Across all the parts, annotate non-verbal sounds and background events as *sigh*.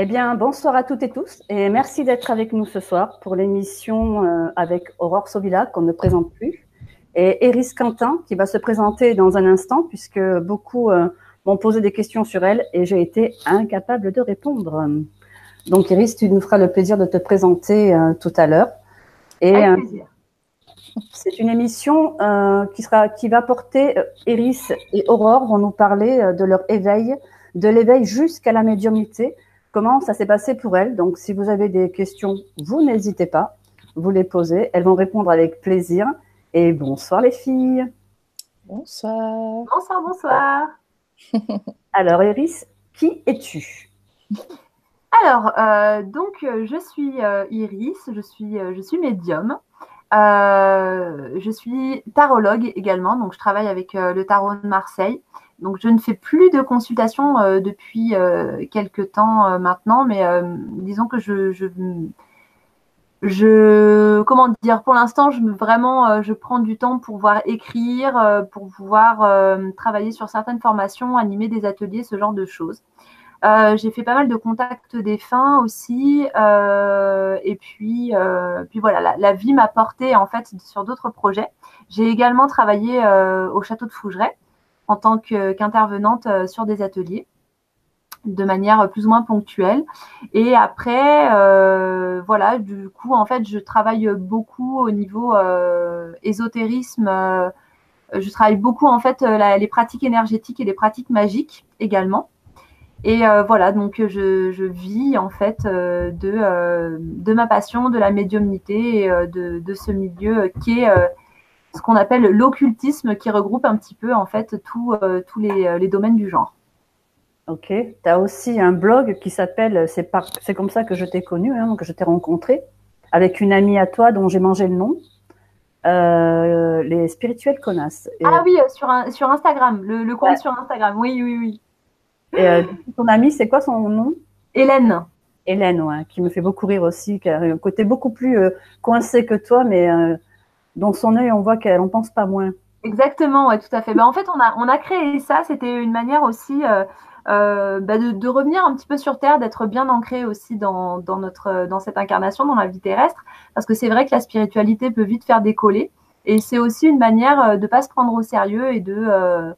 Eh bien, bonsoir à toutes et tous et merci d'être avec nous ce soir pour l'émission euh, avec Aurore Sovilla qu'on ne présente plus et Eris Quentin qui va se présenter dans un instant puisque beaucoup euh, m'ont posé des questions sur elle et j'ai été incapable de répondre. Donc Iris, tu nous feras le plaisir de te présenter euh, tout à l'heure. Et c'est une émission qui sera qui va porter Iris et Aurore vont nous parler de leur éveil, de l'éveil jusqu'à la médiumnité comment ça s'est passé pour elles. Donc, si vous avez des questions, vous n'hésitez pas, vous les posez. Elles vont répondre avec plaisir. Et bonsoir les filles. Bonsoir. Bonsoir, bonsoir. *laughs* Alors, Iris, qui es-tu? Alors, euh, donc, je suis euh, Iris, je suis, euh, je suis médium. je suis tarologue également, donc je travaille avec le tarot de Marseille. Donc, je ne fais plus de consultation euh, depuis euh, quelques temps euh, maintenant, mais disons que je, je, comment dire, pour l'instant, je vraiment, je prends du temps pour pouvoir écrire, pour pouvoir travailler sur certaines formations, animer des ateliers, ce genre de choses. j'ai fait pas mal de contacts défunts aussi, et puis, puis voilà, la, la vie m'a porté en fait sur d'autres projets. J'ai également travaillé au château de Fougeray en tant qu'intervenante euh, sur des ateliers de manière plus ou moins ponctuelle. Et après, euh, voilà, du coup, en fait, je travaille beaucoup au niveau euh, ésotérisme. je travaille beaucoup, en fait, les pratiques énergétiques et les pratiques magiques également. Et voilà, donc je, vis, en fait, de, de ma passion, de la médiumnité de, de ce milieu qui est ce qu'on appelle l'occultisme qui regroupe un petit peu en fait euh, tous les, euh, les, domaines du genre. Ok, tu as aussi un blog qui s'appelle, c'est, c'est comme ça que je t'ai connu, hein, que je t'ai rencontré, avec une amie à toi dont j'ai mangé le nom, euh, les spirituels connasses. ah oui, sur, sur Instagram, le, compte sur Instagram, oui, oui, oui. Et ton amie, c'est quoi son nom? Hélène. Hélène, ouais, qui me fait beaucoup rire aussi, qui a un côté beaucoup plus coincé que toi, mais dans son œil, on voit qu'elle n'en pense pas moins. Exactement, ouais, tout à fait. Ben, en fait, on a, on a créé ça. C'était une manière aussi euh, euh, bah, de, revenir un petit peu sur Terre, d'être bien ancré aussi dans, notre, dans cette incarnation, dans la vie terrestre. Parce que c'est vrai que la spiritualité peut vite faire décoller. Et c'est aussi une manière euh, de ne pas se prendre au sérieux et de.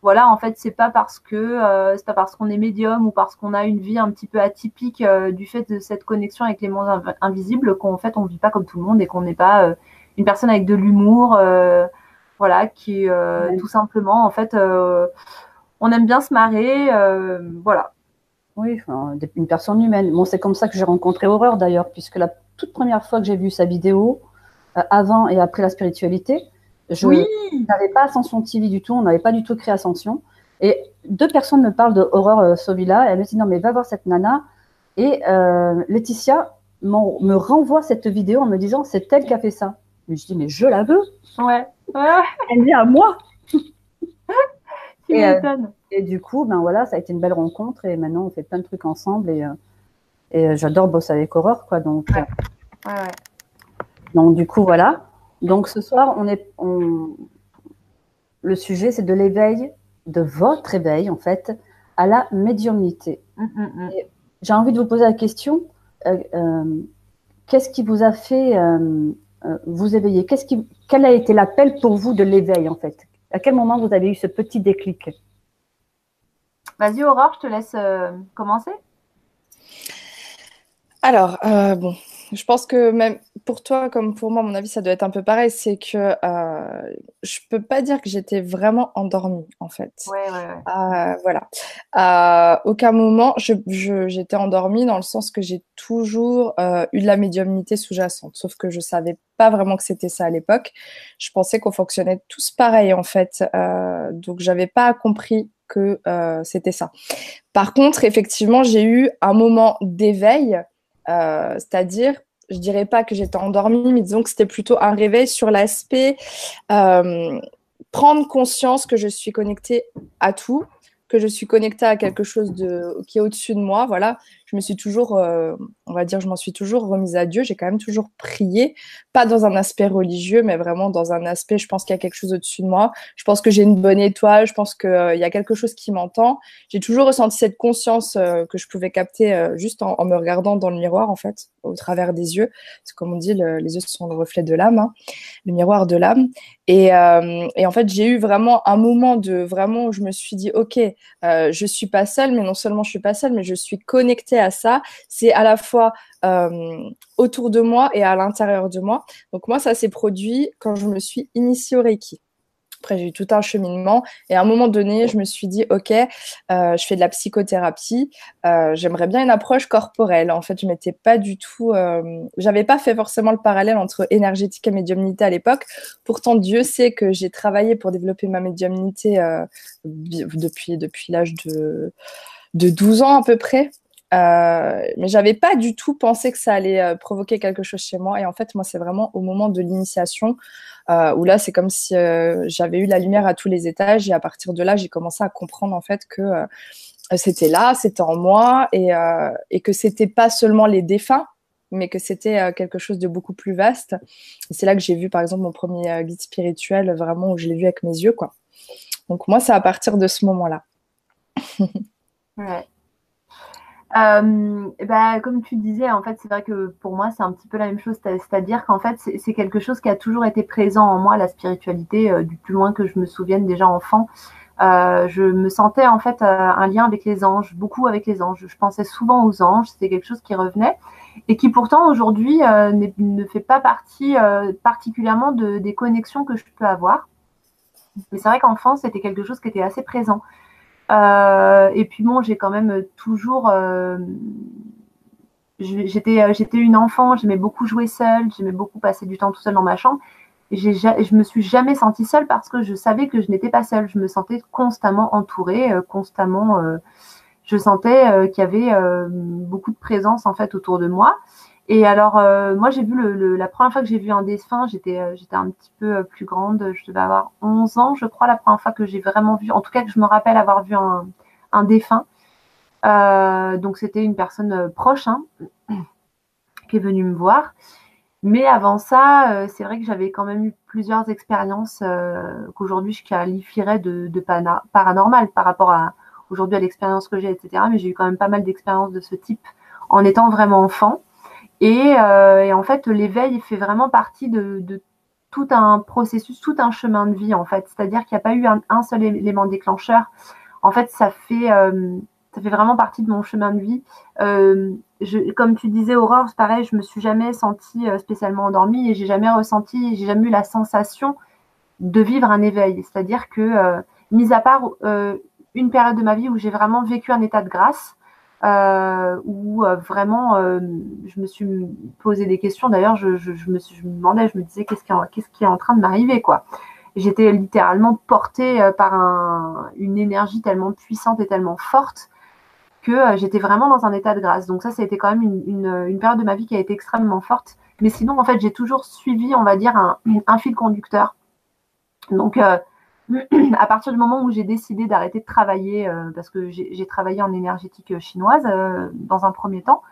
voilà, en fait, c'est pas parce que c'est pas parce qu'on est médium ou parce qu'on a une vie un petit peu atypique du fait de cette connexion avec les mondes invisibles qu'en fait on vit pas comme tout le monde et qu'on n'est pas une personne avec de l'humour, euh, voilà, qui euh, tout simplement, en fait, euh, on aime bien se marrer, voilà. Oui, une personne humaine. Bon, c'est comme ça que j'ai rencontré Aurore d'ailleurs, puisque la toute première fois que j'ai vu sa vidéo, avant et après la spiritualité, je n'avais pas Ascension TV du tout, on n'avait pas du tout créé Ascension. Et deux personnes me parlent de Aurore Sovilla, elle me dit non mais va voir cette nana. Et Laetitia me renvoie cette vidéo en me disant c'est elle qui a fait ça. Mais je dis, mais je la veux. Ouais. *laughs* Elle vient à moi. *laughs* et, euh, et, du coup, ben voilà, ça a été une belle rencontre et maintenant on fait plein de trucs ensemble et, euh, et euh, j'adore bosser avec Aurore, quoi. Donc, donc du coup, voilà. Donc ce soir, on est, on... le sujet, c'est de l'éveil, de votre éveil en fait, à la médiumnité. Mm, mm, mm. J'ai envie de vous poser la question. Qu'est-ce qui vous a fait vous éveiller Qu'est-ce qui, Quel a été l'appel pour vous de l'éveil en fait? À quel moment vous avez eu ce petit déclic? Vas-y Aurore, je te laisse euh, commencer. Alors, euh, bon, je pense que même pour toi, comme pour moi, à mon avis, ça doit être un peu pareil. C'est que euh, je peux pas dire que j'étais vraiment endormie, en fait. Ouais, ouais, euh, voilà. À aucun moment, j'étais endormie dans le sens que j'ai toujours euh, eu de la médiumnité sous-jacente. Sauf que je savais pas vraiment que c'était ça à l'époque. Je pensais qu'on fonctionnait tous pareil, en fait. Euh, donc, j'avais pas compris que euh, c'était ça. Par contre, effectivement, j'ai eu un moment d'éveil euh, c'est-à-dire, je dirais pas que j'étais endormie, mais disons que c'était plutôt un réveil sur l'aspect euh, prendre conscience que je suis connectée à tout, que je suis connectée à quelque chose qui est au-dessus de moi. Voilà, je me suis toujours, on va dire, je m'en suis toujours remise à Dieu. J'ai quand même toujours prié, pas dans un aspect religieux, mais vraiment dans un aspect, je pense qu'il y a quelque chose au-dessus de moi. Je pense que j'ai une bonne étoile. Je pense qu'il y a quelque chose qui m'entend. J'ai toujours ressenti cette conscience que je pouvais capter juste en, me regardant dans le miroir, en fait, au travers des yeux. Parce que, comme on dit, les yeux sont le reflet de l'âme, hein, le miroir de l'âme. Et, en fait, j'ai eu vraiment un moment de vraiment où je me suis dit, OK, euh, je suis pas seule, mais non seulement je suis pas seule, mais je suis connectée à ça. C'est à la fois euh, autour de moi et à l'intérieur de moi. Donc moi, ça s'est produit quand je me suis initiée au Reiki. Après, j'ai eu tout un cheminement. Et à un moment donné, je me suis dit, OK, euh, je fais de la psychothérapie. Euh, j'aimerais bien une approche corporelle. En fait, je m'étais pas du tout. Euh, j'avais pas fait forcément le parallèle entre énergétique et médiumnité à l'époque. Pourtant, Dieu sait que j'ai travaillé pour développer ma médiumnité depuis, depuis l'âge de, de 12 ans à peu près. Euh, mais j'avais pas du tout pensé que ça allait euh, provoquer quelque chose chez moi. Et en fait, moi, c'est vraiment au moment de l'initiation euh, où là, c'est comme si euh, j'avais eu la lumière à tous les étages. Et à partir de là, j'ai commencé à comprendre en fait que c'était là, c'était en moi et, et que c'était pas seulement les défunts, mais que c'était quelque chose de beaucoup plus vaste. Et c'est là que j'ai vu, par exemple, mon premier guide spirituel, vraiment où je l'ai vu avec mes yeux, quoi. Donc moi, c'est à partir de ce moment-là. *laughs* ouais. Euh, bah, comme tu disais, en fait, c'est vrai que pour moi, c'est un petit peu la même chose. C'est-à-dire qu'en fait, c'est quelque chose qui a toujours été présent en moi, la spiritualité, euh, du plus loin que je me souvienne déjà enfant. Euh, je me sentais en fait un lien avec les anges, beaucoup avec les anges. Je pensais souvent aux anges, c'était quelque chose qui revenait et qui pourtant aujourd'hui ne fait pas partie particulièrement de, des connexions que je peux avoir. Mais c'est vrai qu'enfant, c'était quelque chose qui était assez présent. Euh, et puis bon, j'ai quand même toujours. Euh, j'étais, euh, j'étais une enfant, j'aimais beaucoup jouer seule, j'aimais beaucoup passer du temps tout seul dans ma chambre. Je me suis jamais sentie seule parce que je savais que je n'étais pas seule. Je me sentais constamment entourée, constamment. je sentais qu'il y avait beaucoup de présence en fait autour de moi. Et alors, euh, moi, j'ai vu le, la première fois que j'ai vu un dessin, j'étais euh, un petit peu euh, plus grande, je devais avoir 11 ans, je crois, la première fois que j'ai vraiment vu, en tout cas que je me rappelle avoir vu un, un défunt. donc, c'était une personne proche hein, *clears throat* qui est venue me voir. Mais avant ça, c'est vrai que j'avais quand même eu plusieurs expériences qu'aujourd'hui je qualifierais de, de paranormal par rapport à aujourd'hui à l'expérience que j'ai, etc. Mais j'ai eu quand même pas mal d'expériences de ce type en étant vraiment enfant. Euh, et, en fait, l'éveil fait vraiment partie de, tout un processus, tout un chemin de vie, en fait. C'est-à-dire qu'il n'y a pas eu un, seul élément déclencheur. En fait, ça fait, euh, ça fait vraiment partie de mon chemin de vie. Euh, comme tu disais, Aurore, c'est pareil, je me suis jamais sentie spécialement endormie et j'ai jamais ressenti, j'ai jamais eu la sensation de vivre un éveil. C'est-à-dire que, mis à part une période de ma vie où j'ai vraiment vécu un état de grâce, euh, où euh, vraiment euh, je me suis posé des questions. D'ailleurs, je, me suis, je me demandais, je me disais qu'est-ce qui, qu'est-ce qui est en train de m'arriver, quoi. J'étais littéralement portée par un, une énergie tellement puissante et tellement forte que j'étais vraiment dans un état de grâce. Donc ça, ça a été quand même une, une, période de ma vie qui a été extrêmement forte. Mais sinon, en fait, j'ai toujours suivi, on va dire, un, un fil conducteur. Donc, *clears throat* à partir du moment où j'ai décidé d'arrêter de travailler, euh, parce que j'ai travaillé en énergétique euh, chinoise euh, dans un premier temps,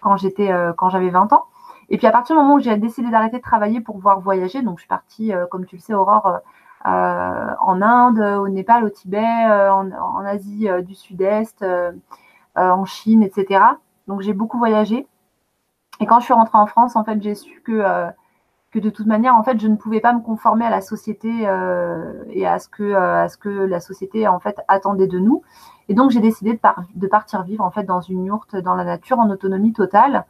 quand j'étais, quand j'avais 20 ans. Et puis à partir du moment où j'ai décidé d'arrêter de travailler pour pouvoir voyager, donc je suis partie, comme tu le sais, Aurore, en Inde, au Népal, au Tibet, en, en, Asie du Sud-Est, en Chine, etc. Donc j'ai beaucoup voyagé. Et quand je suis rentrée en France, en fait, j'ai su que que de toute manière, en fait, je ne pouvais pas me conformer à la société euh, et à ce que euh, à ce que la société en fait attendait de nous. Et donc, j'ai décidé de, partir vivre en fait dans une yourte dans la nature en autonomie totale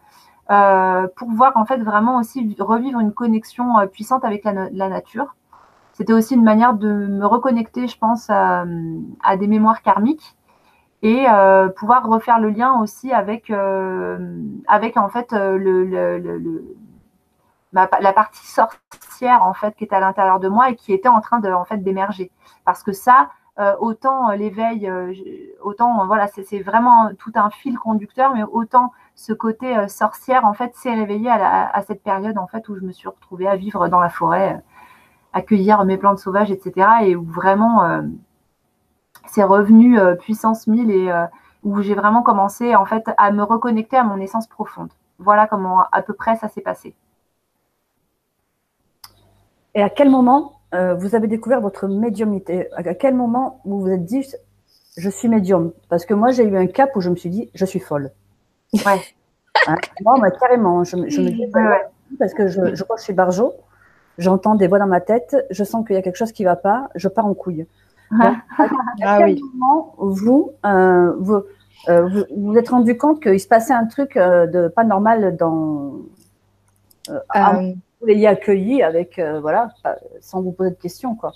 euh, pour voir en fait vraiment aussi revivre une connexion euh, puissante avec la, nature. C'était aussi une manière de me reconnecter, je pense, à, des mémoires karmiques et euh, pouvoir refaire le lien aussi avec avec en fait le, le, le la partie sorcière en fait qui était à l'intérieur de moi et qui était en train de en fait d'émerger parce que ça euh, autant euh, l'éveil euh, autant voilà c'est vraiment tout un fil conducteur mais autant ce côté sorcière en fait s'est réveillé à, cette période en fait où je me suis retrouvée à vivre dans la forêt à cueillir mes plantes sauvages etc et où vraiment c'est revenu puissance 1000 et où j'ai vraiment commencé en fait à me reconnecter à mon essence profonde. Voilà comment à peu près ça s'est passé. Et à quel moment euh, vous avez découvert votre médiumnité? À quel moment vous vous êtes dit je suis médium? Parce que moi j'ai eu un cap où je me suis dit je suis folle. Ouais. *laughs* Hein, moi, carrément, je, me dis parce que je, je crois que je suis barjo, j'entends des voix dans ma tête, je sens qu'il y a quelque chose qui va pas, je pars en couille. à, *laughs* ah quel moment vous, euh, vous, euh, vous, vous êtes rendu compte qu'il se passait un truc euh, de pas normal dans euh, vous l'ayez accueilli avec voilà sans vous poser de questions quoi.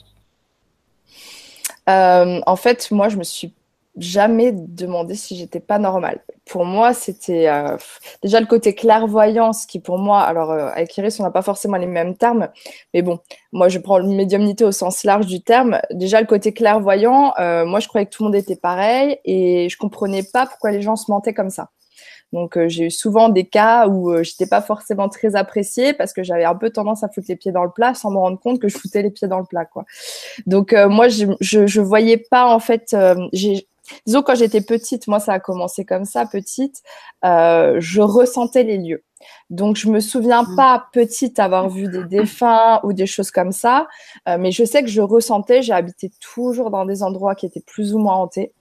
en fait, moi, je me suis jamais demandé si j'étais pas normale. Pour moi, c'était euh, déjà le côté clairvoyance qui, pour moi, alors euh, avec Iris, on n'a pas forcément les mêmes termes, mais bon, moi, je prends le médiumnité au sens large du terme. Déjà, le côté clairvoyant, euh, moi, je croyais que tout le monde était pareil et je comprenais pas pourquoi les gens se mentaient comme ça. Donc j'ai eu souvent des cas où euh, j'étais pas forcément très appréciée parce que j'avais un peu tendance à foutre les pieds dans le plat sans me rendre compte que je foutais les pieds dans le plat quoi. Donc moi je, je, je voyais pas en fait j'ai Disons, quand j'étais petite, moi, ça a commencé comme ça, petite, euh, je ressentais les lieux. Donc, je me souviens mmh. pas petite avoir vu des défunts ou des choses comme ça, euh, mais je sais que je ressentais, j'ai habité toujours dans des endroits qui étaient plus ou moins hantés.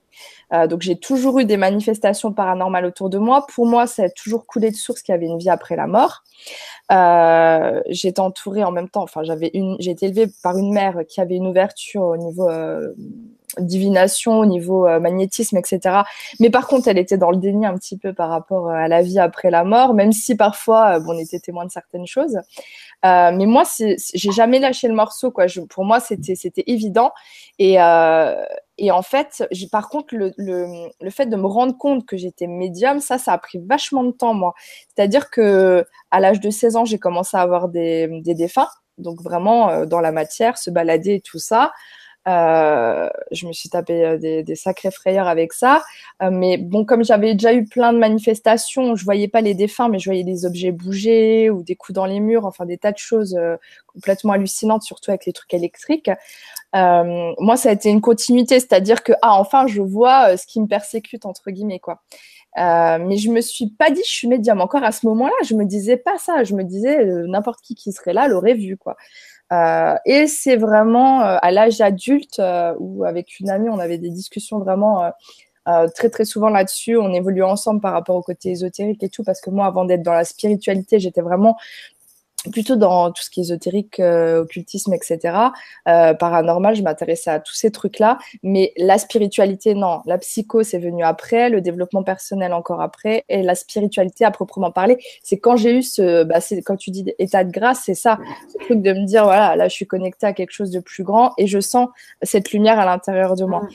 Euh, donc, j'ai toujours eu des manifestations paranormales autour de moi. Pour moi, ça a toujours coulé de source qu'il y avait une vie après la mort. Euh, j'étais entourée en même temps, enfin, j'avais une, j'ai été élevée par une mère qui avait une ouverture au niveau euh, divination, au niveau euh, magnétisme, etc. Mais par contre, elle était dans le déni un petit peu par rapport à la vie après la mort, même si parfois, bon, on était témoin de certaines choses. Euh, mais moi, j'ai jamais lâché le morceau, quoi. Pour moi, c'était évident. Et, euh, et en fait, par contre, le, fait de me rendre compte que j'étais médium, ça, ça a pris vachement de temps, moi. C'est-à-dire que à l'âge de 16 ans, j'ai commencé à avoir des, des défunts, donc vraiment dans la matière, se balader et tout ça. Euh, je me suis tapé euh, des, des sacrées frayeurs avec ça. Euh, mais bon, comme j'avais déjà eu plein de manifestations, je voyais pas les défunts, mais je voyais des objets bouger ou des coups dans les murs, enfin des tas de choses complètement hallucinantes, surtout avec les trucs électriques. moi, ça a été une continuité, c'est-à-dire que ah enfin, je vois ce qui me persécute entre guillemets quoi. mais je me suis pas dit je suis médium. Encore à ce moment-là, je me disais pas ça. Je me disais n'importe qui qui serait là l'aurait vu quoi. Euh, et c'est vraiment euh, à l'âge adulte euh, où avec une amie, on avait des discussions vraiment très très souvent là-dessus. On évoluait ensemble par rapport au côté ésotérique et tout, parce que moi, avant d'être dans la spiritualité, j'étais vraiment plutôt dans tout ce qui est ésotérique, euh, occultisme, etc. Euh, paranormal, je m'intéressais à tous ces trucs-là. Mais la spiritualité, non. La psycho, c'est venu après, le développement personnel encore après, et la spiritualité à proprement parler, c'est quand j'ai eu ce, bah, c'est quand tu dis état de grâce, c'est ça, ce truc de me dire voilà, là, je suis connectée à quelque chose de plus grand et je sens cette lumière à l'intérieur de moi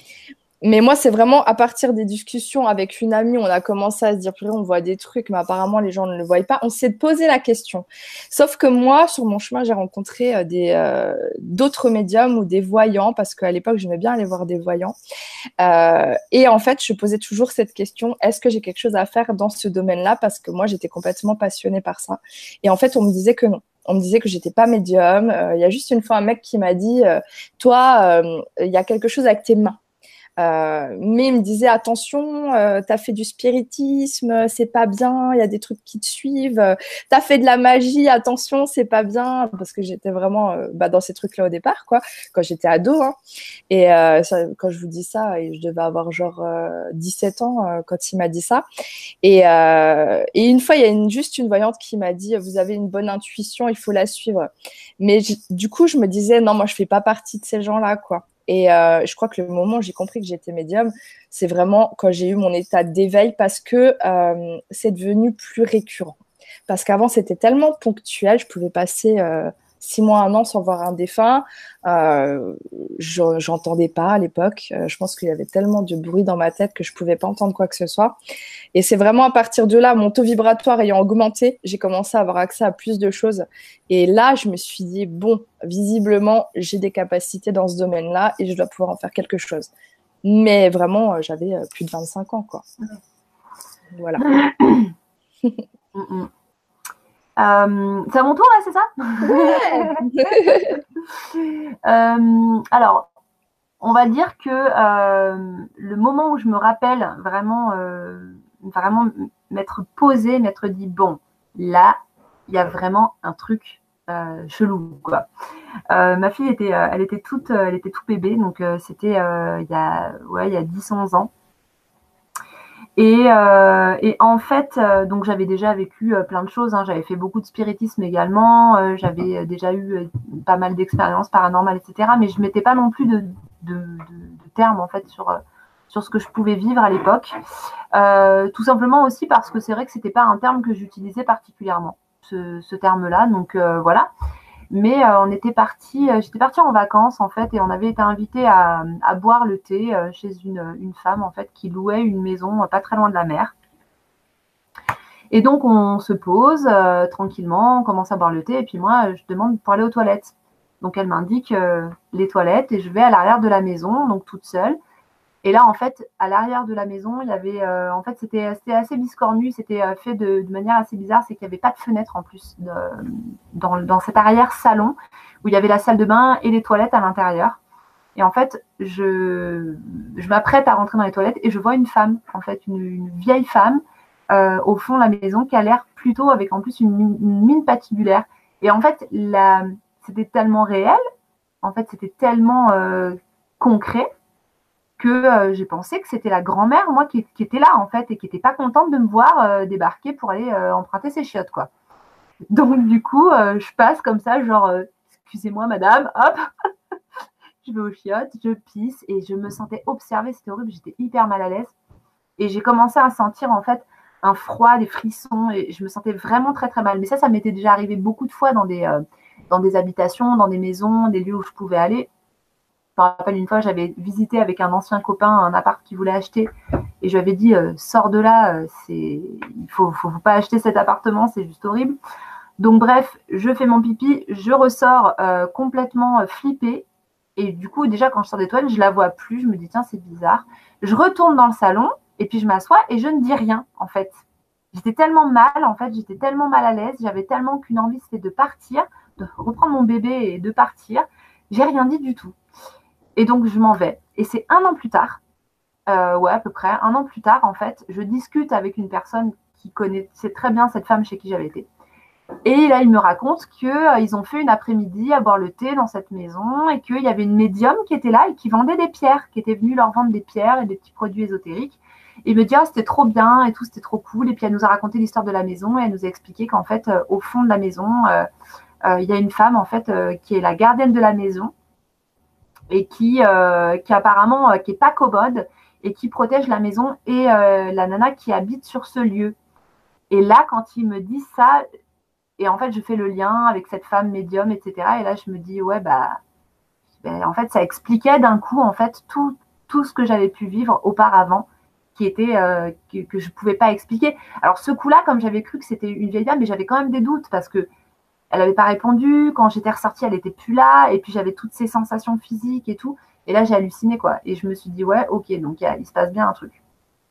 mais moi, c'est vraiment à partir des discussions avec une amie, on a commencé à se dire, on voit des trucs, mais apparemment les gens ne le voient pas. On s'est posé la question. Sauf que moi, sur mon chemin, j'ai rencontré euh, des euh, d'autres médiums ou des voyants, parce qu'à l'époque, j'aimais bien aller voir des voyants. Euh, et en fait, je posais toujours cette question est-ce que j'ai quelque chose à faire dans ce domaine-là? Parce que moi, j'étais complètement passionnée par ça. Et en fait, on me disait que non on me disait que j'étais pas médium. Il y a juste une fois un mec qui m'a dit, toi, il y a quelque chose avec tes mains. Euh, mais il me disait attention, euh, t'as fait du spiritisme, c'est pas bien, il y a des trucs qui te suivent. T'as fait de la magie, attention, c'est pas bien, parce que j'étais vraiment euh, bah, dans ces trucs-là au départ, quoi, quand j'étais ado. Hein. Et ça, quand je vous dis ça, je devais avoir genre 17 ans quand il m'a dit ça. Et, et une fois, il y a une, juste une voyante qui m'a dit vous avez une bonne intuition, il faut la suivre. Mais du coup, je me disais non, moi je fais pas partie de ces gens-là, quoi. Et euh, je crois que le moment où j'ai compris que j'étais médium, c'est vraiment quand j'ai eu mon état d'éveil parce que euh, c'est devenu plus récurrent. Parce qu'avant, c'était tellement ponctuel, je pouvais passer euh, six mois, un an sans voir un défunt. Euh, J'entendais pas à l'époque. Euh, je pense qu'il y avait tellement de bruit dans ma tête que je pouvais pas entendre quoi que ce soit. Et c'est vraiment à partir de là, mon taux vibratoire ayant augmenté, j'ai commencé à avoir accès à plus de choses. Et là, je me suis dit, bon, visiblement, j'ai des capacités dans ce domaine-là et je dois pouvoir en faire quelque chose. Mais vraiment, euh, j'avais euh, plus de 25 ans, quoi. Voilà. *coughs* Euh, c'est à mon tour là, c'est ça? *laughs* Euh, Alors, on va dire que le moment où je me rappelle vraiment, vraiment m'être posé, m'être dit bon, là, il y a vraiment un truc chelou quoi. ma fille était, elle était toute, elle était tout bébé, donc c'était il y a, ouais, il y a 10-11 ans. Euh, et, en fait, euh, donc j'avais déjà vécu euh, plein de choses. Hein. J'avais fait beaucoup de spiritisme également. j'avais déjà eu pas mal d'expériences paranormales, etc. Mais je mettais pas non plus de, de, termes en fait sur sur ce que je pouvais vivre à l'époque. tout simplement aussi parce que c'est vrai que c'était pas un terme que j'utilisais particulièrement ce, ce terme-là. Donc voilà. Mais euh, on était parti, euh, j'étais partie en vacances en fait, et on avait été invité à, boire le thé euh, chez une, femme en fait qui louait une maison pas très loin de la mer. Et donc on se pose tranquillement, on commence à boire le thé, et puis moi je demande pour aller aux toilettes. Donc elle m'indique les toilettes et je vais à l'arrière de la maison, donc toute seule. Et là, en fait, à l'arrière de la maison, il y avait, euh, en fait, c'était assez biscornu, c'était euh, fait de, manière assez bizarre, c'est qu'il n'y avait pas de fenêtre en plus dans, dans, cet arrière salon où il y avait la salle de bain et les toilettes à l'intérieur. Et en fait, je, je m'apprête à rentrer dans les toilettes et je vois une femme, en fait, une, vieille femme euh, au fond de la maison qui a l'air plutôt avec en plus une, une mine patibulaire. Et en fait, c'était tellement réel, en fait, c'était tellement concret que euh, j'ai pensé que c'était la grand-mère, moi, qui, était là, en fait, et qui n'était pas contente de me voir euh, débarquer pour aller euh, emprunter ses chiottes, quoi. Donc, du coup, je passe comme ça, genre, excusez-moi, madame, hop, *laughs* je vais aux chiottes, je pisse, et je me sentais observée, c'était horrible, j'étais hyper mal à l'aise. Et j'ai commencé à sentir, en fait, un froid, des frissons, et je me sentais vraiment très, très mal. Mais ça, ça m'était déjà arrivé beaucoup de fois dans des, dans des habitations, dans des maisons, des lieux où je pouvais aller me rappelle une fois, j'avais visité avec un ancien copain un appart qu'il voulait acheter et je lui avais dit euh, sors de là, euh, il faut, faut, pas acheter cet appartement, c'est juste horrible. Donc bref, je fais mon pipi, je ressors euh, complètement flippée et du coup déjà quand je sors des toilettes, je la vois plus, je me dis tiens c'est bizarre. Je retourne dans le salon et puis je m'assois et je ne dis rien en fait. J'étais tellement mal en fait, j'étais tellement mal à l'aise, j'avais tellement qu'une envie c'était de partir, de reprendre mon bébé et de partir. J'ai rien dit du tout. Et donc, je m'en vais. Et c'est un an plus tard, euh, ouais, à peu près, un an plus tard, en fait, je discute avec une personne qui connaissait très bien cette femme chez qui j'avais été. Et là, il me raconte qu'ils euh, ont fait une après-midi à boire le thé dans cette maison et qu'il y avait une médium qui était là et qui vendait des pierres, qui était venue leur vendre des pierres et des petits produits ésotériques. Et il me dit, ah, c'était trop bien et tout, c'était trop cool. Et puis, elle nous a raconté l'histoire de la maison et elle nous a expliqué qu'en fait, euh, au fond de la maison, il y a une femme, en fait, qui est la gardienne de la maison et qui, euh, qui apparemment euh, qui est pas commode et qui protège la maison et euh, la nana qui habite sur ce lieu. Et là, quand il me dit ça, et en fait, je fais le lien avec cette femme médium, etc. Et là, je me dis, ouais, bah, ben, en fait, ça expliquait d'un coup, en fait, tout, tout ce que j'avais pu vivre auparavant, qui était que, que, je pouvais pas expliquer. Alors, ce coup-là, comme j'avais cru que c'était une vieille dame, mais j'avais quand même des doutes parce que elle n'avait pas répondu. Quand j'étais ressortie, elle était plus là. Et puis j'avais toutes ces sensations physiques et tout. Et là, j'ai halluciné quoi. Et je me suis dit ouais, ok, donc il se passe bien un truc.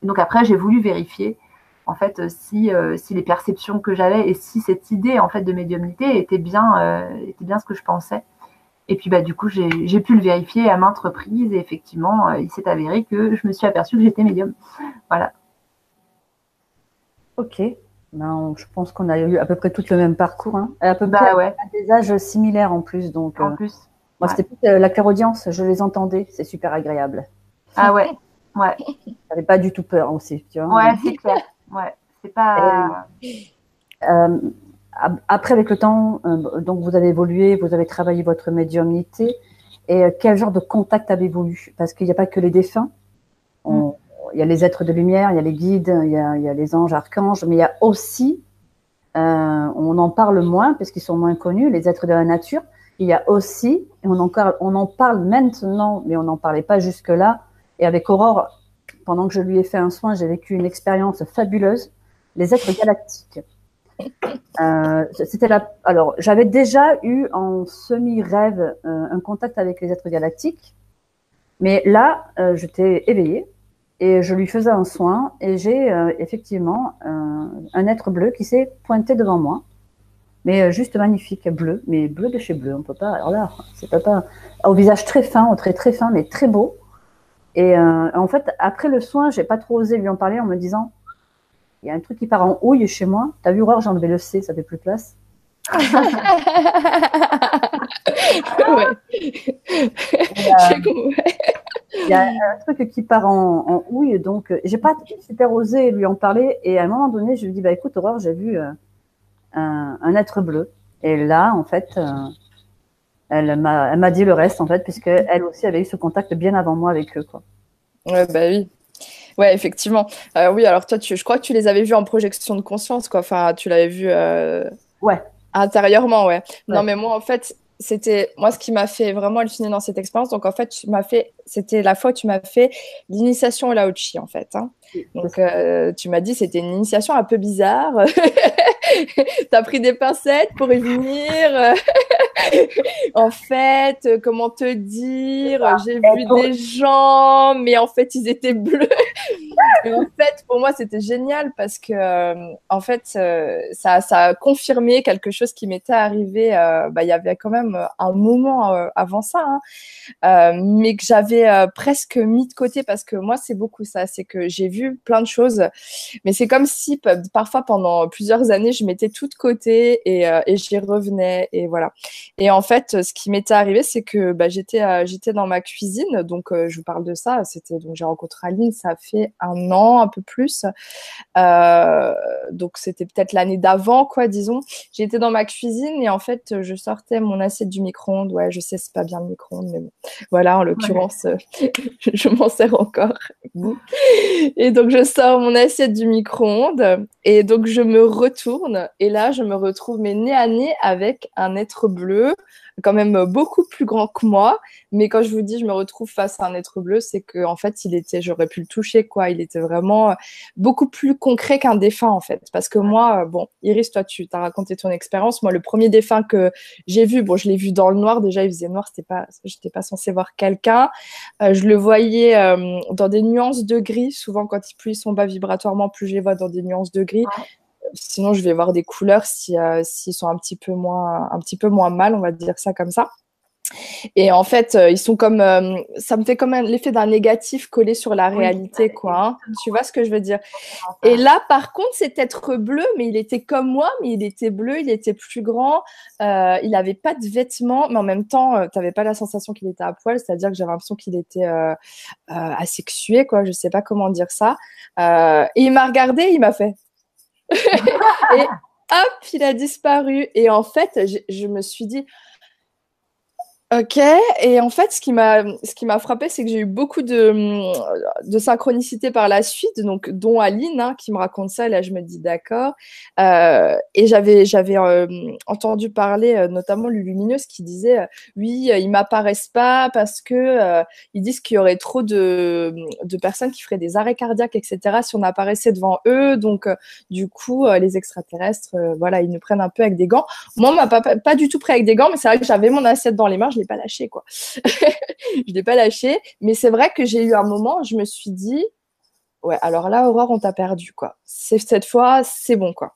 donc après, j'ai voulu vérifier en fait si euh, si les perceptions que j'avais et si cette idée en fait de médiumnité était bien euh, était bien ce que je pensais. Et puis bah du coup, j'ai pu le vérifier à maintes reprises et effectivement, euh, il s'est avéré que je me suis aperçue que j'étais médium. Voilà. Ok. Ben, je pense qu'on a eu à peu près tout le même parcours. Hein. à peu bah, près à des âges similaires en plus. Donc, en euh, plus. Moi, c'était plus euh, la clairaudience. Je les entendais. C'est super agréable. Ah ouais. Ouais. *laughs* J'avais pas du tout peur aussi. Tu vois ouais, c'est clair. Ouais. C'est pas. Euh, après, avec le temps, donc vous avez évolué, vous avez travaillé votre médiumnité. Et quel genre de contact avez-vous eu? Parce qu'il n'y a pas que les défunts. Il y a les êtres de lumière, il y a les guides, il y a, les anges, archanges, mais il y a aussi, euh, on en parle moins parce qu'ils sont moins connus, les êtres de la nature. Il y a aussi, et on en, on en parle maintenant, mais on n'en parlait pas jusque-là. Et avec Aurore, pendant que je lui ai fait un soin, j'ai vécu une expérience fabuleuse. Les êtres galactiques. Euh, c'était la. Alors, j'avais déjà eu en semi-rêve euh, un contact avec les êtres galactiques, mais là, j'étais éveillée et je lui faisais un soin et j'ai euh, effectivement un être bleu qui s'est pointé devant moi mais juste magnifique, bleu, mais bleu de chez bleu. On peut pas. Alors là, c'est pas, au visage très fin, au trait très fin, mais très beau. Et en fait, après le soin, j'ai pas trop osé lui en parler en me disant, il y a un truc qui part en houille chez moi. T'as vu, Aurore, j'ai enlevé le C, ça fait plus place. *laughs* ouais. Il y a un truc qui part en, houille, donc j'ai pas super osé lui en parler. Et à un moment donné, je lui dis bah écoute, Aurore, j'ai vu euh, un, être bleu. Et là, en fait, euh, elle m'a dit le reste, en fait, puisque elle aussi avait eu ce contact bien avant moi avec eux, quoi. Ouais, bah oui. Ouais, effectivement. Euh, oui, alors toi, tu, je crois que tu les avais vus en projection de conscience, quoi. Enfin, tu l'avais vu. Ouais. Intérieurement, ouais. Non, mais moi, en fait, c'était moi ce qui m'a fait vraiment halluciner dans cette expérience. Donc en fait, tu m'as fait, c'était la fois où tu m'as fait l'initiation au Laochi en fait. Hein. Donc euh, tu m'as dit c'était une initiation un peu bizarre. *laughs* tu as pris des pincettes pour y venir. *laughs* en fait, comment te dire? J'ai vu des gens, mais en fait ils étaient bleus. En fait, pour moi, c'était génial parce que, euh, en fait, euh, ça, ça, a confirmé quelque chose qui m'était arrivé. bah, il y avait quand même euh, un moment euh, avant ça, hein. euh, mais que j'avais presque mis de côté parce que moi, c'est beaucoup ça. C'est que j'ai vu plein de choses, mais c'est comme si parfois pendant plusieurs années, je mettais tout de côté et, et j'y revenais. Et voilà. Et en fait, ce qui m'était arrivé, c'est que bah, j'étais j'étais dans ma cuisine. Donc, je vous parle de ça. C'était donc j'ai rencontré Aline, ça fait un an, un peu plus. donc, c'était peut-être l'année d'avant, quoi, disons. J'étais dans ma cuisine et en fait, je sortais mon assiette du micro-ondes. Ouais, je sais, c'est pas bien le micro-ondes, mais bon. Voilà, en l'occurrence, euh, *laughs* je m'en sers encore. et donc, je sors mon assiette du micro-ondes et donc je me retourne et là, je me retrouve mais nez à nez avec un être bleu quand même beaucoup plus grand que moi. Mais quand je vous dis, je me retrouve face à un être bleu, c'est que en fait, il était, j'aurais pu le toucher, quoi. Il était vraiment euh, beaucoup plus concret qu'un défunt, en fait. Parce que moi, euh, bon, Iris, toi, tu t'as raconté ton expérience. Moi, le premier défunt que j'ai vu, bon, je l'ai vu dans le noir. Déjà, il faisait noir. C'était pas, j'étais pas censée voir quelqu'un. Euh, je le voyais dans des nuances de gris. Souvent, quand plus ils sont bas vibratoirement, plus je les vois dans des nuances de gris sinon, je vais voir des couleurs euh, s'ils sont un petit peu moins, un petit peu moins mal, on va dire ça comme ça. Et en fait, euh, ils sont comme, euh, ça me fait comme l'effet d'un négatif collé sur la réalité, quoi. Hein. Tu vois ce que je veux dire? Et là, par contre, cet être bleu, mais il était comme moi, mais il était bleu, il était plus grand, il n'avait pas de vêtements, mais en même temps, tu n'avais pas la sensation qu'il était à poil, c'est-à-dire que j'avais l'impression qu'il était asexué, quoi. Je sais pas comment dire ça. et il m'a regardé, il m'a fait. *laughs* et hop, il a disparu. Et en fait, je me suis dit, Ok, et en fait, ce qui m'a, ce qui m'a frappé, c'est que j'ai eu beaucoup de, de synchronicité par la suite, donc dont Aline hein, qui me raconte ça. Et là, je me dis d'accord. Euh, et j'avais, j'avais euh, entendu parler, euh, notamment Lumineuse, qui disait, oui, ils m'apparaissent pas parce que ils disent qu'il y aurait trop de, de personnes qui feraient des arrêts cardiaques, etc. Si on apparaissait devant eux, donc du coup, les extraterrestres, voilà, ils nous prennent un peu avec des gants. Moi, on m'a pas, pas, du tout pris avec des gants, mais c'est vrai que j'avais mon assiette dans les mains pas lâché, quoi. *laughs* je l'ai pas lâché. Mais c'est vrai que j'ai eu un moment, je me suis dit, ouais, alors là, Aurore, on t'a perdu, quoi. C'est cette fois, c'est bon, quoi.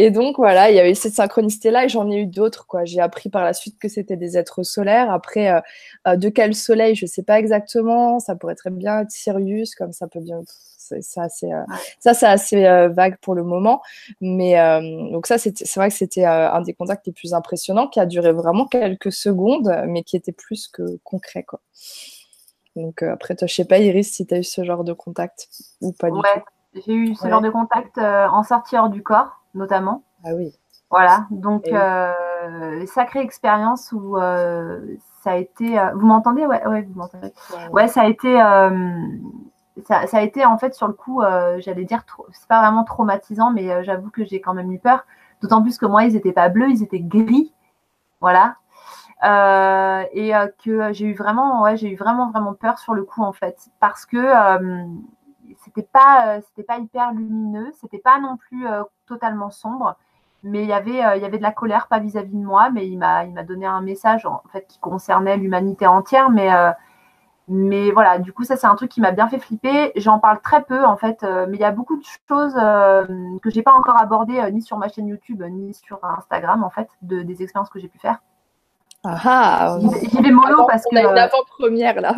Et donc voilà, il y avait cette synchronicité là et j'en ai eu d'autres quoi. J'ai appris par la suite que c'était des êtres solaires. Après, euh, euh, de quel soleil, je sais pas exactement. Ça pourrait très bien être Sirius, comme ça peut bien c'est assez, euh, ça, c'est assez vague pour le moment. Mais donc ça, c'est vrai que c'était un des contacts les plus impressionnants qui a duré vraiment quelques secondes, mais qui était plus que concret, quoi. Donc après, toi, je sais pas, Iris, si tu as eu ce genre de contact ou pas du tout. J'ai eu ce genre de contact en sortie hors du corps, notamment. Ah oui. Voilà, donc sacrée expérience où ça a été. vous m'entendez? Ouais, ouais, vous m'entendez. Ouais, ça a été ça, a été en fait sur le coup, euh, j'allais dire, c'est pas vraiment traumatisant, mais euh, j'avoue que j'ai quand même eu peur. D'autant plus que moi, ils n'étaient pas bleus, ils étaient gris. Voilà. Euh, et que j'ai eu vraiment, ouais, j'ai eu vraiment, vraiment peur sur le coup, en fait. Parce que c'était pas, c'était pas hyper lumineux, c'était pas non plus totalement sombre. Mais il y avait, il y avait de la colère, pas vis-à-vis de moi, mais il m'a, il m'a donné un message en fait qui concernait l'humanité entière, mais Mais voilà, du coup, ça, c'est un truc qui m'a bien fait flipper. J'en parle très peu, en fait, mais il y a beaucoup de choses que j'ai pas encore abordées, ni sur ma chaîne YouTube, ni sur Instagram, en fait, de, des expériences que j'ai pu faire. Ah, ah J'y vais mollo parce que. On a une avant-première là.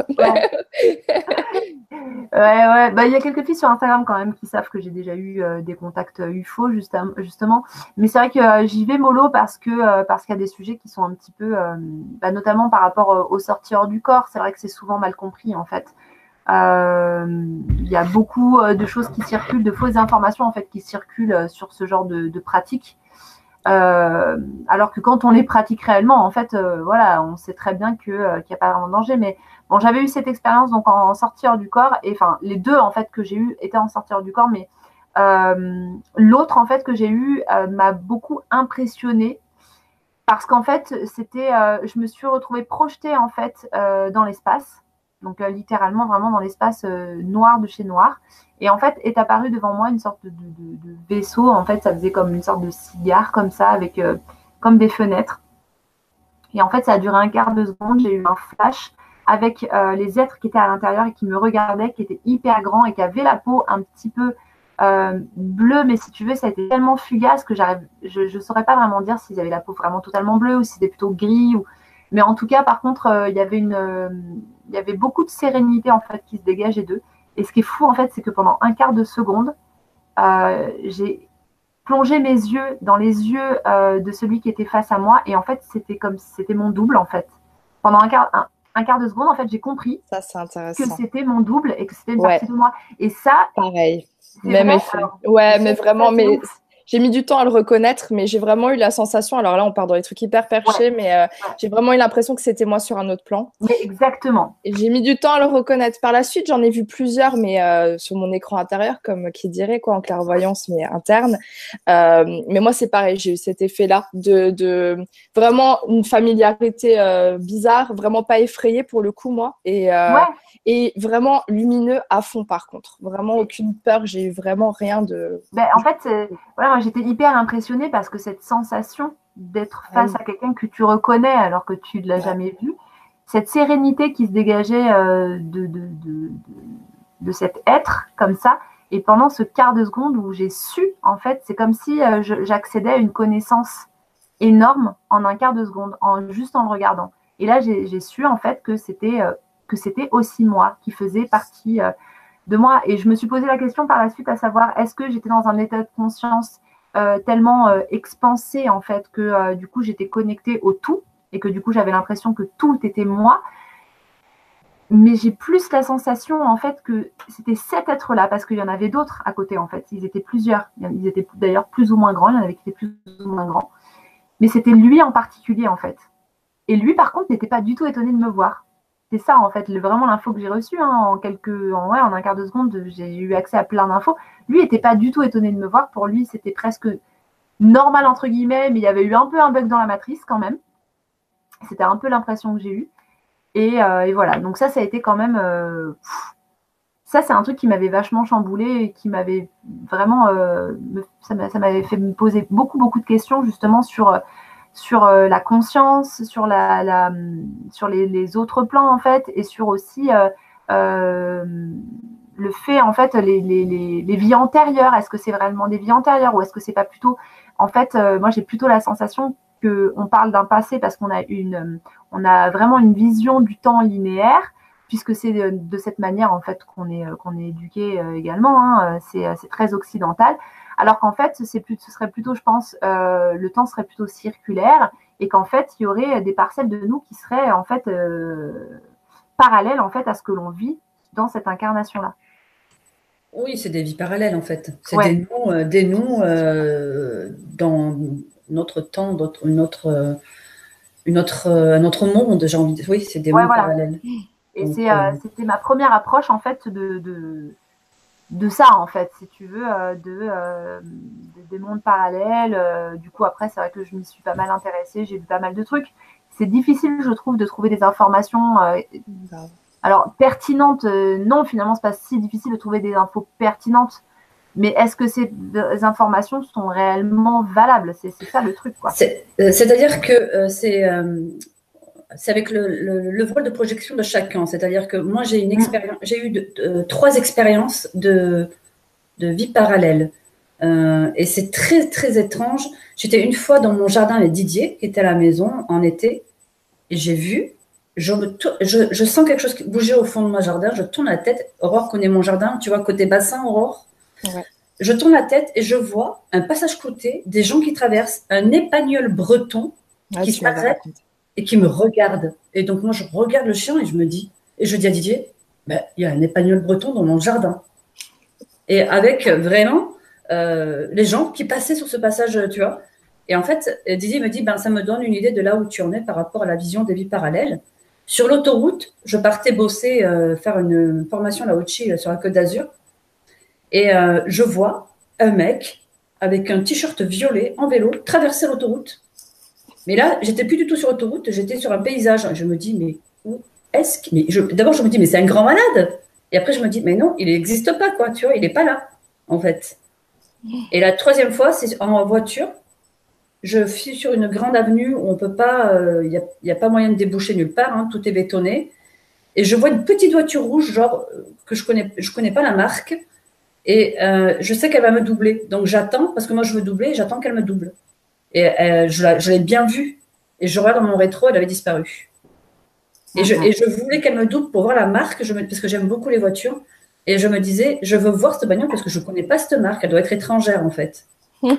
Ouais, ouais. Bah, il y a quelques filles sur Instagram quand même qui savent que j'ai déjà eu euh, des contacts UFO euh, justement. Mais c'est vrai que euh, j'y vais mollo parce que parce qu'il y a des sujets qui sont un petit peu, bah, notamment par rapport aux sorties hors du corps. C'est vrai que c'est souvent mal compris en fait. Il y a beaucoup de choses qui circulent, de fausses informations en fait qui circulent sur ce genre de, de pratiques. Alors que quand on les pratique réellement, en fait, voilà, on sait très bien qu'il n'y a pas vraiment de danger. Mais Bon, j'avais eu cette expérience donc en sortir du corps, et enfin les deux en fait que j'ai eu étaient en sortir du corps, mais euh, l'autre en fait que j'ai eu euh, m'a beaucoup impressionnée parce qu'en fait c'était, euh, je me suis retrouvée projetée en fait dans l'espace, donc littéralement vraiment dans l'espace noir de chez noir, et en fait est apparu devant moi une sorte de, vaisseau, en fait ça faisait comme une sorte de cigare comme ça avec comme des fenêtres, et en fait ça a duré un quart de seconde, j'ai eu un flash avec euh, les êtres qui étaient à l'intérieur et qui me regardaient, qui étaient hyper grands et qui avaient la peau un petit peu euh, bleue, mais si tu veux, ça a été tellement fugace que je ne saurais pas vraiment dire s'ils avaient la peau vraiment totalement bleue ou si c'était plutôt gris. Ou... Mais en tout cas, par contre, euh, il y avait une, il y avait beaucoup de sérénité en fait qui se dégageait d'eux. Et ce qui est fou en fait, c'est que pendant un quart de seconde, j'ai plongé mes yeux dans les yeux de celui qui était face à moi et en fait, c'était comme si c'était mon double en fait. Pendant un quart, un quart de seconde, en fait, j'ai compris ça, que c'était mon double et que c'était une partie de moi. Et ça, pareil. Même effet. ouais, mais vraiment, mais j'ai mis du temps à le reconnaître, mais j'ai vraiment eu la sensation. Alors là, on part dans les trucs hyper perchés, mais euh, j'ai vraiment eu l'impression que c'était moi sur un autre plan. Mais exactement. J'ai mis du temps à le reconnaître. Par la suite, j'en ai vu plusieurs, mais euh, sur mon écran intérieur, comme qui dirait quoi, en clairvoyance, mais interne. Euh, mais moi, c'est pareil. J'ai eu cet effet-là de, de, vraiment une familiarité bizarre, vraiment pas effrayée pour le coup, moi. Et, et vraiment lumineux à fond, par contre. Vraiment aucune peur. J'ai eu vraiment rien de. Ben, en fait, voilà, j'étais hyper impressionnée parce que cette sensation d'être ah face à quelqu'un que tu reconnais alors que tu ne l'as jamais vu, cette sérénité qui se dégageait euh, de, de, de, cet être comme ça, et pendant ce quart de seconde où j'ai su, en fait, c'est comme si euh, j'accédais à une connaissance énorme en un quart de seconde, en, juste en le regardant. Et là, j'ai su, en fait, que c'était euh, que c'était aussi moi qui faisais partie de moi. Et je me suis posé la question par la suite à savoir est-ce que j'étais dans un état de conscience tellement euh, expansé en fait que euh, du coup j'étais connectée au tout et que du coup j'avais l'impression que tout était moi. Mais j'ai plus la sensation en fait que c'était cet être-là parce qu'il y en avait d'autres à côté en fait. Ils étaient plusieurs. Ils étaient d'ailleurs plus ou moins grands. Il y en avait qui étaient plus ou moins grands. Mais c'était lui en particulier en fait. Et lui par contre n'était pas du tout étonné de me voir c'est ça en fait, vraiment l'info que j'ai reçue hein, en quelques, en, ouais, en un quart de seconde, j'ai eu accès à plein d'infos. Lui n'était pas du tout étonné de me voir. Pour lui, c'était presque normal entre guillemets, mais il y avait eu un peu un bug dans la matrice quand même. C'était un peu l'impression que j'ai eue. Et, euh, voilà. Donc ça, ça a été quand même. Euh, ça, c'est un truc qui m'avait vachement chamboulé et qui m'avait vraiment. Euh, ça m'avait fait me poser beaucoup, beaucoup de questions justement sur sur euh, la conscience, sur, la, sur les, autres plans en fait, et sur aussi euh, euh, le fait en fait les, les, vies antérieures. Est-ce que c'est vraiment des vies antérieures ou est-ce que c'est pas plutôt en fait moi j'ai plutôt la sensation que on parle d'un passé parce qu'on a une on a vraiment une vision du temps linéaire puisque c'est de, cette manière en fait qu'on est qu'on est éduqué également. Hein, c'est très occidental alors qu'en fait, ce serait plutôt, je pense, euh, le temps serait plutôt circulaire et qu'en fait, il y aurait des parcelles de nous qui seraient en fait euh, parallèles en fait à ce que l'on vit dans cette incarnation-là. Oui, c'est des vies parallèles en fait. C'est des nous, euh, des nous dans notre temps, notre, autre monde, j'ai envie de Oui, c'est des mondes parallèles. Et c'était ma première approche en fait de de ça en fait, si tu veux, euh, euh, de, des mondes parallèles. Euh, du coup, après, c'est vrai que je m'y suis pas mal intéressée, j'ai vu pas mal de trucs. C'est difficile, je trouve, de trouver des informations. alors pertinentes, non, finalement, c'est pas si difficile de trouver des infos pertinentes. Mais est-ce que ces informations sont réellement valables? C'est ça le truc, quoi. C'est-à-dire que c'est c'est avec le, le, vol de projection de chacun. C'est-à-dire que moi, j'ai une expérience, j'ai eu trois expériences de, de vie parallèle. Euh, et c'est très, très étrange. J'étais une fois dans mon jardin avec Didier, qui était à la maison en été, et j'ai vu, je, je, je, sens quelque chose bouger au fond de mon jardin, je tourne la tête. Aurore connaît mon jardin, tu vois, côté bassin, Aurore. Je tourne la tête et je vois un passage côté, des gens qui traversent, un épagnol breton ah, qui s'arrête et qui me regarde. Et donc, moi, je regarde le chien et je me dis, et je dis à Didier, ben, il y a un épagnol breton dans mon jardin. Et avec vraiment euh, les gens qui passaient sur ce passage, tu vois. Et en fait, Didier me dit, ben, ça me donne une idée de là où tu en es par rapport à la vision des vies parallèles. Sur l'autoroute, je partais bosser, euh, faire une formation là au Chili, sur la Côte d'Azur. Et euh, je vois un mec avec un t-shirt violet en vélo traverser l'autoroute. Mais là, j'étais plus du tout sur l'autoroute, j'étais sur un paysage. Je me dis, mais où est-ce que. D'abord, je me dis, mais c'est un grand malade. Et après, je me dis, mais non, il n'existe pas, quoi, tu vois, il n'est pas là, en fait. Et la troisième fois, c'est en voiture. Je suis sur une grande avenue où on peut pas, il euh, n'y a, a, pas moyen de déboucher nulle part, hein, tout est bétonné. Et je vois une petite voiture rouge, genre euh, que je connais, je connais pas la marque, et euh, je sais qu'elle va me doubler. Donc j'attends parce que moi je veux doubler, j'attends qu'elle me double. Et je l'ai bien vue. Et je regarde dans mon rétro, elle avait disparu. Et je, et je voulais qu'elle me double pour voir la marque, je me, parce que j'aime beaucoup les voitures. Et je me disais, je veux voir cette bagnole parce que je ne connais pas cette marque. Elle doit être étrangère, en fait. *laughs* ouais,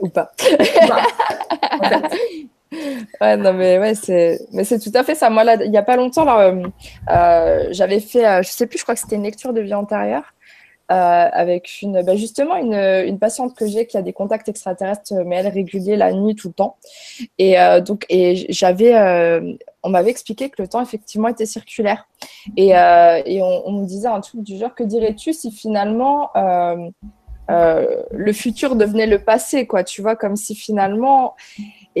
ou pas. *laughs* Ouais, non, mais ouais, c'est, mais c'est tout à fait ça. Moi, là, il n'y a pas longtemps, là, euh, euh, j'avais fait, euh, je sais plus, je crois que c'était une lecture de vie antérieure. Euh, avec une, bah justement une, patiente que j'ai qui a des contacts extraterrestres, mais elle régulier la nuit tout le temps. Et euh, donc, et j'avais, euh, on m'avait expliqué que le temps effectivement était circulaire. Et, et on, on, me disait un truc du genre que dirais-tu si finalement le futur devenait le passé, quoi Tu vois, comme si finalement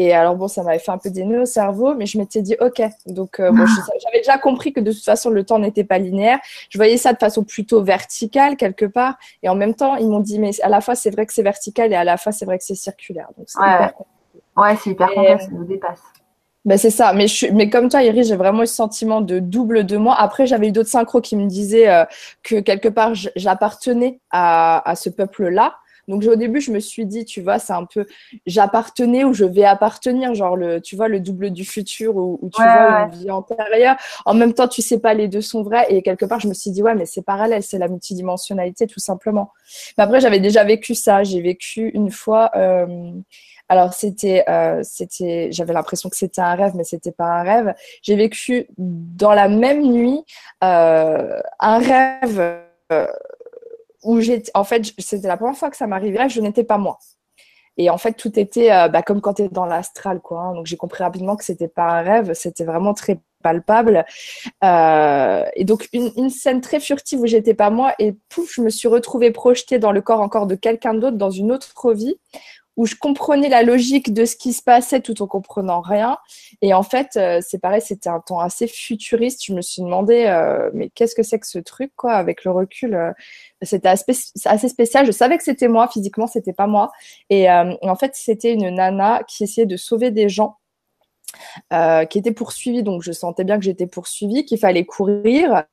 et alors, bon, ça m'avait fait un peu des nœuds au cerveau, mais je m'étais dit, OK. Donc, euh, bon, *laughs* j'avais déjà compris que de toute façon, le temps n'était pas linéaire. Je voyais ça de façon plutôt verticale, quelque part. Et en même temps, ils m'ont dit, mais à la fois, c'est vrai que c'est vertical et à la fois, c'est vrai que c'est circulaire. Donc, c'est ouais. hyper Ouais, c'est hyper complexe, ça nous dépasse. Ben c'est ça, mais, je mais comme toi, Iris, j'ai vraiment eu ce sentiment de double de moi. Après, j'avais eu d'autres synchros qui me disaient euh, que quelque part, j'appartenais à, à ce peuple-là. Donc au début, je me suis dit, tu vois, c'est un peu j'appartenais ou je vais appartenir, genre le, tu vois, le double du futur ou, tu vois une vie antérieure. En même temps, tu sais pas, les deux sont vrais. Et quelque part, je me suis dit, ouais, mais c'est parallèle, c'est la multidimensionnalité tout simplement. Mais après, j'avais déjà vécu ça. J'ai vécu une fois. Euh, alors c'était, euh, c'était, j'avais l'impression que c'était un rêve, mais c'était pas un rêve. J'ai vécu dans la même nuit euh, un rêve où en fait, c'était la première fois que ça m'arrivait, je n'étais pas moi. Et en fait, tout était euh, bah, comme quand tu es dans l'astral, quoi. Hein. Donc, j'ai compris rapidement que c'était pas un rêve, c'était vraiment très palpable. Euh, et donc, une, une, scène très furtive où j'étais pas moi, et pouf, je me suis retrouvée projetée dans le corps encore de quelqu'un d'autre dans une autre vie, où je comprenais la logique de ce qui se passait tout en comprenant rien. Et en fait, euh, c'est pareil, c'était un temps assez futuriste. Je me suis demandé, euh, mais qu'est-ce que c'est que ce truc, quoi, avec le recul. Euh, c'était assez spécial. Je savais que c'était moi, physiquement, c'était pas moi. Et en fait, c'était une nana qui essayait de sauver des gens. qui étaient poursuivis, donc je sentais bien que j'étais poursuivie, qu'il fallait courir.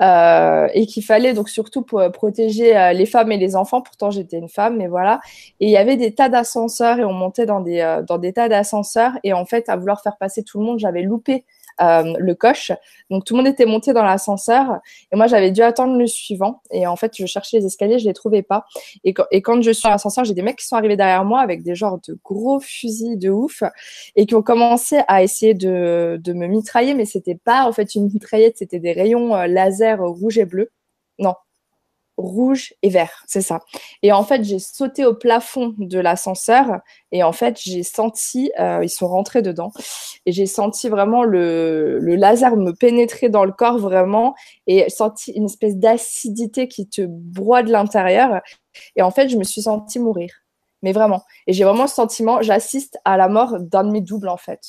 Euh, et qu'il fallait donc surtout pour, protéger euh, les femmes et les enfants. Pourtant, j'étais une femme, mais voilà. Et il y avait des tas d'ascenseurs et on montait dans des, euh, dans des tas d'ascenseurs. Et en fait, à vouloir faire passer tout le monde, j'avais loupé euh, le coche. Donc tout le monde était monté dans l'ascenseur et moi j'avais dû attendre le suivant. Et en fait, je cherchais les escaliers, je les trouvais pas. Et quand, je suis dans l'ascenseur, j'ai des mecs qui sont arrivés derrière moi avec des genres de gros fusils de ouf et qui ont commencé à essayer de, de me mitrailler, mais c'était pas en fait une mitraillette, c'était des rayons euh, laser rouge et bleu. Non, rouge et vert, c'est ça. Et en fait, j'ai sauté au plafond de l'ascenseur et en fait, j'ai senti, euh, ils sont rentrés dedans, et j'ai senti vraiment le, le, laser me pénétrer dans le corps vraiment et senti une espèce d'acidité qui te broie de l'intérieur. Et en fait, je me suis sentie mourir, mais vraiment. Et j'ai vraiment le sentiment, j'assiste à la mort d'un de mes doubles en fait.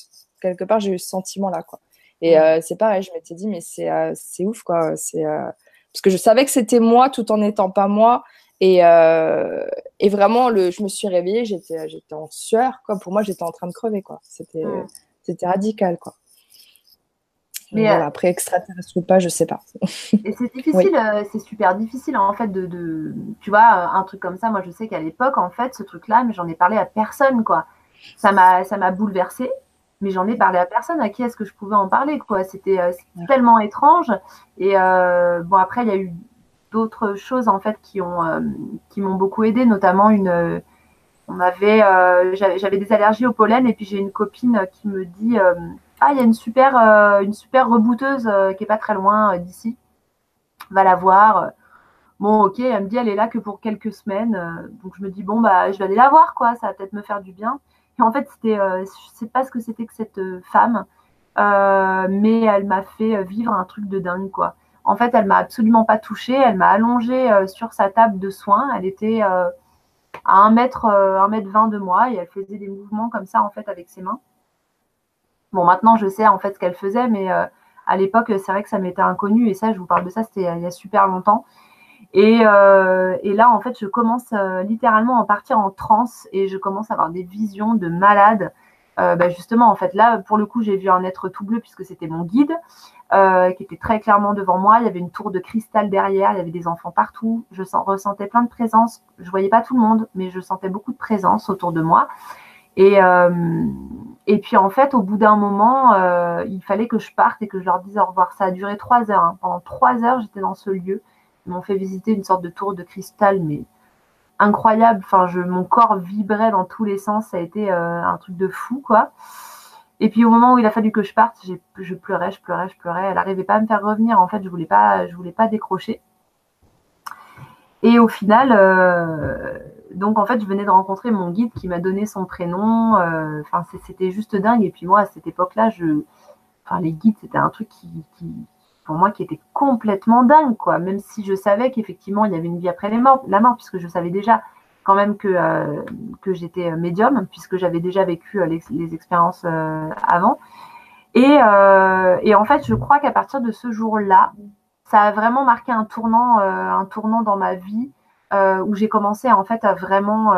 Quelque part, j'ai eu ce sentiment là, quoi. Et euh, c'est pareil, je m'étais dit, mais c'est euh, c'est ouf, quoi. C'est parce que je savais que c'était moi tout en n'étant pas moi. Et, euh, et vraiment, le, je me suis réveillée, j'étais, j'étais en sueur. Quoi. Pour moi, j'étais en train de crever. Quoi. C'était, C'était radical, quoi. Mais voilà, après extraterrestre ou pas, je sais pas. et c'est *laughs* difficile, c'est super difficile en fait de, de, tu vois, un truc comme ça. Moi, je sais qu'à l'époque, en fait, ce truc-là, mais j'en ai parlé à personne, quoi. Ça m'a, ça m'a bouleversée mais j'en ai parlé à personne. À qui est-ce que je pouvais en parler quoi C'était euh, tellement étrange. Et euh, bon, après, il y a eu d'autres choses en fait qui ont euh, qui m'ont beaucoup aidé, notamment une. on avait, j'avais des allergies au pollen et puis j'ai une copine qui me dit ah il y a une super une super rebouteuse qui est pas très loin d'ici, va la voir. Bon, ok, elle me dit elle est là que pour quelques semaines. donc je me dis bon bah je vais aller la voir quoi, ça va peut-être me faire du bien. En fait, c'était, euh, je sais pas ce que c'était que cette euh, femme, euh, mais elle m'a fait vivre un truc de dingue, quoi. En fait, elle m'a absolument pas touchée. Elle m'a allongée sur sa table de soins. Elle était à 1 mètre, 1 mètre 20 de moi et elle faisait des mouvements comme ça, en fait, avec ses mains. Bon, maintenant, je sais en fait ce qu'elle faisait, mais à l'époque, c'est vrai que ça m'était inconnu. Et ça, je vous parle de ça, c'était il y a super longtemps. Euh, et, là, en fait, je commence euh, littéralement à partir en transe et je commence à avoir des visions de malade. Euh, bah, justement, en fait, là, pour le coup, j'ai vu un être tout bleu puisque c'était mon guide qui était très clairement devant moi. Il y avait une tour de cristal derrière, il y avait des enfants partout. Je ressentais plein de présence. Je voyais pas tout le monde, mais je sentais beaucoup de présence autour de moi. Et, et puis, en fait, au bout d'un moment, il fallait que je parte et que je leur dise au revoir. Ça a duré trois heures. Hein. Pendant trois heures, j'étais dans ce lieu. M'ont fait visiter une sorte de tour de cristal, mais incroyable. Enfin, mon corps vibrait dans tous les sens. Ça a été euh, un truc de fou, quoi. Et puis au moment où il a fallu que je parte, je pleurais, je pleurais, je pleurais. Elle n'arrivait pas à me faire revenir. En fait, je voulais pas, je voulais pas décrocher. Et au final, euh, donc en fait, je venais de rencontrer mon guide qui m'a donné son prénom. Euh, enfin, c'était juste dingue. Et puis moi, à cette époque-là, je, enfin, les guides, c'était un truc qui, pour moi qui était complètement dingue, quoi. Même si je savais qu'effectivement il y avait une vie après la mort, puisque je savais déjà quand même que, euh, que j'étais euh, médium, puisque j'avais déjà vécu euh, les, expériences avant. Et, et, en fait, je crois qu'à partir de ce jour-là, ça a vraiment marqué un tournant, un tournant dans ma vie où j'ai commencé en fait à vraiment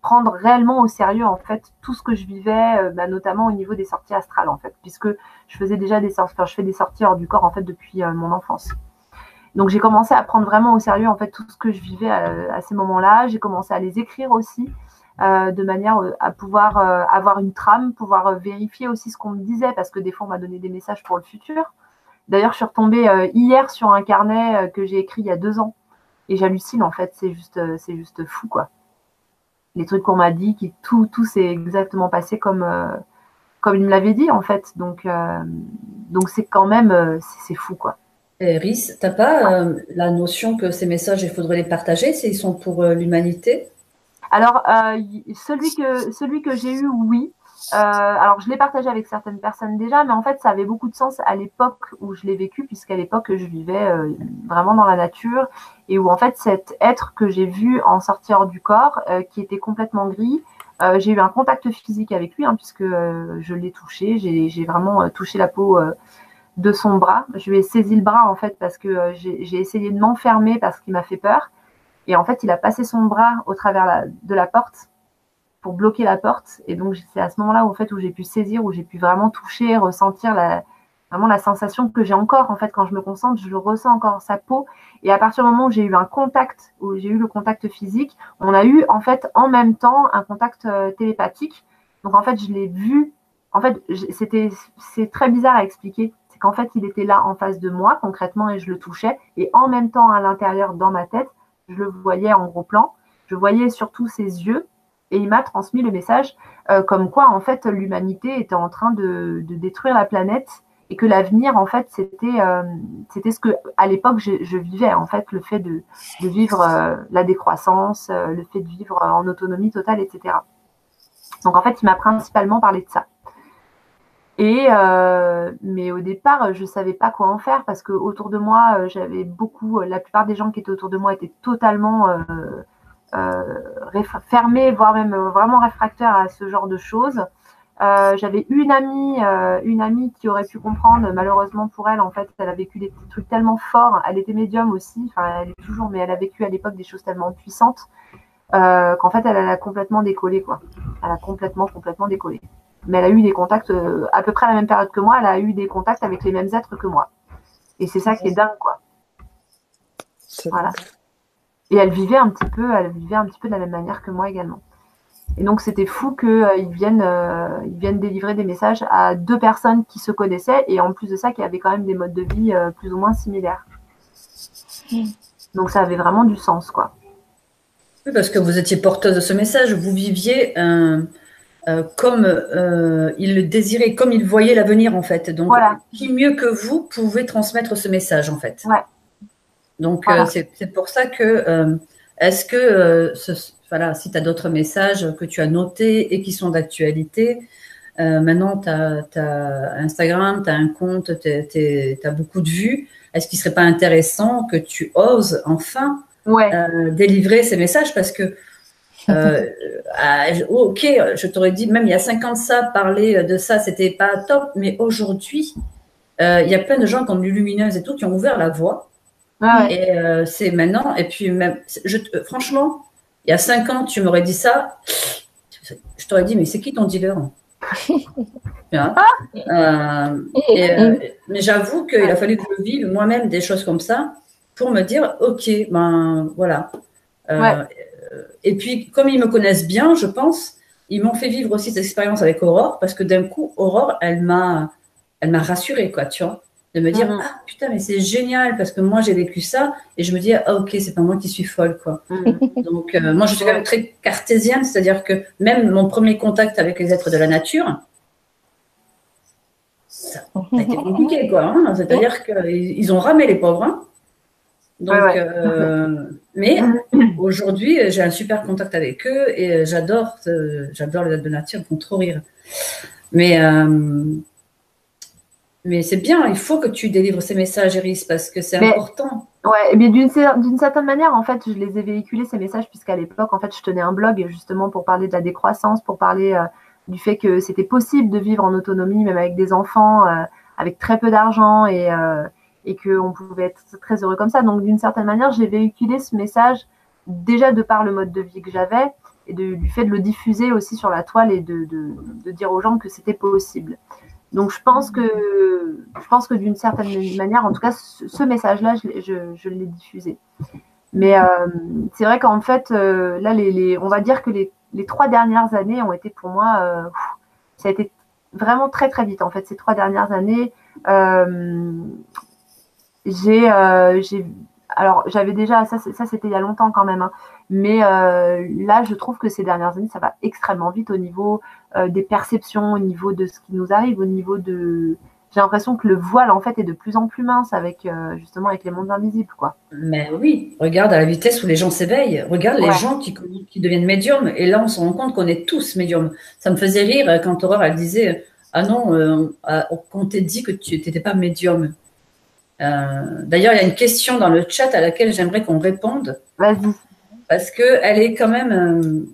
prendre réellement au sérieux en fait tout ce que je vivais, euh, bah, notamment au niveau des sorties astrales en fait, puisque je faisais déjà des sorties, je fais des sorties hors du corps en fait depuis euh, mon enfance. Donc j'ai commencé à prendre vraiment au sérieux en fait tout ce que je vivais à, ces moments-là. J'ai commencé à les écrire aussi euh, de manière à pouvoir avoir une trame, pouvoir vérifier aussi ce qu'on me disait parce que des fois on m'a donné des messages pour le futur. D'ailleurs je suis retombée hier sur un carnet que j'ai écrit il y a deux ans et j'hallucine en fait. C'est juste c'est juste fou quoi les trucs qu'on m'a dit, qui tout, tout s'est exactement passé comme, euh, comme il me l'avait dit en fait. Donc, euh, donc c'est quand même, euh, c'est fou quoi. Et Rhys, t'as pas la notion que ces messages, il faudrait les partager s'ils sont pour l'humanité? Alors, celui que, celui que j'ai eu, oui. Euh, alors, je l'ai partagé avec certaines personnes déjà, mais en fait, ça avait beaucoup de sens à l'époque où je l'ai vécu, puisqu'à l'époque, je vivais euh, vraiment dans la nature et où, en fait, cet être que j'ai vu en sortir du corps, euh, qui était complètement gris, j'ai eu un contact physique avec lui, hein, puisque je l'ai touché. J'ai vraiment touché la peau de son bras. Je lui ai saisi le bras, en fait, parce que j'ai essayé de m'enfermer parce qu'il m'a fait peur. Et en fait, il a passé son bras au travers de la porte pour bloquer la porte. Et donc, c'est à ce moment-là, en fait, où j'ai pu saisir, où j'ai pu vraiment toucher, ressentir la, vraiment la sensation que j'ai encore. En fait, quand je me concentre, je le ressens encore sa peau. Et à partir du moment où j'ai eu un contact, où j'ai eu le contact physique, on a eu, en fait, en même temps, un contact euh, télépathique. Donc, en fait, je l'ai vu. En fait, c'était, c'est très bizarre à expliquer. C'est qu'en fait, il était là en face de moi, concrètement, et je le touchais. Et en même temps, à l'intérieur, dans ma tête, je le voyais en gros plan. Je voyais surtout ses yeux et il m'a transmis le message euh, comme quoi en fait l'humanité était en train de, détruire la planète et que l'avenir en fait c'était euh, c'était ce que à l'époque je, vivais en fait le fait de, vivre euh, la décroissance le fait de vivre en autonomie totale etc donc en fait il m'a principalement parlé de ça. Et mais au départ je savais pas quoi en faire parce que autour de moi j'avais beaucoup la plupart des gens qui étaient autour de moi étaient totalement euh, fermé, voire même euh, vraiment réfractaire à ce genre de choses. Euh, j'avais une amie, une amie qui aurait pu comprendre. Malheureusement pour elle, en fait, elle a vécu des trucs tellement forts. Elle était médium aussi. Enfin, elle est toujours, mais elle a vécu à l'époque des choses tellement puissantes qu'en fait, elle, a complètement décollé, quoi. Elle a complètement, complètement décollé. mais elle a eu des contacts à peu près à la même période que moi. Elle a eu des contacts avec les mêmes êtres que moi. Et c'est ça qui est dingue, quoi. Voilà. Et elle vivait un petit peu, elle vivait un petit peu de la même manière que moi également. Et donc c'était fou qu'ils viennent, ils viennent délivrer des messages à deux personnes qui se connaissaient et en plus de ça qui avaient quand même des modes de vie plus ou moins similaires. Mm. Donc ça avait vraiment du sens, quoi. Oui, parce que vous étiez porteuse de ce message, vous viviez euh, comme euh, il le désirait, comme il voyait l'avenir en fait. Donc, qui mieux que vous pouvait transmettre ce message en fait? Ouais. Donc, euh, c'est pour ça que, est-ce que, voilà, si tu as d'autres messages que tu as notés et qui sont d'actualité, maintenant tu as, Instagram, tu as un compte, tu as beaucoup de vues, est-ce qu'il ne serait pas intéressant que tu oses enfin euh, délivrer ces messages? Parce que euh, *laughs* ok, je t'aurais dit, même il y a 50 ça, parler de ça, c'était pas top, mais aujourd'hui, euh, il y a plein de gens comme Lumineuse et tout qui ont ouvert la voie. Et c'est maintenant, et puis même, je, franchement, il y a 5 ans, tu m'aurais dit ça, je t'aurais dit, mais c'est qui ton dealer? *laughs* Mais j'avoue qu'il a fallu que je vive moi-même des choses comme ça pour me dire, OK, ben voilà. Euh, et puis, comme ils me connaissent bien, je pense, ils m'ont fait vivre aussi cette expérience avec Aurore, parce que d'un coup, Aurore, elle m'a, elle m'a rassurée, quoi, tu vois, de me dire, mm-hmm. ah putain, mais c'est génial, parce que moi, j'ai vécu ça, et je me dis, ah ok, c'est pas moi qui suis folle, quoi. Mm-hmm. *laughs* Donc, euh, moi, je suis quand même très cartésienne, c'est-à-dire que même mon premier contact avec les êtres de la nature, ça a *laughs* été compliqué, quoi. Hein. c'est-à-dire qu'ils ont ramé les pauvres. Hein. Donc, euh, mais *laughs* aujourd'hui, j'ai un super contact avec eux et j'adore, j'adore les dates de nature, ils font trop rire. Mais, euh, mais c'est bien, il faut que tu délivres ces messages, Iris, parce que c'est important. Ouais, mais d'une, certaine manière, en fait, je les ai véhiculés, ces messages, puisqu'à l'époque, en fait, je tenais un blog justement pour parler de la décroissance, pour parler euh, du fait que c'était possible de vivre en autonomie, même avec des enfants, avec très peu d'argent et et qu'on pouvait être très heureux comme ça. Donc, d'une certaine manière, j'ai véhiculé ce message déjà de par le mode de vie que j'avais et du fait de le diffuser aussi sur la toile et de, de, dire aux gens que c'était possible. Donc, je pense que, je pense que d'une certaine manière, en tout cas, ce, message-là, je, l'ai diffusé. Mais euh, c'est vrai qu'en fait, euh, là, on va dire que les, trois dernières années ont été pour moi, euh, ça a été vraiment très très vite. En fait, ces trois dernières années, j'ai, alors j'avais déjà, ça, ça c'était il y a longtemps quand même, hein. mais là je trouve que ces dernières années ça va extrêmement vite au niveau des perceptions, au niveau de ce qui nous arrive, au niveau de, j'ai l'impression que le voile en fait est de plus en plus mince avec justement avec les mondes invisibles quoi. Mais oui, regarde à la vitesse où les gens s'éveillent, regarde les gens qui, qui deviennent médiums et là on se rend compte qu'on est tous médiums. Ça me faisait rire quand Aurore elle disait ah non, on t'a dit que tu n'étais pas médium. Euh, d'ailleurs, il y a une question dans le chat à laquelle j'aimerais qu'on réponde. Vas-y. Parce qu'elle est quand même.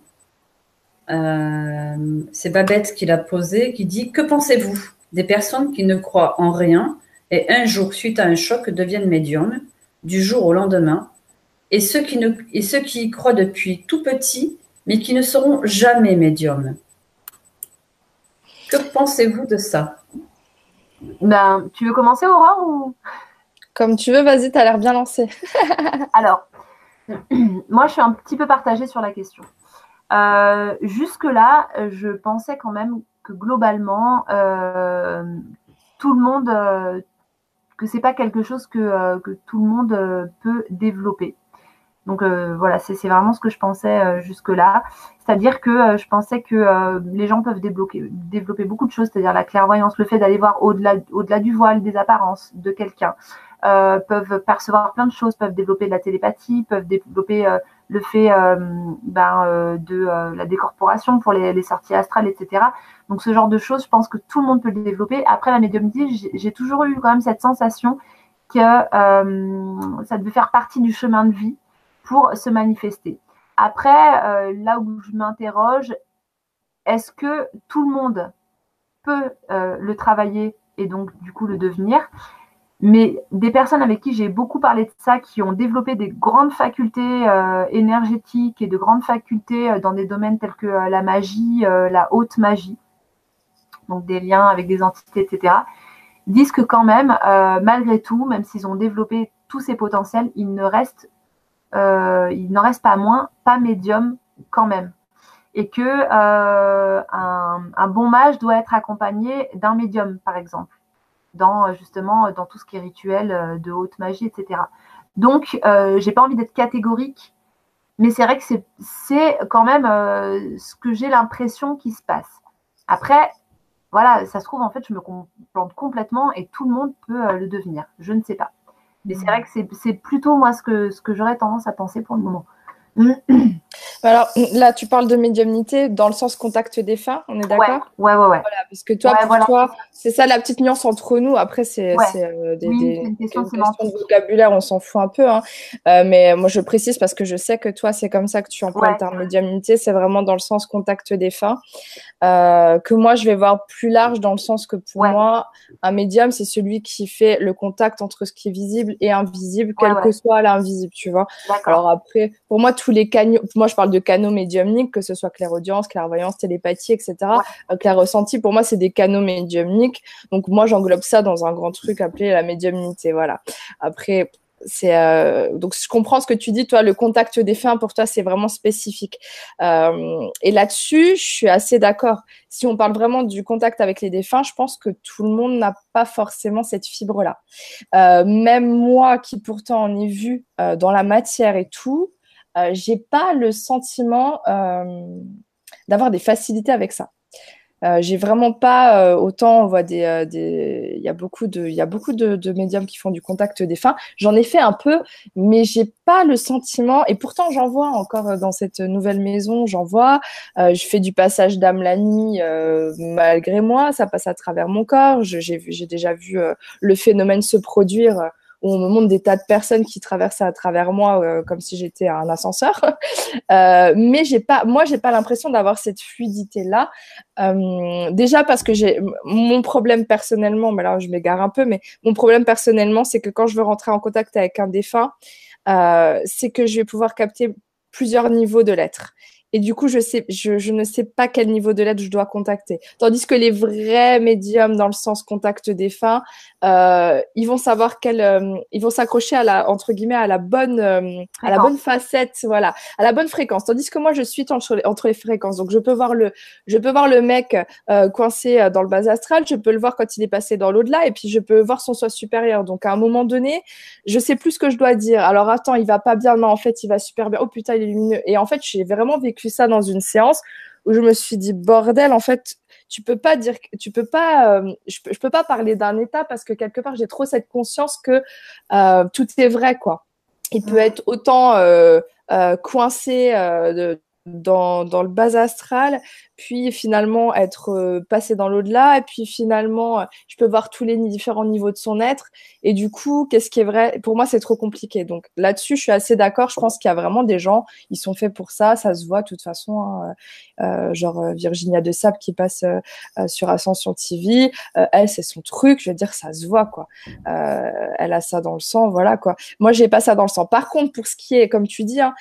Euh, c'est Babette qui l'a posée, qui dit Que pensez-vous des personnes qui ne croient en rien et un jour, suite à un choc, deviennent médiums, du jour au lendemain, et ceux qui, ne, et ceux qui y croient depuis tout petit, mais qui ne seront jamais médiums? Que pensez-vous de ça? Ben, Tu veux commencer, Aurore ou... Comme tu veux, vas-y, tu as l'air bien lancé. *laughs* Alors, *clears throat* moi, je suis un petit peu partagée sur la question. Euh, jusque-là, je pensais quand même que globalement, euh, tout le monde, euh, que c'est pas quelque chose que, que tout le monde peut développer. Donc voilà, c'est vraiment ce que je pensais jusque-là. C'est-à-dire que je pensais que les gens peuvent développer beaucoup de choses, c'est-à-dire la clairvoyance, le fait d'aller voir au-delà au -delà du voile, des apparences de quelqu'un, euh, peuvent percevoir plein de choses, peuvent développer de la télépathie, peuvent développer euh, le fait euh, ben, de la décorporation pour les, sorties astrales, etc. Donc ce genre de choses, je pense que tout le monde peut le développer. Après la médiumnité, j'ai toujours eu quand même cette sensation que ça devait faire partie du chemin de vie pour se manifester. Après, là où je m'interroge, est-ce que tout le monde peut le travailler et donc du coup le devenir? Mais des personnes avec qui j'ai beaucoup parlé de ça, qui ont développé des grandes facultés euh, énergétiques et de grandes facultés euh, dans des domaines tels que euh, la magie, la haute magie, donc des liens avec des entités, etc., disent que quand même, malgré tout, même s'ils ont développé tous ces potentiels, il ne n'en reste pas moins, pas médium quand même et que euh, un, bon mage doit être accompagné d'un médium, par exemple, dans justement dans tout ce qui est rituel euh, de haute magie, etc. Donc, euh, j'ai pas envie d'être catégorique, mais c'est vrai que c'est quand même euh, ce que j'ai l'impression qui se passe. Après, voilà, ça se trouve en fait, je me plante complètement et tout le monde peut le devenir. Je ne sais pas. Mais c'est vrai que c'est plutôt moi ce que, ce que j'aurais tendance à penser pour le moment. Alors là, tu parles de médiumnité dans le sens contact défunt, on est d'accord? Ouais, ouais, ouais, Voilà, parce que toi, pour toi, c'est ça la petite nuance entre nous. Après, c'est euh, des, des, questions, de vocabulaire, on s'en fout un peu. Hein. Euh, mais moi, je précise parce que je sais que toi, c'est comme ça que tu emploies le terme médiumnité. C'est vraiment dans le sens contact défunt. Euh, que moi, je vais voir plus large dans le sens que pour moi, un médium, c'est celui qui fait le contact entre ce qui est visible et invisible, quel que soit l'invisible, tu vois. Alors après, pour moi, tous les canaux, moi, je parle de canaux médiumniques, que ce soit clairaudience, clairvoyance, télépathie, etc. Euh, clair ressenti, pour moi, c'est des canaux médiumniques. Donc, moi, j'englobe ça dans un grand truc appelé la médiumnité, voilà. Après, c'est euh, donc je comprends ce que tu dis toi le contact défunt pour toi c'est vraiment spécifique euh, et là-dessus je suis assez d'accord si on parle vraiment du contact avec les défunts je pense que tout le monde n'a pas forcément cette fibre là euh, même moi qui pourtant en ai vu euh, dans la matière et tout euh, j'ai pas le sentiment d'avoir des facilités avec ça. Euh, j'ai vraiment pas euh, autant on voit des euh, des il y a beaucoup de il y a beaucoup de, de médiums qui font du contact défunt j'en ai fait un peu mais j'ai pas le sentiment et pourtant j'en vois encore dans cette nouvelle maison j'en vois. Je fais du passage d'âme la nuit malgré moi ça passe à travers mon corps. J'ai déjà vu le phénomène se produire où on me montre des tas de personnes qui traversent à travers moi euh, comme si j'étais un ascenseur. *laughs* euh, mais j'ai pas, moi, j'ai pas l'impression d'avoir cette fluidité là. Euh, déjà parce que j'ai mon problème personnellement, mais là je m'égare un peu, mais mon problème personnellement, c'est que quand je veux rentrer en contact avec un défunt, c'est que je vais pouvoir capter plusieurs niveaux de l'être. Et du coup, je, sais, je, je ne sais pas quel niveau de lettre je dois contacter. Tandis que les vrais médiums, dans le sens contact défunt, euh, ils vont savoir quel, euh, ils vont s'accrocher à la, entre guillemets, à la bonne, euh, à la bonne facette, voilà, à la bonne fréquence. Tandis que moi, je suis entre les, entre les fréquences. Donc, je peux voir le, je peux voir le mec euh, coincé dans le bas astral, je peux le voir quand il est passé dans l'au-delà, et puis je peux voir son soi supérieur. Donc, à un moment donné, je sais plus ce que je dois dire. Alors, attends, il va pas bien. Non, en fait, il va super bien. Oh putain, il est lumineux. Et en fait, j'ai vraiment vécu ça dans une séance où je me suis dit bordel en fait tu peux pas dire tu peux pas euh, je, peux, je peux pas parler d'un état parce que quelque part j'ai trop cette conscience que euh, tout est vrai quoi. Il peut être autant euh coincé de, dans, dans le bas astral, puis finalement être euh, passé dans l'au-delà, et puis finalement, euh, je peux voir tous les différents niveaux de son être. Et du coup, qu'est-ce qui est vrai? Pour moi, c'est trop compliqué. Donc là-dessus, je suis assez d'accord. Je pense qu'il y a vraiment des gens, ils sont faits pour ça. Ça se voit de toute façon. Hein. Euh, genre Virginia de Sable qui passe sur Ascension TV. elle, c'est son truc. Je veux dire, ça se voit quoi. elle a ça dans le sang, voilà quoi. Moi, j'ai pas ça dans le sang. Par contre, pour ce qui est, comme tu dis, hein,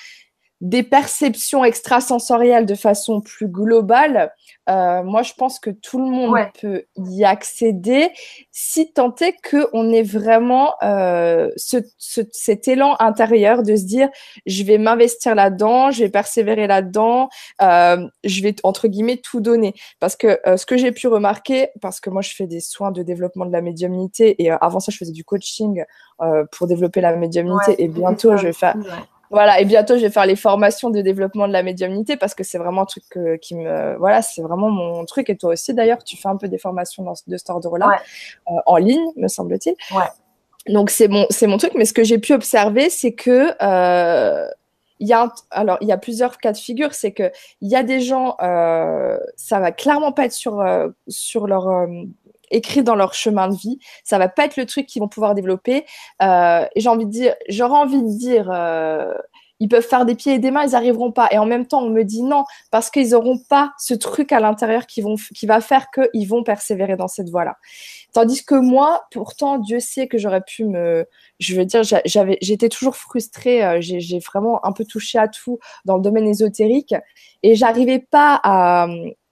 des perceptions extrasensorielles de façon plus globale, euh, moi je pense que tout le monde peut y accéder si tant est qu'on ait vraiment euh, ce, cet élan intérieur de se dire je vais m'investir là-dedans, je vais persévérer là-dedans, euh, je vais entre guillemets tout donner. Parce que ce que j'ai pu remarquer, parce que moi je fais des soins de développement de la médiumnité et avant ça je faisais du coaching pour développer la médiumnité et bientôt je vais faire voilà, et bientôt je vais faire les formations de développement de la médiumnité parce que c'est vraiment un truc qui me, voilà, c'est vraiment mon truc. Et toi aussi d'ailleurs, tu fais un peu des formations dans, de cet ordre-là euh, en ligne, me semble-t-il. Ouais. Donc c'est mon, c'est mon truc. Mais ce que j'ai pu observer, c'est que euh, il y a alors il y a plusieurs cas de figure. C'est que il y a des gens, euh, ça va clairement pas être sur euh, sur leur écrit dans leur chemin de vie. Ça va pas être le truc qu'ils vont pouvoir développer. Euh, j'ai envie de dire, j'aurais envie de dire, euh, ils peuvent faire des pieds et des mains, ils arriveront pas. Et en même temps, on me dit non parce qu'ils n'auront pas ce truc à l'intérieur qui va faire qu'ils vont persévérer dans cette voie-là. Tandis que moi, pourtant, Dieu sait que j'aurais pu me, je veux dire, j'avais, j'étais toujours frustrée. Euh, j'ai vraiment un peu touché à tout dans le domaine ésotérique et j'arrivais pas à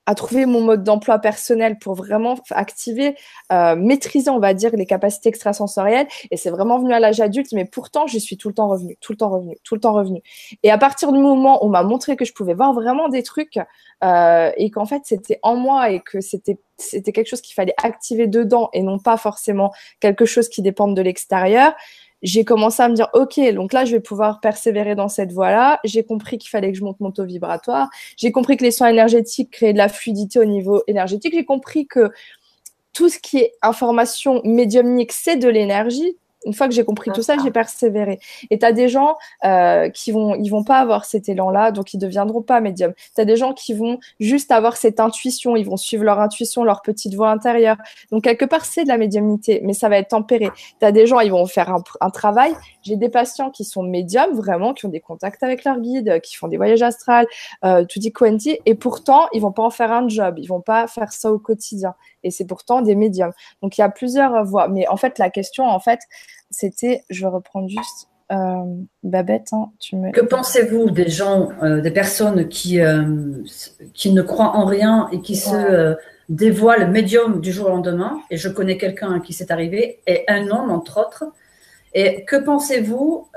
à trouver mon mode d'emploi personnel pour vraiment activer, euh, maîtriser, on va dire, les capacités extrasensorielles. Et c'est vraiment venu à l'âge adulte, mais pourtant, je suis tout le temps revenue, tout le temps revenue, tout le temps revenue. Et à partir du moment où on m'a montré que je pouvais voir vraiment des trucs euh, et qu'en fait, c'était en moi et que c'était c'était quelque chose qu'il fallait activer dedans et non pas forcément quelque chose qui dépende de l'extérieur, j'ai commencé à me dire, OK, donc là, je vais pouvoir persévérer dans cette voie-là. J'ai compris qu'il fallait que je monte mon taux vibratoire. J'ai compris que les soins énergétiques créaient de la fluidité au niveau énergétique. J'ai compris que tout ce qui est information médiumnique, c'est de l'énergie. Une fois que j'ai compris tout ça, j'ai persévéré. Et tu as des gens euh, qui vont, ils vont pas avoir cet élan-là, donc ils deviendront pas médiums. Tu as des gens qui vont juste avoir cette intuition, ils vont suivre leur intuition, leur petite voix intérieure. Donc quelque part, c'est de la médiumnité, mais ça va être tempéré. Tu as des gens, ils vont faire un, un travail. J'ai des patients qui sont médiums, vraiment, qui ont des contacts avec leur guide, qui font des voyages astrales, euh, tout dit quanti, et pourtant, ils vont pas en faire un job, ils vont pas faire ça au quotidien. Et c'est pourtant des médiums. Donc il y a plusieurs voies. Mais en fait, la question, en fait, c'était, je vais reprendre juste euh, Babette, hein, tu me... Que pensez-vous des gens, euh, des personnes qui, euh, qui ne croient en rien et qui se dévoilent médium du jour au lendemain? Et je connais quelqu'un qui s'est arrivé, et un homme entre autres. Et que pensez-vous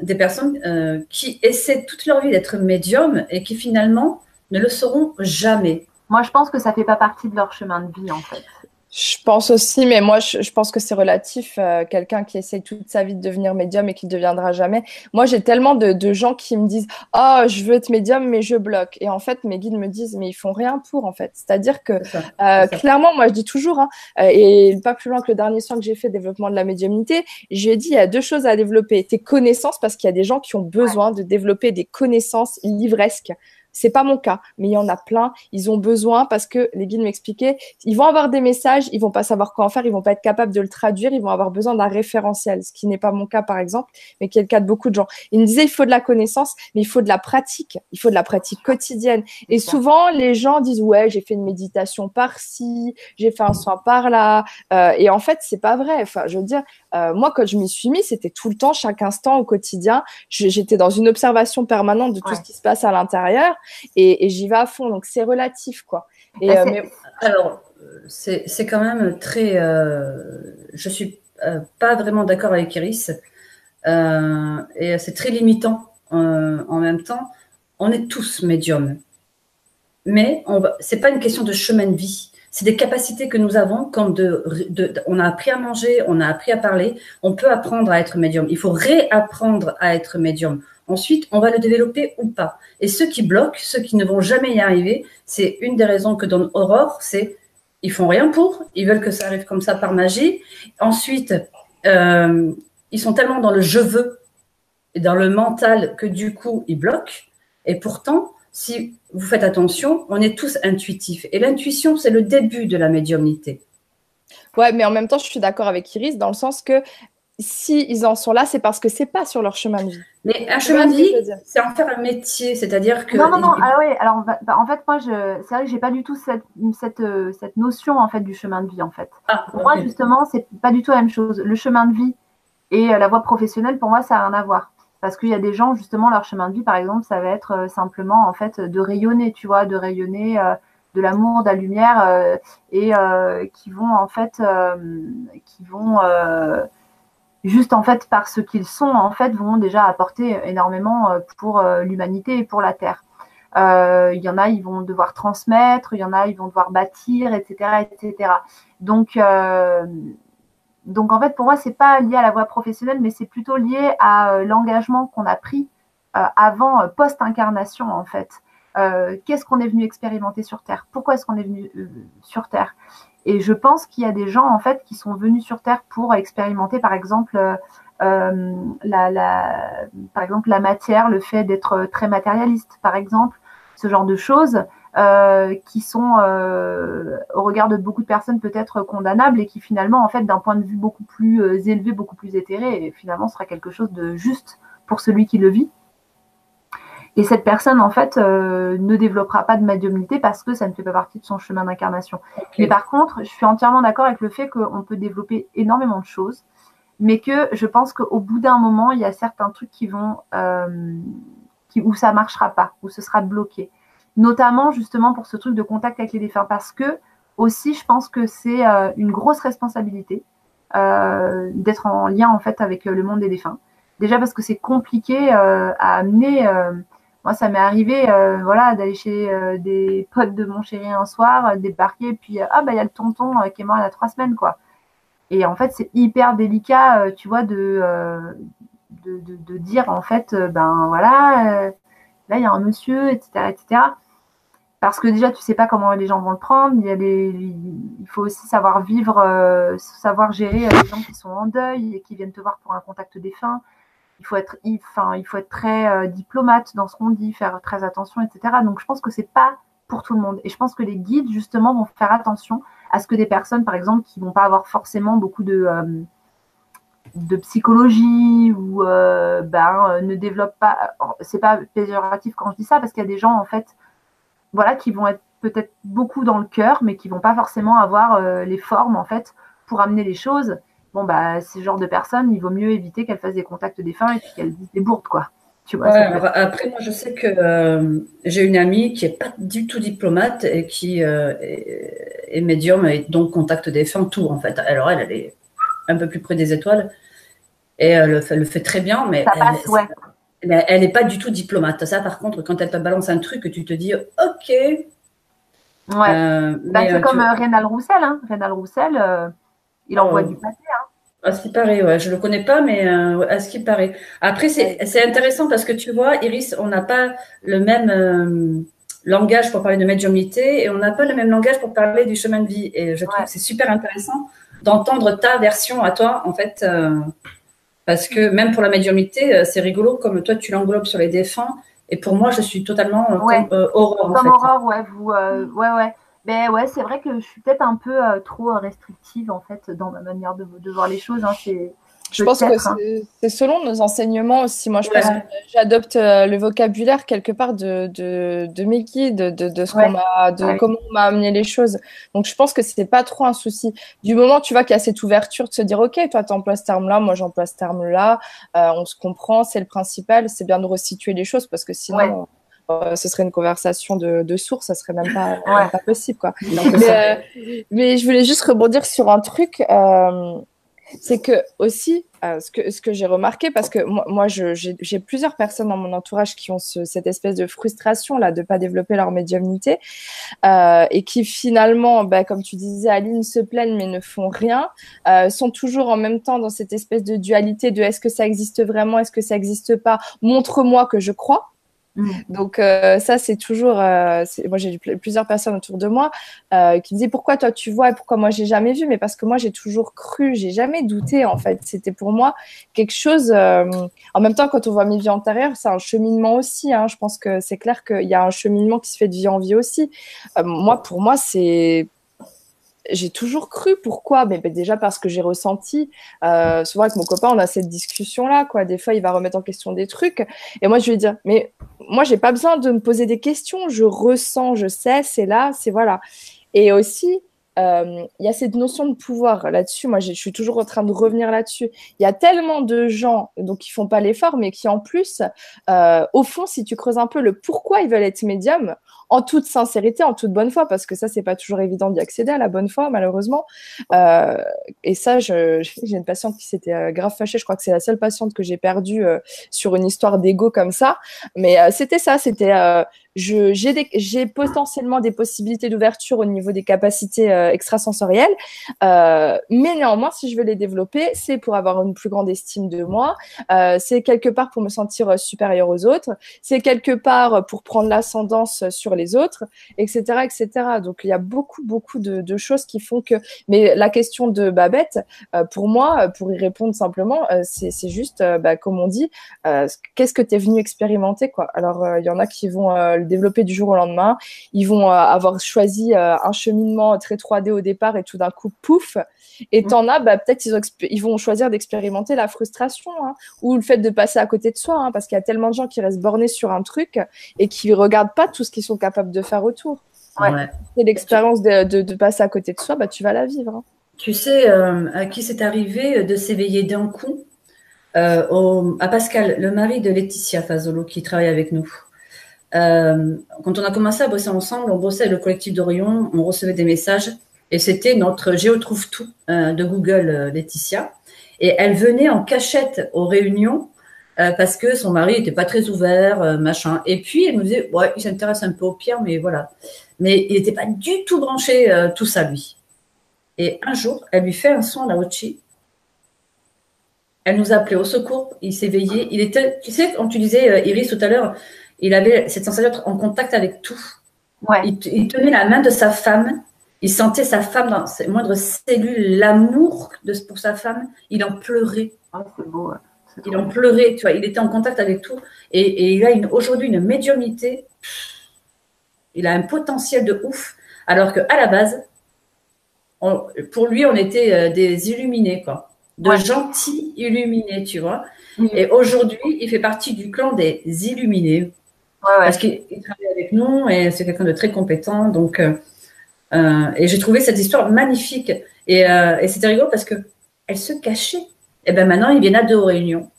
des personnes qui essaient toute leur vie d'être médium et qui finalement ne le seront jamais? Moi, je pense que ça ne fait pas partie de leur chemin de vie, en fait. Je pense aussi, mais moi, je, pense que c'est relatif. Euh, quelqu'un qui essaye toute sa vie de devenir médium et qui ne deviendra jamais. Moi, j'ai tellement de, gens qui me disent Oh, je veux être médium, mais je bloque. Et en fait, mes guides me disent Mais ils font rien pour, en fait. C'est-à-dire que, euh, clairement, moi, je dis toujours, hein, euh, et pas plus loin que le dernier soin que j'ai fait, développement de la médiumnité, j'ai dit Il y a deux choses à développer. Tes connaissances, parce qu'il y a des gens qui ont besoin de développer des connaissances livresques. C'est pas mon cas, mais il y en a plein. Ils ont besoin parce que les guides m'expliquaient, ils vont avoir des messages, ils vont pas savoir quoi en faire, ils vont pas être capables de le traduire, ils vont avoir besoin d'un référentiel, ce qui n'est pas mon cas par exemple, mais qui est le cas de beaucoup de gens. Ils me disaient il faut de la connaissance, mais il faut de la pratique, il faut de la pratique quotidienne. Et souvent les gens disent ouais j'ai fait une méditation par-ci, j'ai fait un soin par-là, euh, et en fait c'est pas vrai. Enfin je veux dire, euh, moi quand je m'y suis mis, c'était tout le temps, chaque instant au quotidien, j'étais dans une observation permanente de tout ce qui se passe à l'intérieur et, j'y vais à fond. Donc c'est relatif, quoi. Et, ah, euh, Alors, c'est quand même très. Euh, je suis euh, pas vraiment d'accord avec Iris. et c'est très limitant en même temps. On est tous médiums. Mais ce n'est pas une question de chemin de vie. C'est des capacités que nous avons comme On a appris à manger, on a appris à parler. On peut apprendre à être médium. Il faut réapprendre à être médium. Ensuite, on va le développer ou pas. Et ceux qui bloquent, ceux qui ne vont jamais y arriver, c'est une des raisons que donne Aurore, c'est ils font rien pour, ils veulent que ça arrive comme ça par magie. Ensuite, euh, ils sont tellement dans le je veux et dans le mental que du coup, ils bloquent. Et pourtant, si vous faites attention, on est tous intuitifs. Et l'intuition, c'est le début de la médiumnité. Ouais, mais en même temps, je suis d'accord avec Iris dans le sens que si ils en sont là, c'est parce que c'est pas sur leur chemin de vie. Mais un chemin de vie, c'est en faire un métier, c'est-à-dire que. Non, non, non. Ah oui, alors bah, en fait, moi, je... c'est vrai que j'ai pas du tout cette, cette, euh, cette, notion en fait du chemin de vie en fait. Ah, pour moi, justement, c'est pas du tout la même chose. Le chemin de vie et euh, la voie professionnelle, pour moi, ça a rien à voir. Parce qu'il y a des gens, justement, leur chemin de vie, par exemple, ça va être euh, simplement en fait de rayonner, tu vois, de rayonner. de l'amour, de la lumière, et qui vont en fait, qui vont juste en fait par ce qu'ils sont, en fait, vont déjà apporter énormément euh, pour euh, l'humanité et pour la Terre. Euh, il y en a, ils vont devoir transmettre, il y en a, ils vont devoir bâtir, etc., etc. Donc, donc en fait, pour moi, c'est pas lié à la voie professionnelle, mais c'est plutôt lié à l'engagement qu'on a pris avant, post-incarnation, en fait. Qu'est-ce qu'on est venu expérimenter sur Terre? Pourquoi est-ce qu'on est venu sur Terre? Et je pense qu'il y a des gens en fait qui sont venus sur Terre pour expérimenter, euh, euh, par exemple la matière, le fait d'être très matérialiste, par exemple, ce genre de choses euh, qui sont au regard de beaucoup de personnes peut-être condamnables et qui finalement, en fait, d'un point de vue beaucoup plus élevé, beaucoup plus éthéré, finalement sera quelque chose de juste pour celui qui le vit. Et cette personne, en fait, euh, ne développera pas de médiumnité parce que ça ne fait pas partie de son chemin d'incarnation. Mais par contre, je suis entièrement d'accord avec le fait qu'on peut développer énormément de choses, mais que je pense qu'au bout d'un moment, il y a certains trucs qui vont, euh, qui, où ça marchera pas, où ce sera bloqué. Notamment justement pour ce truc de contact avec les défunts, parce que aussi, je pense que c'est une grosse responsabilité d'être en lien en fait avec le monde des défunts. Déjà parce que c'est compliqué à amener moi, ça m'est arrivé, euh, voilà, d'aller chez euh, des potes de mon chéri un soir, euh, débarquer, puis ah bah il y a le tonton qui est mort il y a trois semaines, quoi. Et en fait, c'est hyper délicat, tu vois, de, de, dire en fait, ben voilà, là il y a un monsieur, etc., etc. Parce que déjà, tu sais pas comment les gens vont le prendre. Il, faut aussi savoir vivre, savoir gérer les gens qui sont en deuil et qui viennent te voir pour un contact défunt il faut être, enfin, il faut être très euh, diplomate dans ce qu'on dit, faire très attention, etc. Donc, je pense que c'est pas pour tout le monde. Et je pense que les guides, justement, vont faire attention à ce que des personnes, par exemple, qui vont pas avoir forcément beaucoup de, euh, psychologie ou euh, ben, ne développent pas. C'est pas péjoratif quand je dis ça, parce qu'il y a des gens, en fait, voilà, qui vont être peut-être beaucoup dans le cœur, mais qui vont pas forcément avoir les formes, en fait, pour amener les choses bon, bah, ce genre de personnes, il vaut mieux éviter qu'elles fassent des contacts défunts et qu'elles disent des bourdes, quoi. Tu vois, après, moi, je sais que euh, j'ai une amie qui n'est pas du tout diplomate et qui euh, est, médium et donc contact défunt, tout, en fait. Alors, elle, elle est un peu plus près des étoiles et elle le fait, le fait très bien, mais elle, n'est pas du tout diplomate. Ça, par contre, quand elle te balance un truc, tu te dis, OK. Ouais. Euh, bah, c'est comme Rénal Roussel. Hein. Rénal Roussel, il envoie du papier. Hein. À ce qui paraît, ouais. Je le connais pas, mais euh, à ce qui paraît. Après, c'est intéressant parce que tu vois, Iris, on n'a pas le même euh, langage pour parler de médiumnité et on n'a pas le même langage pour parler du chemin de vie. Et je trouve que c'est super intéressant d'entendre ta version à toi, en fait. Euh, parce que même pour la médiumnité, c'est rigolo comme toi, tu l'englobes sur les défunts. Et pour moi, je suis totalement comme Aurore. Comme Aurore, ouais. Vous, ouais, ouais. Ben ouais, c'est vrai que je suis peut-être un peu euh, trop euh, restrictive en fait dans ma manière de, voir les choses. Hein. Je pense que c'est selon nos enseignements aussi. Moi, je pense que j'adopte euh, le vocabulaire quelque part de, de, mes guides, de, de, ce qu'on m'a, de comment on m'a amené les choses. Donc, je pense que c'est pas trop un souci. Du moment, tu vois, qu'il y a cette ouverture de se dire, OK, toi, tu emploies ce terme-là, moi, j'emploie ce terme-là, on se comprend, c'est le principal. C'est bien de resituer les choses parce que sinon, euh, ce serait une conversation de, de source, ça serait même pas, pas possible quoi. Euh, mais, je voulais juste rebondir sur un truc, euh, c'est que aussi ce que ce que j'ai remarqué parce que moi, moi j'ai plusieurs personnes dans mon entourage qui ont cette espèce de frustration là de pas développer leur médiumnité et qui finalement, bah, comme tu disais Aline, se plaignent mais ne font rien, sont toujours en même temps dans cette espèce de dualité de est-ce que ça existe vraiment, est-ce que ça existe pas, montre-moi que je crois. Mm. Donc euh, ça, c'est toujours. Euh, moi, j'ai plusieurs personnes autour de moi euh, qui me disaient pourquoi toi tu vois et pourquoi moi j'ai jamais vu, mais parce que moi j'ai toujours cru, j'ai jamais douté en fait. C'était pour moi quelque chose. en même temps, quand on voit mes vies antérieures, c'est un cheminement aussi. Hein. Je pense que c'est clair qu'il y a un cheminement qui se fait de vie en vie aussi. moi, pour moi, c'est j'ai toujours cru. Pourquoi? Mais ben, Déjà parce que j'ai ressenti. Euh, souvent avec mon copain, on a cette discussion-là. quoi. Des fois, il va remettre en question des trucs. Et moi, je lui dire, mais moi, j'ai pas besoin de me poser des questions. Je ressens, je sais, c'est là, c'est voilà. Et aussi, euh, il y a cette notion de pouvoir là-dessus. Moi, je suis toujours en train de revenir là-dessus. Il y a tellement de gens donc qui font pas l'effort, mais qui en plus, euh, au fond, si tu creuses un peu le pourquoi ils veulent être médium, en toute sincérité, en toute bonne foi, parce que ça, c'est pas toujours évident d'y accéder à la bonne foi, malheureusement. Euh, et ça, j'ai une patiente qui s'était euh, grave fâchée. Je crois que c'est la seule patiente que j'ai perdue euh, sur une histoire d'ego comme ça. Mais euh, c'était ça, c'était j'ai potentiellement des possibilités d'ouverture au niveau des capacités euh, extrasensorielles, euh, mais néanmoins, si je veux les développer, c'est pour avoir une plus grande estime de moi, euh, c'est quelque part pour me sentir supérieur aux autres, c'est quelque part pour prendre l'ascendance sur les autres, etc., etc. Donc il y a beaucoup, beaucoup de, de choses qui font que. Mais la question de Babette, pour moi, pour y répondre simplement, c'est juste, bah, comme on dit, qu'est-ce que tu es venu expérimenter, quoi? Alors il y en a qui vont développer du jour au lendemain. Ils vont euh, avoir choisi euh, un cheminement très 3D au départ et tout d'un coup, pouf. Et t'en as, bah, peut-être ils, ils, vont choisir d'expérimenter la frustration hein, ou le fait de passer à côté de soi, hein, parce qu'il y a tellement de gens qui restent bornés sur un truc et qui regardent pas tout ce qu'ils sont capables de faire autour. Ouais. C'est l'expérience de, de, passer à côté de soi, bah, tu vas la vivre. Hein. Tu sais euh, à qui c'est arrivé de s'éveiller d'un coup à Pascal, le mari de Laetitia Fazolo, qui travaille avec nous. quand on a commencé à bosser ensemble, on bossait avec le collectif d'Orion, on recevait des messages et c'était notre Géotrouve tout de Google, Laetitia. Et elle venait en cachette aux réunions parce que son mari n'était pas très ouvert, machin. Et puis elle nous disait, ouais, il s'intéresse un peu au pire, mais voilà. Mais il n'était pas du tout branché tout ça lui. Et un jour, elle lui fait un son à la Ochi. Elle nous a appelé au secours. Il s'est veillé. Il était, tu sais, quand tu disais euh, Iris tout à l'heure, il avait cette sensation d'être en contact avec tout. Ouais. Il, tenait la main de sa femme. Il sentait sa femme dans ses moindres cellules, l'amour pour sa femme. Il en pleurait. Oh, c'est beau. Il en pleurait, tu vois. Il était en contact avec tout. Et, il a aujourd'hui une médiumnité. Il a un potentiel de ouf. Alors qu'à la base, pour lui, on était euh, des illuminés, quoi. De gentils illuminés, tu vois. Et aujourd'hui, il fait partie du clan des illuminés. Parce qu'il travaille avec nous et c'est quelqu'un de très compétent. Donc, euh, euh, et j'ai trouvé cette histoire magnifique. Et, c'était rigolo parce que elle se cachait. Et ben maintenant, il vient à deux réunions.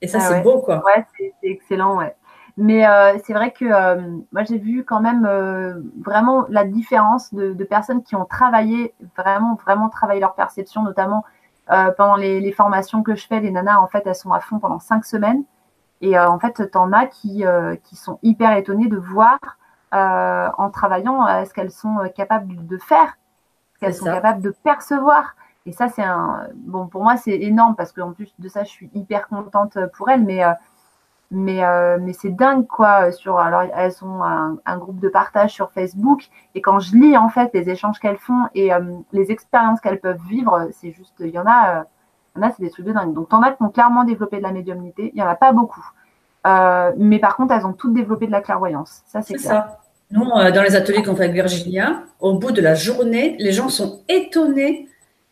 Et ça, ah c'est beau, quoi. Ouais, c'est excellent, ouais. Mais euh, c'est vrai que euh, moi, j'ai vu quand même euh, vraiment la différence de, personnes qui ont travaillé, vraiment, vraiment travaillé leur perception, notamment pendant les, formations que je fais. Les nanas, en fait, elles sont à fond pendant cinq semaines. Et en fait, tu en as qui, qui sont hyper étonnées de voir en travaillant ce qu'elles sont capables de faire, ce qu'elles sont capables de percevoir. Et ça, c'est un. Bon, pour moi, c'est énorme parce qu'en plus de ça, je suis hyper contente pour elles. Mais mais, euh, mais c'est dingue, quoi. Sur, alors, elles ont un, un, groupe de partage sur Facebook. Et quand je lis, en fait, les échanges qu'elles font et euh, les expériences qu'elles peuvent vivre, c'est juste, il y en a, euh, il y en a, c'est des trucs de dingue. Donc, t'en as qui ont clairement développé de la médiumnité. Il n'y en a pas beaucoup. mais par contre, elles ont toutes développé de la clairvoyance. Ça, c'est ça. Nous, dans les ateliers qu'on fait avec Virginia, au bout de la journée, les gens sont étonnés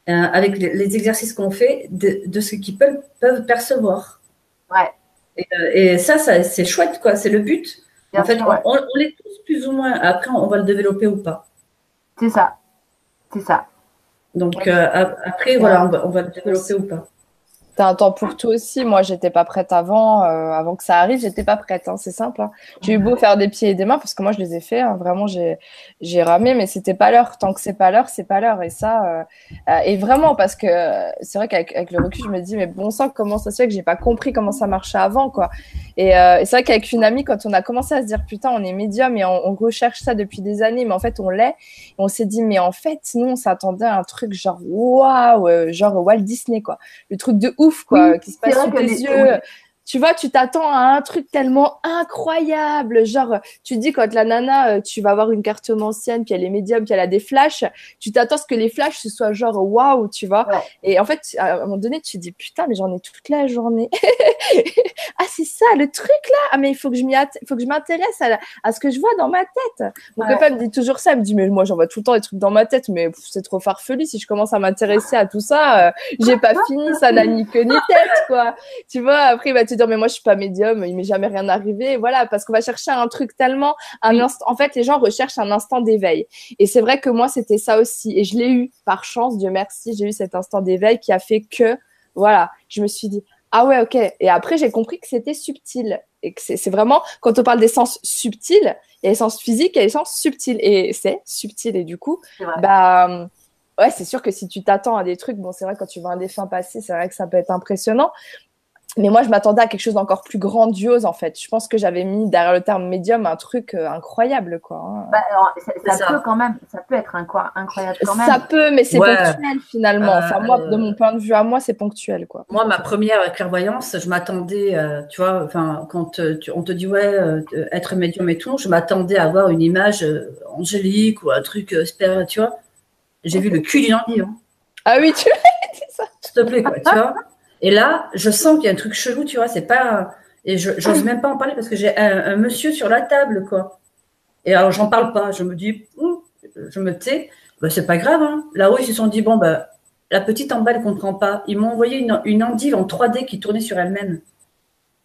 avec les, exercices qu'on fait de, de ce qu'ils peuvent, peuvent percevoir. Ouais. Euh, et, ça, ça c'est chouette, quoi. C'est le but. en fait, on, l'est tous plus ou moins. Après, on va le développer ou pas. C'est ça. C'est ça. Donc, euh, après, voilà, on va, on va le développer ou pas. T'as un temps pour tout aussi. Moi, j'étais pas prête avant, euh, avant que ça arrive, j'étais pas prête. Hein, c'est simple. Hein. J'ai eu beau faire des pieds et des mains parce que moi, je les ai fait. Hein, vraiment, j'ai, j'ai ramé, mais c'était pas l'heure. Tant que c'est pas l'heure, c'est pas l'heure. Et ça, euh, euh, et vraiment parce que c'est vrai qu'avec avec le recul, je me dis, mais bon sang, comment ça se fait que j'ai pas compris comment ça marchait avant, quoi. Et, et c'est vrai qu'avec une amie, quand on a commencé à se dire, putain, on est médium et on, on recherche ça depuis des années, mais en fait, on l'est. On s'est dit, mais en fait, nous, on s'attendait à un truc genre waouh, genre Walt Disney, quoi. Le truc de ouf, quoi, qui se passe sous tes yeux tu vois, tu t'attends à un truc tellement incroyable. Genre, tu dis quand la nana, euh, tu vas avoir une carte ancienne, puis elle est médium, puis elle a des flashs, tu t'attends à ce que les flashs, ce soit genre waouh, tu vois. Et en fait, à un moment donné, tu te dis putain, mais j'en ai toute la journée. *laughs* ah, c'est ça, le truc là. Ah, mais il faut que je m'y faut que je m'intéresse à, à, ce que je vois dans ma tête. Mon copain me dit toujours ça. Il me dit, mais moi, j'en vois tout le temps des trucs dans ma tête, mais c'est trop farfelu. Si je commence à m'intéresser à tout ça, euh, j'ai pas *laughs* fini, ça n'a ni queue ni tête, quoi. Tu vois, après, va te dire mais moi je suis pas médium, il m'est jamais rien arrivé. Voilà, parce qu'on va chercher un truc tellement un instant. En fait, les gens recherchent un instant d'éveil. Et c'est vrai que moi c'était ça aussi. Et je l'ai eu par chance, Dieu merci, j'ai eu cet instant d'éveil qui a fait que voilà, je me suis dit ah ouais ok. Et après j'ai compris que c'était subtil et que c'est vraiment quand on parle des sens subtils, il y a les sens physiques et les sens subtils et c'est subtil et du coup bah ouais, c'est sûr que si tu t'attends à des trucs, bon, c'est vrai, quand tu vois un défunt passer, c'est vrai que ça peut être impressionnant. Mais moi, je m'attendais à quelque chose d'encore plus grandiose, en fait. Je pense que j'avais mis derrière le terme médium un truc euh, incroyable, quoi. Hein. Bah, ça, peut quand même, ça peut être incroyable quand même. Ça peut, mais c'est ponctuel finalement. enfin, moi, de mon point de vue à moi, c'est ponctuel, quoi. Moi, ma première clairvoyance, je m'attendais, euh, tu vois, enfin, quand euh, on te dit ouais, être médium et tout, je m'attendais à avoir une image angélique ou un truc super, tu vois. J'ai vu le cul d'une. Hein. Ah oui, tu *laughs* ça. S'il te plaît, quoi, tu vois. Et là, je sens qu'il y a un truc chelou, tu vois, c'est pas. Et je n'ose même pas en parler parce que j'ai un, monsieur sur la table, quoi. Et alors, j'en parle pas. Je me dis, je me tais. Bah, c'est pas grave. Hein. Là-haut, ils se sont dit, bon, bah, la petite en bas, elle comprend pas. Ils m'ont envoyé une, une endive en 3D qui tournait sur elle-même.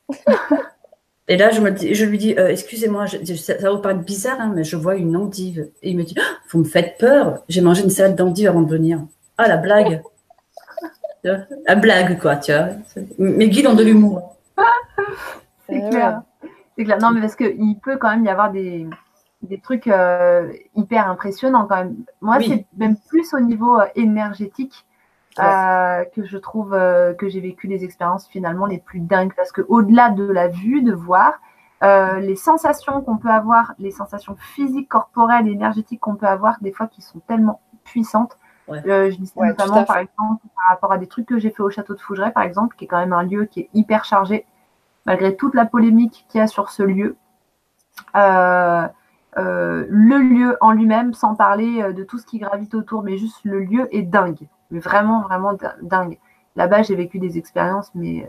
*laughs* Et là, je, me dis, je lui dis, euh, excusez-moi, ça, va vous paraître bizarre, hein, mais je vois une endive. Et il me dit, oh, vous me faites peur. J'ai mangé une salade d'endive avant de venir. Ah, la blague. La blague, quoi, tu vois. Mes guides ont de l'humour. *laughs* C'est clair. C'est clair. Non, mais parce qu'il peut quand même y avoir des, des trucs euh, hyper impressionnants quand même. Moi, c'est même plus au niveau euh, énergétique euh, que je trouve que j'ai vécu les expériences finalement les plus dingues. Parce que au-delà de la vue, de voir, les sensations qu'on peut avoir, les sensations physiques, corporelles, énergétiques qu'on peut avoir, des fois qui sont tellement puissantes. Je dis notamment par exemple par rapport à des trucs que j'ai fait au château de Fougeray, par exemple, qui est quand même un lieu qui est hyper chargé, malgré toute la polémique qu'il y a sur ce lieu. Euh, euh, le lieu en lui-même, sans parler euh, de tout ce qui gravite autour, mais juste le lieu est dingue. Mais vraiment, vraiment dingue. Là-bas, j'ai vécu des expériences, mais euh,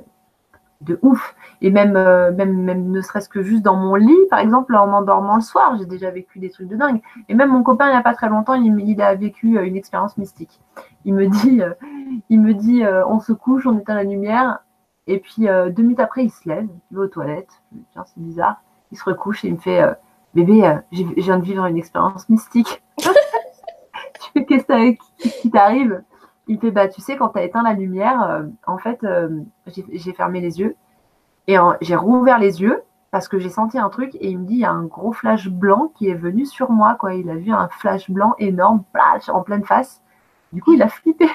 de ouf. Et même, même, même ne serait-ce que juste dans mon lit, par exemple, en m'endormant le soir, j'ai déjà vécu des trucs de dingue. Et même mon copain, il n'y a pas très longtemps, il, a vécu une expérience mystique. Il me dit, il me dit on se couche, on éteint la lumière, et puis deux minutes après, il se lève, il va aux toilettes. C'est bizarre. Il se recouche et il me fait bébé, euh, je viens de vivre une expérience mystique. *laughs* tu fais qu'est-ce qui t'arrive? Il fait, bah, tu sais, quand tu as éteint la lumière, euh, en fait, euh, j'ai fermé les yeux et j'ai rouvert les yeux parce que j'ai senti un truc et il me dit, il y a un gros flash blanc qui est venu sur moi, quoi. Il a vu un flash blanc énorme, flash, en pleine face. Du coup, il a flippé.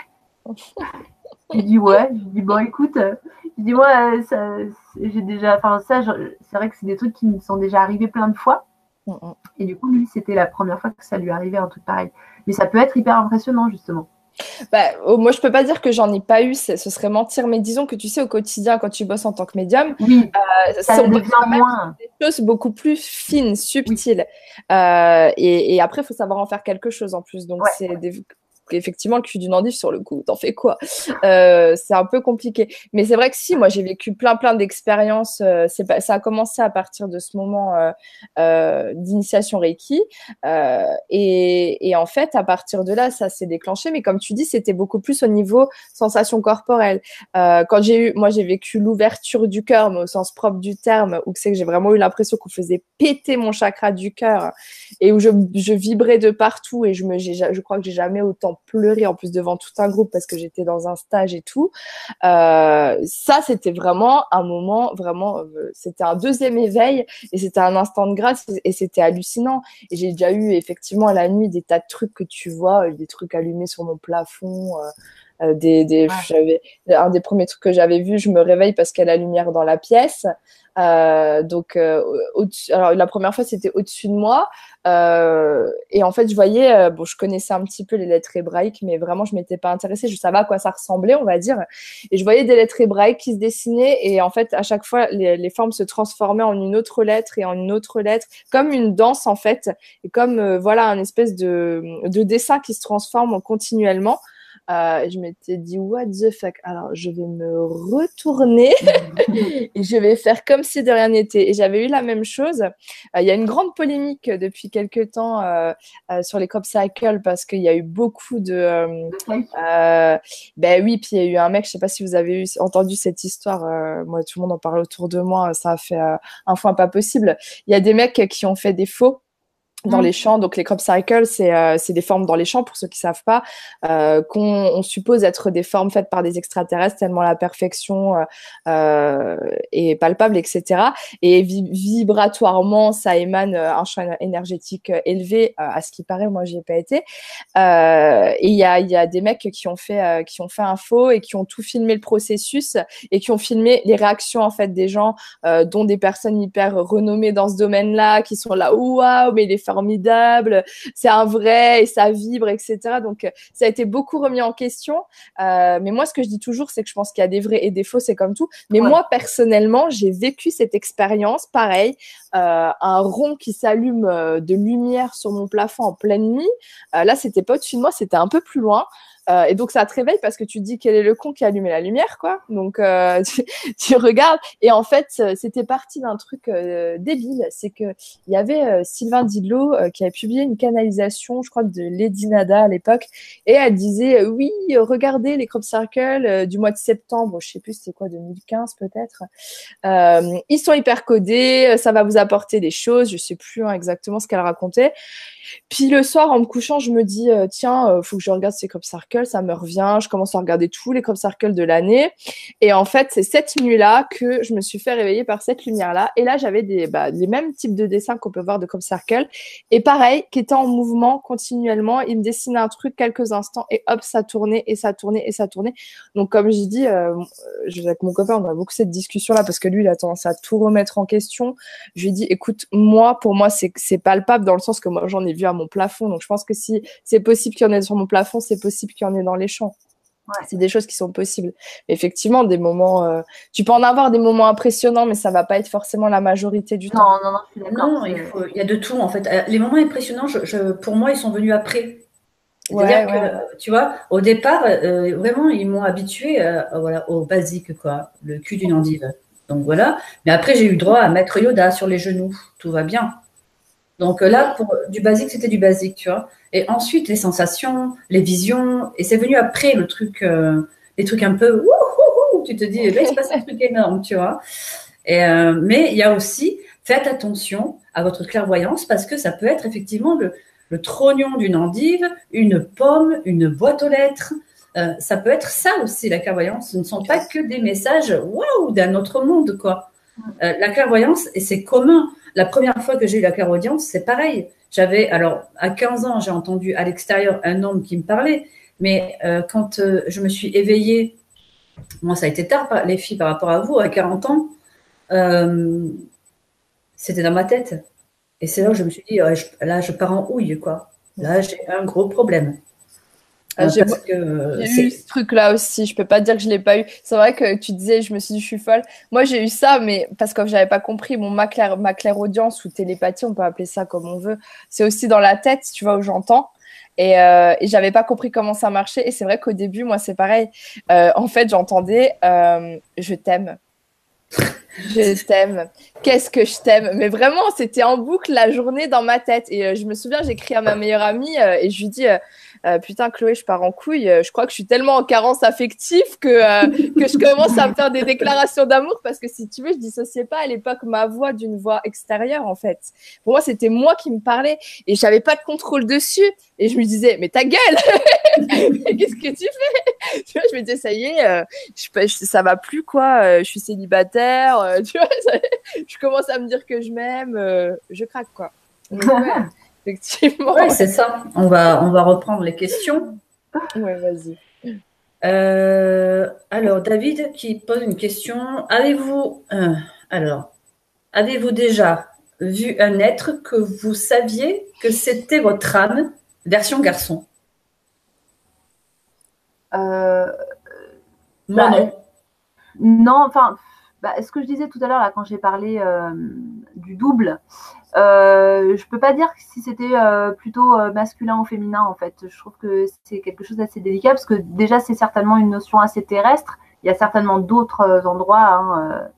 *laughs* Il dit ouais, je dis bon écoute, je dis moi j'ai déjà, enfin ça, c'est vrai que c'est des trucs qui me sont déjà arrivés plein de fois. Mm, mm. Et du coup, lui, c'était la première fois que ça lui arrivait un truc pareil. Mais ça peut être hyper impressionnant, justement. Bah, oh, moi, je peux pas dire que j'en ai pas eu, ce serait mentir, mais disons que tu sais, au quotidien, quand tu bosses en tant que médium, oui, euh, ça devient moins. des choses beaucoup plus fines, subtiles. Euh, et, et, après, il faut savoir en faire quelque chose en plus. Donc, c'est des effectivement, le cul d'une endive sur le coup, t'en fais quoi? Euh, C'est un peu compliqué. Mais c'est vrai que si, moi, j'ai vécu plein, plein d'expériences. Euh, ça a commencé à partir de ce moment euh, euh d'initiation Reiki. Et, en fait, à partir de là, ça s'est déclenché. Mais comme tu dis, c'était beaucoup plus au niveau sensation corporelle. Quand j'ai eu, moi, j'ai vécu l'ouverture du cœur, mais au sens propre du terme, où c'est que j'ai vraiment eu l'impression qu'on faisait péter mon chakra du cœur et où je, je vibrais de partout et je me, je crois que j'ai jamais autant pleurer en plus devant tout un groupe parce que j'étais dans un stage et tout. Euh, ça, c'était vraiment un moment, vraiment, euh, c'était un deuxième éveil et c'était un instant de grâce et c'était hallucinant. Et j'ai déjà eu effectivement à la nuit des tas de trucs que tu vois, euh, des trucs allumés sur mon plafond. des, des un des premiers trucs que j'avais vu, je me réveille parce qu'il y a la lumière dans la pièce. Euh, donc, euh, alors la première fois, c'était au-dessus de moi. Euh, et en fait, je voyais, euh, bon, je connaissais un petit peu les lettres hébraïques, mais vraiment, je m'étais pas intéressée. Je savais à quoi ça ressemblait, on va dire. Et je voyais des lettres hébraïques qui se dessinaient. Et en fait, à chaque fois, les, les formes se transformaient en une autre lettre et en une autre lettre, comme une danse, en fait. Et comme, voilà, un espèce de, de dessin qui se transforme continuellement. Euh, je m'étais dit, what the fuck? Alors, je vais me retourner *laughs* et je vais faire comme si de rien n'était. Et j'avais eu la même chose. Euh, il y a une grande polémique depuis quelques temps euh, sur les crop cycles parce qu'il y a eu beaucoup de. ben oui, puis il y a eu un mec, je sais pas si vous avez eu, entendu cette histoire. moi, tout le monde en parle autour de moi. Ça a fait un foin pas possible. Il y a des mecs qui ont fait des faux dans les champs. Donc les crop cycles, c'est euh, des formes dans les champs, pour ceux qui savent pas, euh, qu'on suppose être des formes faites par des extraterrestres, tellement la perfection euh, euh est palpable, etc. Et vibratoirement, ça émane un champ énergétique élevé, à ce qui paraît. Moi, j'y ai pas été. et il y a, y a des mecs qui ont fait qui ont fait un faux et qui ont tout filmé le processus et qui ont filmé les réactions en fait des gens, dont des personnes hyper renommées dans ce domaine-là, qui sont là, waouh, mais les formidable, c'est un vrai et ça vibre, etc. Donc, euh, ça a été beaucoup remis en question. Euh, mais moi, ce que je dis toujours, c'est que je pense qu'il y a des vrais et des faux, c'est comme tout. Mais moi, personnellement, j'ai vécu cette expérience, pareil, euh, un rond qui s'allume de lumière sur mon plafond en pleine nuit. là, c'était pas au-dessus de moi, c'était un peu plus loin. Euh, et donc ça te réveille parce que tu te dis quel est le con qui a allumé la lumière, quoi. Donc euh, *laughs* tu, regardes. Et en fait euh, c'était parti d'un truc débile, c'est que il y avait Sylvain Didlot qui avait publié une canalisation, je crois de Lady Nada à l'époque, et elle disait oui regardez les crop circles du mois de septembre, je sais plus c'était quoi 2015 peut-être, ils sont hyper codés, ça va vous apporter des choses, je sais plus hein, exactement ce qu'elle racontait. Puis le soir en me couchant je me dis tiens faut que je regarde ces crop circles Ça me revient. Je commence à regarder tous les Crop Circle de l'année. Et en fait, c'est cette nuit-là que je me suis fait réveiller par cette lumière-là. Et là, j'avais des, bah, les mêmes types de dessins qu'on peut voir de Crop Circle. Et pareil, qui était en mouvement continuellement. Il me dessinait un truc quelques instants et hop, ça tournait et ça tournait et ça tournait. Donc, comme j'ai dit, euh, avec mon copain, on a beaucoup cette discussion-là parce que lui, il a tendance à tout remettre en question. Je lui ai dit, écoute, moi, pour moi, c'est palpable dans le sens que moi, j'en ai vu à mon plafond. Donc, je pense que si c'est possible qu'il y en ait sur mon plafond, c'est possible qu'il y en ait dans les champs. C'est des choses qui sont possibles. Effectivement, des moments. Euh, tu peux en avoir des moments impressionnants, mais ça va pas être forcément la majorité du temps. Non, non, non, il, il, y a de tout en fait. Euh, les moments impressionnants, je, pour moi, ils sont venus après. C'est-à-dire que, tu vois, au départ, euh, vraiment, ils m'ont habitué voilà, au basique, quoi, le cul d'une endive. Donc voilà. Mais après, j'ai eu droit à mettre Yoda sur les genoux. Tout va bien. Donc là, pour du basique, c'était du basique, tu vois. Et ensuite, les sensations, les visions. Et c'est venu après le truc, euh, les trucs un peu, tu te dis, là, il se passe un truc énorme, tu vois. Euh, mais il y a aussi, faites attention à votre clairvoyance parce que ça peut être effectivement le, trognon d'une endive, une pomme, une boîte aux lettres. Euh, ça peut être ça aussi, la clairvoyance. Ce ne sont pas que des messages, waouh, d'un autre monde, quoi. Euh, la clairvoyance, et c'est commun. La première fois que j'ai eu la clairaudience, c'est pareil. J'avais, alors, à 15 ans, j'ai entendu à l'extérieur un homme qui me parlait, mais euh, quand euh, je me suis éveillée, moi, ça a été tard, les filles, par rapport à vous, à 40 ans, c'était dans ma tête. Et c'est là où je me suis dit, là, je pars en houille, quoi. Là, j'ai un gros problème. Ah, j'ai eu ce truc-là aussi. Je peux pas dire que je l'ai pas eu. C'est vrai que tu disais, je me suis dit, je suis folle. Moi, j'ai eu ça, mais parce que j'avais pas compris. Mon ma claire, ma claire audience ou télépathie, on peut appeler ça comme on veut. C'est aussi dans la tête, tu vois, où j'entends. Et, euh, et j'avais pas compris comment ça marchait. Et c'est vrai qu'au début, moi, c'est pareil. Euh, en fait, j'entendais, euh, je t'aime. *laughs* Je t'aime. Qu'est-ce que je t'aime? Mais vraiment, c'était en boucle la journée dans ma tête. Et euh, je me souviens, j'écris à ma meilleure amie euh, et je lui dis euh, Putain, Chloé, je pars en couille. je crois que je suis tellement en carence affective que, que je commence à me faire des déclarations d'amour parce que si tu veux, je dissociais pas à l'époque ma voix d'une voix extérieure en fait. Pour moi, c'était moi qui me parlais et j'avais pas de contrôle dessus. Et je me disais Mais ta gueule *laughs* Qu'est-ce que tu fais Tu vois, je me disais Ça y est, je, ça va plus quoi. je suis célibataire euh, tu vois, je commence à me dire que je m'aime, euh, je craque quoi. *laughs* effectivement. Ouais, c'est ça. On va, on va reprendre les questions. Ouais, vas-y. Euh, alors, David qui pose une question. Avez-vous, alors, avez-vous déjà vu un être que vous saviez que c'était votre âme, version garçon? Moi bah, non. Non, enfin, bah, ce que je disais tout à l'heure, quand j'ai parlé euh, du double, euh, je peux pas dire si c'était euh, plutôt masculin ou féminin, en fait. Je trouve que c'est quelque chose d'assez délicat, parce que déjà, c'est certainement une notion assez terrestre. Il y a certainement d'autres endroits hein,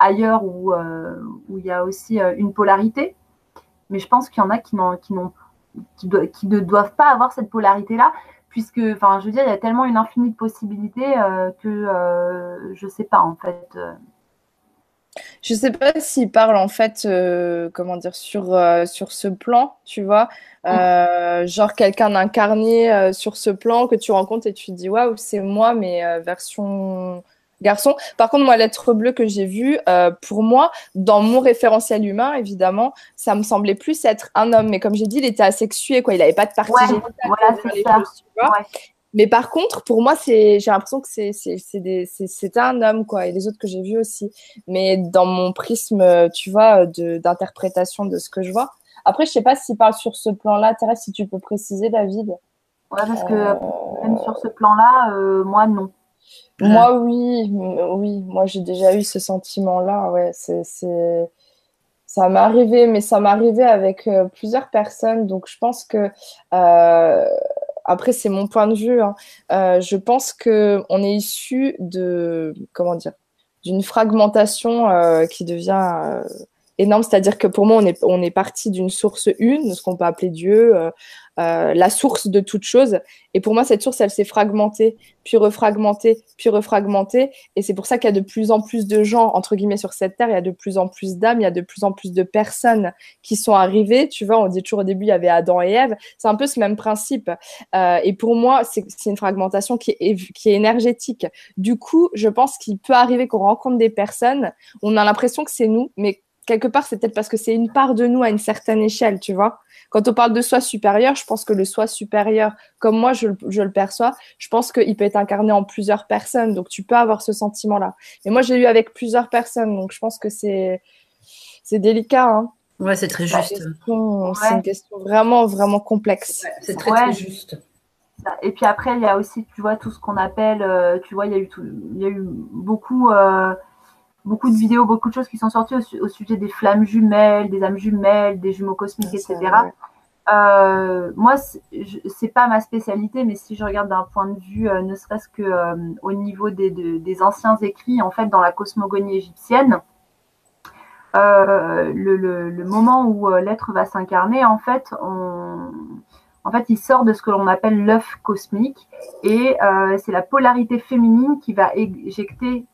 ailleurs où, où il y a aussi une polarité. Mais je pense qu'il y en a qui, qui, qui, qui ne doivent pas avoir cette polarité-là puisque, enfin, je veux dire, il y a tellement une infinie de possibilités que je ne sais pas, en fait. Je sais pas s'il parle en fait, euh, comment dire, sur, euh, sur ce plan, tu vois. Euh, genre quelqu'un d'incarné sur ce plan que tu rencontres et tu te dis waouh, c'est moi, mais version garçon. Par contre, moi, l'être bleu que j'ai vu, pour moi, dans mon référentiel humain, évidemment, ça me semblait plus être un homme. Mais comme j'ai dit, il était asexué, quoi. Il avait pas de partie ouais, voilà, c'est ça. tu vois. Mais par contre, pour moi, c'est, j'ai l'impression que c'est, c'est, c'est, un homme, quoi, et les autres que j'ai vus aussi. Mais dans mon prisme, tu vois, de, d'interprétation de ce que je vois. Après, je sais pas s'il parle sur ce plan-là. Thérèse, si tu peux préciser, David. Ouais, parce que euh, même sur ce plan-là, euh, moi, non. Moi, oui, oui. Moi, j'ai déjà eu ce sentiment-là. Ouais, c'est, c'est, ça m'est arrivé, mais ça m'est arrivé avec euh, plusieurs personnes. Donc, je pense que après c'est mon point de vue. Hein. Euh, je pense que on est issu de comment dire d'une fragmentation euh, qui devient euh, énorme. C'est-à-dire que pour moi, on est, on est parti d'une source une, ce qu'on peut appeler Dieu, euh, la source de toute chose. Et pour moi, cette source, elle s'est fragmentée, puis refragmentée, puis refragmentée. Et c'est pour ça qu'il y a de plus en plus de gens, entre guillemets, sur cette terre. Il y a de plus en plus d'âmes, il y a de plus en plus de personnes qui sont arrivées. Tu vois, on dit toujours au début, il y avait Adam et Ève. C'est un peu ce même principe. Euh, et pour moi, c'est une fragmentation qui est, qui est énergétique. Du coup, je pense qu'il peut arriver qu'on rencontre des personnes, on a l'impression que c'est nous, mais quelque part, c'est peut-être parce que c'est une part de nous à une certaine échelle, tu vois. Quand on parle de soi supérieur, je pense que le soi supérieur, comme moi je, le perçois, je pense qu'il peut être incarné en plusieurs personnes. Donc tu peux avoir ce sentiment-là. Et moi, j'ai eu avec plusieurs personnes, donc je pense que c'est c'est délicat. Hein. Ouais, c'est très juste. C'est une question vraiment, vraiment complexe. c'est très, très juste. Et puis après, il y a aussi, tu vois, tout ce qu'on appelle, euh, tu vois, il y a eu, il y a eu beaucoup. Euh, beaucoup de vidéos, beaucoup de choses qui sont sorties au, sujet des flammes jumelles, des âmes jumelles, des jumeaux cosmiques, etc. Euh, moi, c'est pas ma spécialité, mais si je regarde d'un point de vue, euh, ne serait-ce que euh, au niveau des, des, anciens écrits, en fait, dans la cosmogonie égyptienne, le, le, moment où l'être va s'incarner, en fait, on, en fait, il sort de ce que l'on appelle l'œuf cosmique, et c'est la polarité féminine qui va éjecter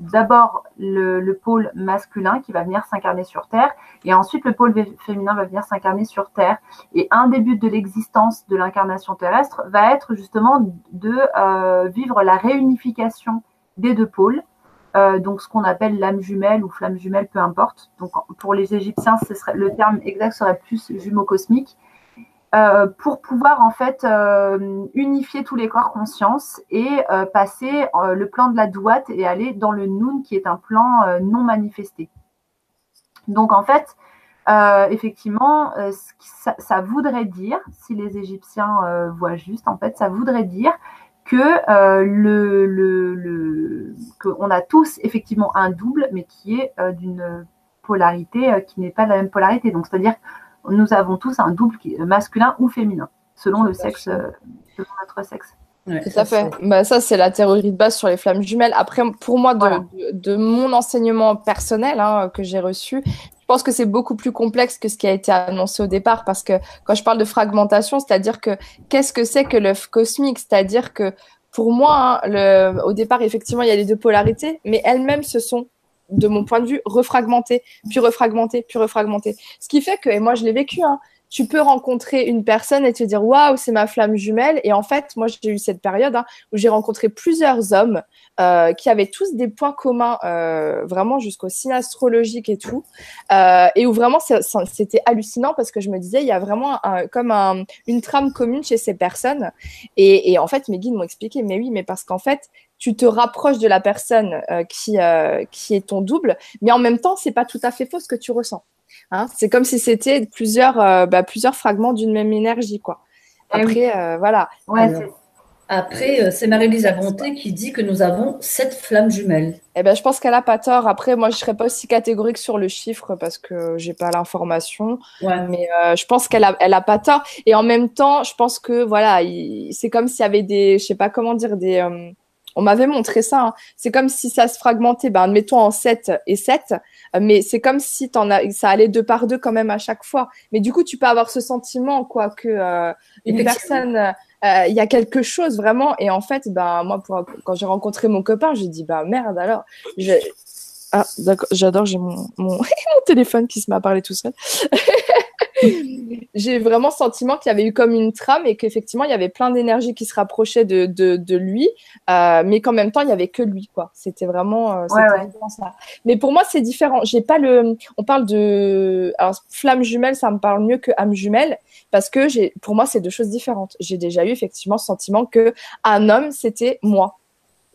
d'abord le, pôle masculin qui va venir s'incarner sur Terre, et ensuite le pôle féminin va venir s'incarner sur Terre. Et un des buts de l'existence de l'incarnation terrestre va être justement de euh, vivre la réunification des deux pôles, euh, donc ce qu'on appelle l'âme jumelle ou flamme jumelle, peu importe. Donc pour les Égyptiens, ce serait, le terme exact serait plus jumeau cosmique. Euh, pour pouvoir en fait euh, unifier tous les corps conscience et euh, passer le plan de la douate et aller dans le Noun qui est un plan non manifesté. Donc en fait, effectivement, ça, ça, voudrait dire, si les Égyptiens voient juste, en fait, ça voudrait dire que le, le, le qu'on a tous effectivement un double, mais qui est d'une polarité qui n'est pas la même polarité. Donc c'est-à-dire nous avons tous un double masculin ou féminin, selon le sexe, euh, selon notre sexe. Tout à fait. Bah, ça, c'est la théorie de base sur les flammes jumelles. Après, pour moi, de, mon enseignement personnel hein, que j'ai reçu, je pense que c'est beaucoup plus complexe que ce qui a été annoncé au départ. Parce que quand je parle de fragmentation, c'est-à-dire que qu'est-ce que c'est que l'œuf cosmique? C'est-à-dire que pour moi, hein, le, au départ, effectivement, il y a les deux polarités, mais elles-mêmes se sont de mon point de vue, refragmenté, puis refragmenté, puis refragmenté. Ce qui fait que, et moi je l'ai vécu, hein, tu peux rencontrer une personne et te dire waouh, c'est ma flamme jumelle. Et en fait, moi, j'ai eu cette période hein, où j'ai rencontré plusieurs hommes euh, qui avaient tous des points communs, euh, vraiment jusqu'au signe astrologique et tout, euh, et où vraiment c'était hallucinant parce que je me disais, il y a vraiment comme un, une trame commune chez ces personnes. Et en fait, mes guides m'ont expliqué, mais oui, mais parce qu'en fait, tu te rapproches de la personne euh, qui, euh, qui est ton double, mais en même temps, c'est pas tout à fait faux ce que tu ressens. Hein c'est comme si c'était plusieurs, euh, bah, plusieurs fragments d'une même énergie, quoi. Eh Après, voilà. après, c'est Marie-Lise Bonté qui dit que nous avons sept flammes jumelles. Eh ben, je pense qu'elle a pas tort. Après, moi, je serais pas aussi catégorique sur le chiffre parce que j'ai pas l'information. Mais je pense qu'elle a, elle a pas tort. Et en même temps, je pense que voilà, c'est comme s'il y avait des, je sais pas comment dire, des on m'avait montré ça. Hein. C'est comme si ça se fragmentait, ben, admettons en 7 et 7, mais c'est comme si en as, ça allait deux par deux quand même à chaque fois. Mais du coup, tu peux avoir ce sentiment, quoi, que euh, une personne, euh, il y a quelque chose vraiment. Et en fait, ben, moi, quand j'ai rencontré mon copain, j'ai dit, bah merde, alors, ah, d'accord, j'adore, j'ai mon, mon, *laughs* téléphone qui se m'a parlé tout seul. *laughs* *laughs* j'ai vraiment sentiment qu'il y avait eu comme une trame et qu'effectivement il y avait plein d'énergie qui se rapprochait de, de, de lui, euh, mais qu'en même temps il y avait que lui quoi. C'était vraiment, euh, ça. Mais pour moi c'est différent. J'ai pas le, on parle de, alors flamme jumelle ça me parle mieux que âme jumelle parce que j'ai, pour moi c'est deux choses différentes. J'ai déjà eu effectivement ce sentiment que un homme c'était moi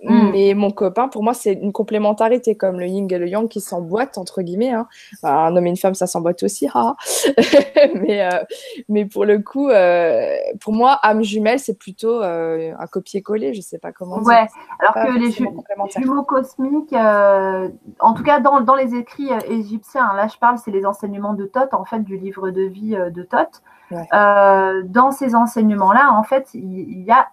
Mm. Mais mon copain, pour moi, c'est une complémentarité, comme le yin et le yang qui s'emboîtent, entre guillemets. Hein. un homme et une femme, ça s'emboîte aussi. *laughs* mais, euh, mais pour le coup, euh, pour moi, âme jumelle, c'est plutôt euh, un copier-coller, je sais pas comment dire. Ouais, alors que les jumeaux cosmiques, en tout cas dans, dans les écrits égyptiens, hein, là je parle, c'est les enseignements de Thoth, en fait, du livre de vie de Thoth. dans ces enseignements-là, en fait, il y a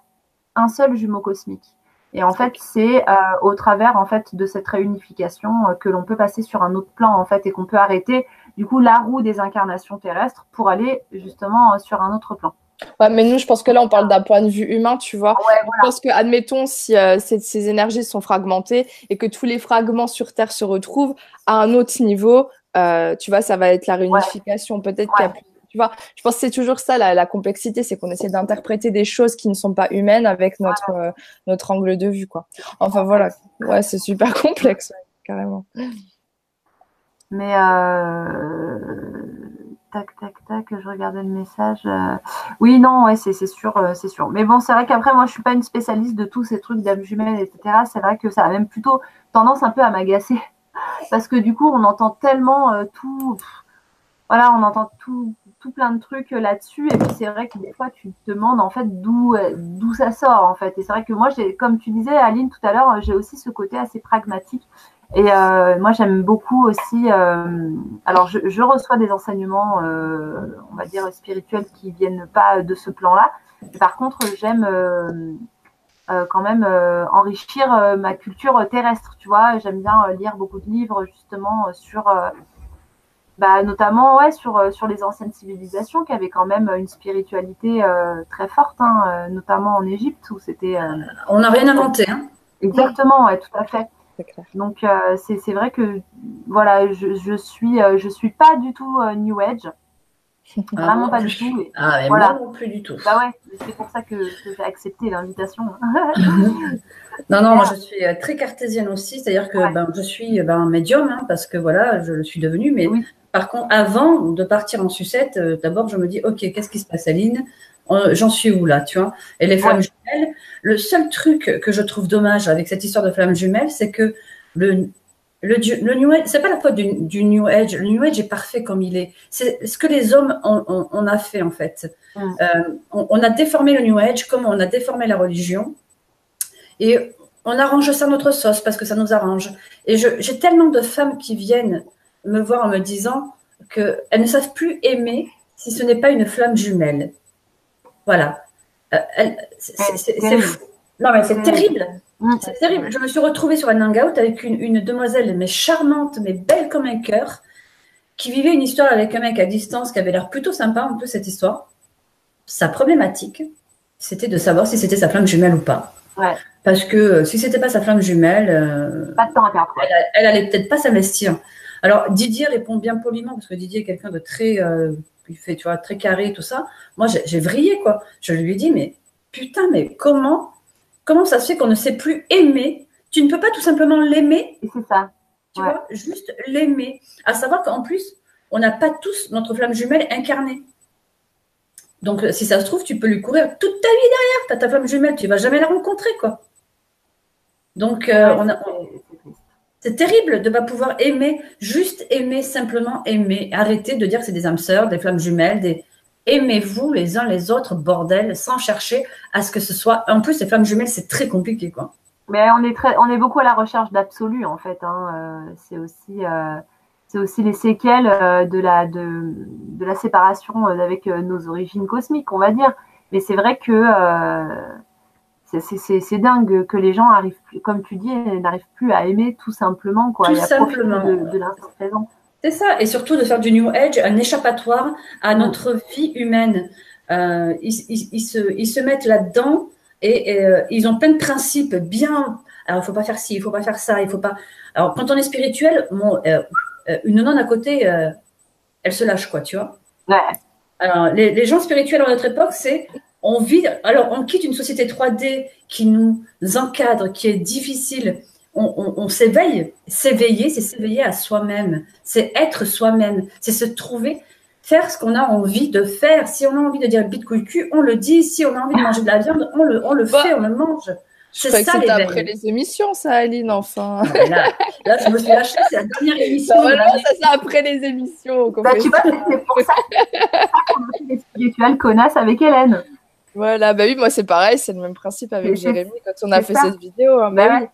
un seul jumeau cosmique. Et en fait, c'est euh, au travers en fait de cette réunification euh, que l'on peut passer sur un autre plan en fait et qu'on peut arrêter du coup la roue des incarnations terrestres pour aller justement euh, sur un autre plan. Ouais, mais nous, je pense que là, on parle d'un point de vue humain, tu vois. Je pense que, admettons, si ces, énergies sont fragmentées et que tous les fragments sur Terre se retrouvent à un autre niveau, tu vois, ça va être la réunification. Peut-être qu'il y a plus vois, je pense que c'est toujours ça la, complexité, c'est qu'on essaie d'interpréter des choses qui ne sont pas humaines avec notre, euh, notre angle de vue, quoi. Enfin voilà, ouais, c'est super complexe, carrément. Mais euh, tac, tac, tac, je regardais le message. Euh. Oui, non, ouais, c'est sûr, c'est sûr. Mais bon, c'est vrai qu'après, moi, je suis pas une spécialiste de tous ces trucs d'âme jumelle, etc. C'est vrai que ça a même plutôt tendance un peu à m'agacer parce que du coup, on entend tellement tout. voilà, on entend tout, tout plein de trucs euh, là-dessus. Et puis c'est vrai que des fois, tu te demandes en fait d'où euh, d'où ça sort en fait. Et c'est vrai que moi, j'ai, comme tu disais, Aline tout à l'heure, j'ai aussi ce côté assez pragmatique. Et euh, moi, j'aime beaucoup aussi. alors, je, reçois des enseignements, on va dire spirituels, qui viennent pas de ce plan-là. Par contre, j'aime quand même enrichir ma culture terrestre. Tu vois, j'aime bien lire beaucoup de livres justement sur bah, notamment ouais, sur, euh, sur les anciennes civilisations qui avaient quand même une spiritualité euh, très forte, hein, euh, notamment en Égypte où c'était. On n'a rien inventé. Hein. Exactement, ouais, tout à fait. Donc c'est vrai que voilà, je, je suis je suis pas du tout New Age. *laughs* Ah Vraiment pas du tout. ah, mais moi non plus du tout. Bah ouais, c'est pour ça que, j'ai accepté l'invitation. *laughs* non, non, moi je suis très cartésienne aussi, c'est-à-dire que ben, je suis ben, médium, hein, parce que voilà, je le suis devenue, mais oui. Par contre, avant de partir en sucette, euh, d'abord, je me dis, OK, qu'est-ce qui se passe, Aline? Euh, J'en suis où là, tu vois? Et les flammes jumelles, le seul truc que je trouve dommage avec cette histoire de flammes jumelles, c'est que le, le, le New Age, c'est pas la faute du, New Age. Le New Age est parfait comme il est. C'est ce que les hommes ont, a fait, en fait. Euh, on, a déformé le New Age comme on a déformé la religion. Et on arrange ça à notre sauce parce que ça nous arrange. Et j'ai tellement de femmes qui viennent me voir en me disant qu'elles ne savent plus aimer si ce n'est pas une flamme jumelle. Voilà. Euh, c'est fou. Non, mais c'est terrible. C'est terrible. Je me suis retrouvée sur un hangout avec une, demoiselle, mais charmante, mais belle comme un cœur, qui vivait une histoire avec un mec à distance qui avait l'air plutôt sympa, un peu cette histoire. Sa problématique, c'était de savoir si c'était sa flamme jumelle ou pas. Parce que euh, si c'était pas sa flamme jumelle, euh, pas de temps à perdre. Elle, elle allait peut-être pas s'investir. Alors Didier répond bien poliment parce que Didier est quelqu'un de très, euh, il fait, tu vois, très carré tout ça. Moi, j'ai vrillé quoi. Je lui ai dit mais putain, mais comment, comment ça se fait qu'on ne sait plus aimer? Tu ne peux pas tout simplement l'aimer? C'est ça. Tu vois, juste l'aimer. À savoir qu'en plus, on n'a pas tous notre flamme jumelle incarnée. Donc, si ça se trouve, tu peux lui courir toute ta vie derrière. Tu as ta flamme jumelle, tu ne vas jamais la rencontrer, quoi. Donc, euh, on a, c'est terrible de ne pas pouvoir aimer, juste aimer, simplement aimer. Arrêtez de dire que c'est des âmes sœurs, des flammes jumelles, des. Aimez-vous les uns les autres, bordel, sans chercher à ce que ce soit. En plus, les flammes jumelles, c'est très compliqué, quoi. Mais on est, très, on est beaucoup à la recherche d'absolu, en fait. Hein. Euh, c'est aussi. Euh, c'est aussi les séquelles euh, de la, de, de la séparation avec nos origines cosmiques, on va dire. Mais c'est vrai que c'est dingue que les gens arrivent, comme tu dis, n'arrivent plus à aimer tout simplement. Quoi, tout simplement. De, l'instant présent. C'est ça, et surtout de faire du New Age un échappatoire à notre vie humaine. Euh, ils, se, ils, se, mettent là-dedans et, euh, ils ont plein de principes bien. Alors, il faut pas faire ci, il faut pas faire ça, il faut pas. Alors, quand on est spirituel, euh, une nonne à côté, elle se lâche, quoi, tu vois. Ouais. Alors, les, les gens spirituels à notre époque, c'est on vit, alors on quitte une société 3D qui nous encadre, qui est difficile. On, s'éveille. S'éveiller, c'est s'éveiller à soi-même. C'est être soi-même. C'est se trouver, faire ce qu'on a envie de faire. Si on a envie de dire bite couille cul, on le dit. Si on a envie de manger de la viande, on le, on le bah, fait, on le mange. C'est ça, que après les émissions, ça, Aline, enfin. Ah, là, je me suis lâchée, c'est la dernière bah, émission. Voilà, ça, c'est après les émissions. Bah, tu vois, c'est pour ça, qu'on a fait les spirituels connasses avec Hélène. Voilà, bah oui, moi c'est pareil, c'est le même principe avec Jérémy quand on a fait cette vidéo. Hein. Bah, bah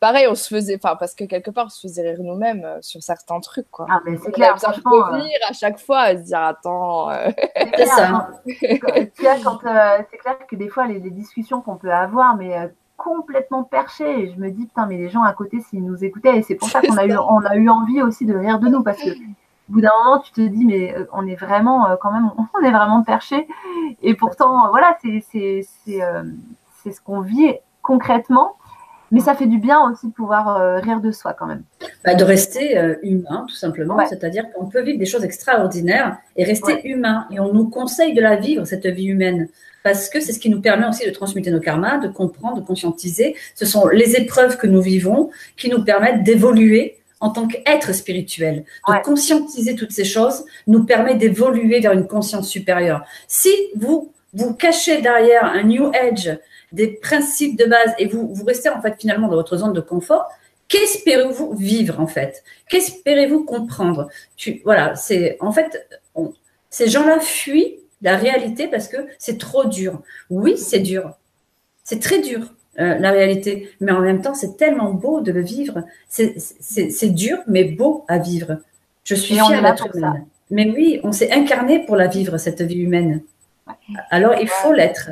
Pareil, on se faisait, enfin, parce que quelque part, on se faisait rire nous-mêmes euh, sur certains trucs, quoi. Ah, mais c'est clair, franchement. revenir euh, à chaque fois à se dire, attends. Euh, c'est *laughs* ça. c'est clair que des fois, les, discussions qu'on peut avoir, mais complètement perchées, et je me dis, putain, mais les gens à côté, s'ils nous écoutaient, et c'est pour ça qu'on a, eu, on a eu envie aussi de rire de nous, parce que au bout d'un moment, tu te dis, mais euh, on est vraiment, euh, quand même, *laughs* on est vraiment perché. Et pourtant, voilà, c'est ce qu'on vit concrètement. Mais ça fait du bien aussi de pouvoir rire de soi quand même. Bah, de rester humain, tout simplement. C'est-à-dire qu'on peut vivre des choses extraordinaires et rester humain. Et on nous conseille de la vivre, cette vie humaine parce que c'est ce qui nous permet aussi de transmuter nos karmas, de comprendre, de conscientiser. Ce sont les épreuves que nous vivons qui nous permettent d'évoluer en tant qu'être spirituel. De conscientiser toutes ces choses nous permet d'évoluer vers une conscience supérieure. Si vous vous cachez derrière un New Age, des principes de base, et vous, vous restez en fait finalement dans votre zone de confort, qu'espérez-vous vivre en fait? Qu'espérez-vous comprendre? Tu, Voilà, c'est en fait, ces gens-là fuient la réalité parce que c'est trop dur. Oui, c'est dur. C'est très dur, euh, la réalité. Mais en même temps, c'est tellement beau de le vivre. C'est dur, mais beau à vivre. Je suis fière d'être humaine. Mais oui, on s'est incarné pour la vivre, cette vie humaine. Alors, il faut l'être.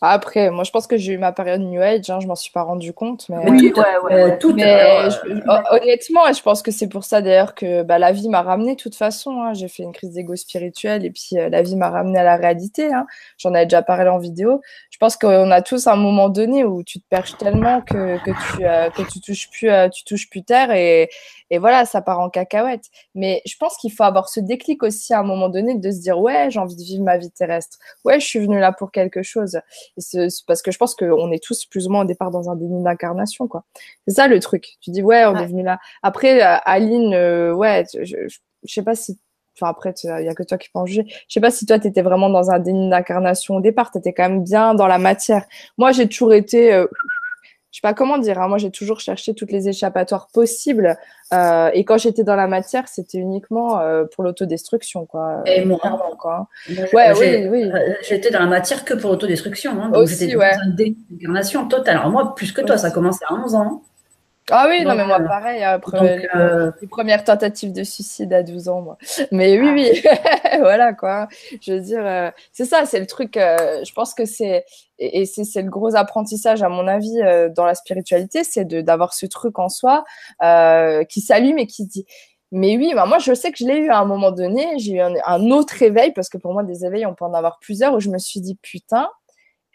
Après, moi, je pense que j'ai eu ma période New Age, hein, je m'en suis pas rendu compte. Mais, oui, ouais, ouais, tout, mais honnêtement, je pense que c'est pour ça d'ailleurs que bah, la vie m'a ramené de toute façon. Hein. J'ai fait une crise d'ego spirituelle et puis euh, la vie m'a ramené à la réalité. Hein. J'en avais déjà parlé en vidéo. Je pense qu'on a tous un moment donné où tu te perches tellement que, que tu euh, que tu touches plus euh, tu touches plus terre et, et voilà, ça part en cacahuète. Mais je pense qu'il faut avoir ce déclic aussi à un moment donné de se dire ouais, j'ai envie de vivre ma vie terrestre. Ouais, je suis venue là pour quelque chose. C'est parce que je pense qu'on est tous plus ou moins au départ dans un déni d'incarnation, quoi. C'est ça le truc. Tu dis ouais, on est venu là. Après, euh, Aline, euh, ouais, je, je, sais pas si Enfin, après, il y a que toi qui peux en juger. Je sais pas si toi, tu étais vraiment dans un déni d'incarnation au départ. Tu étais quand même bien dans la matière. Moi, j'ai toujours été euh, sais pas comment dire. Hein. Moi, j'ai toujours cherché toutes les échappatoires possibles. Euh, et quand j'étais dans la matière, c'était uniquement euh, pour l'autodestruction, quoi. Et moi, quoi. ouais, oui, oui. Euh, j'étais dans la matière que pour l'autodestruction. Hein. Donc, dans une désincarnation totale. Alors, moi, plus que toi, ça a commencé à 11 ans. Ah oui, non, mais moi, pareil, après les, premières tentatives de suicide à 12 ans, moi. Mais oui, oui, *laughs* voilà, quoi. Je veux dire, c'est ça, c'est le truc, je pense que c'est, et, c'est le gros apprentissage à mon avis euh, dans la spiritualité, c'est d'avoir ce truc en soi euh, qui s'allume et qui dit mais oui, bah moi je sais que je l'ai eu à un moment donné, j'ai eu un, autre éveil parce que pour moi des éveils on peut en avoir plusieurs où je me suis dit putain,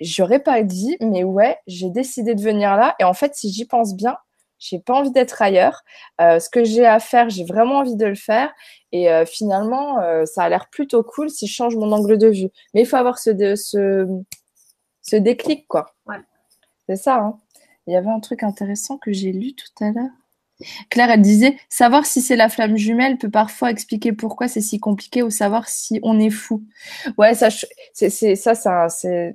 j'aurais pas dit mais ouais, j'ai décidé de venir là et en fait si j'y pense bien, j'ai pas envie d'être ailleurs. Euh, ce que j'ai à faire, j'ai vraiment envie de le faire. Et euh, finalement, euh, ça a l'air plutôt cool si je change mon angle de vue. Mais il faut avoir ce, ce, ce déclic, quoi. Ouais. C'est ça. Hein. Il y avait un truc intéressant que j'ai lu tout à l'heure. Claire, elle disait savoir si c'est la flamme jumelle peut parfois expliquer pourquoi c'est si compliqué ou savoir si on est fou. Ouais, ça, c'est ça, ça, c'est.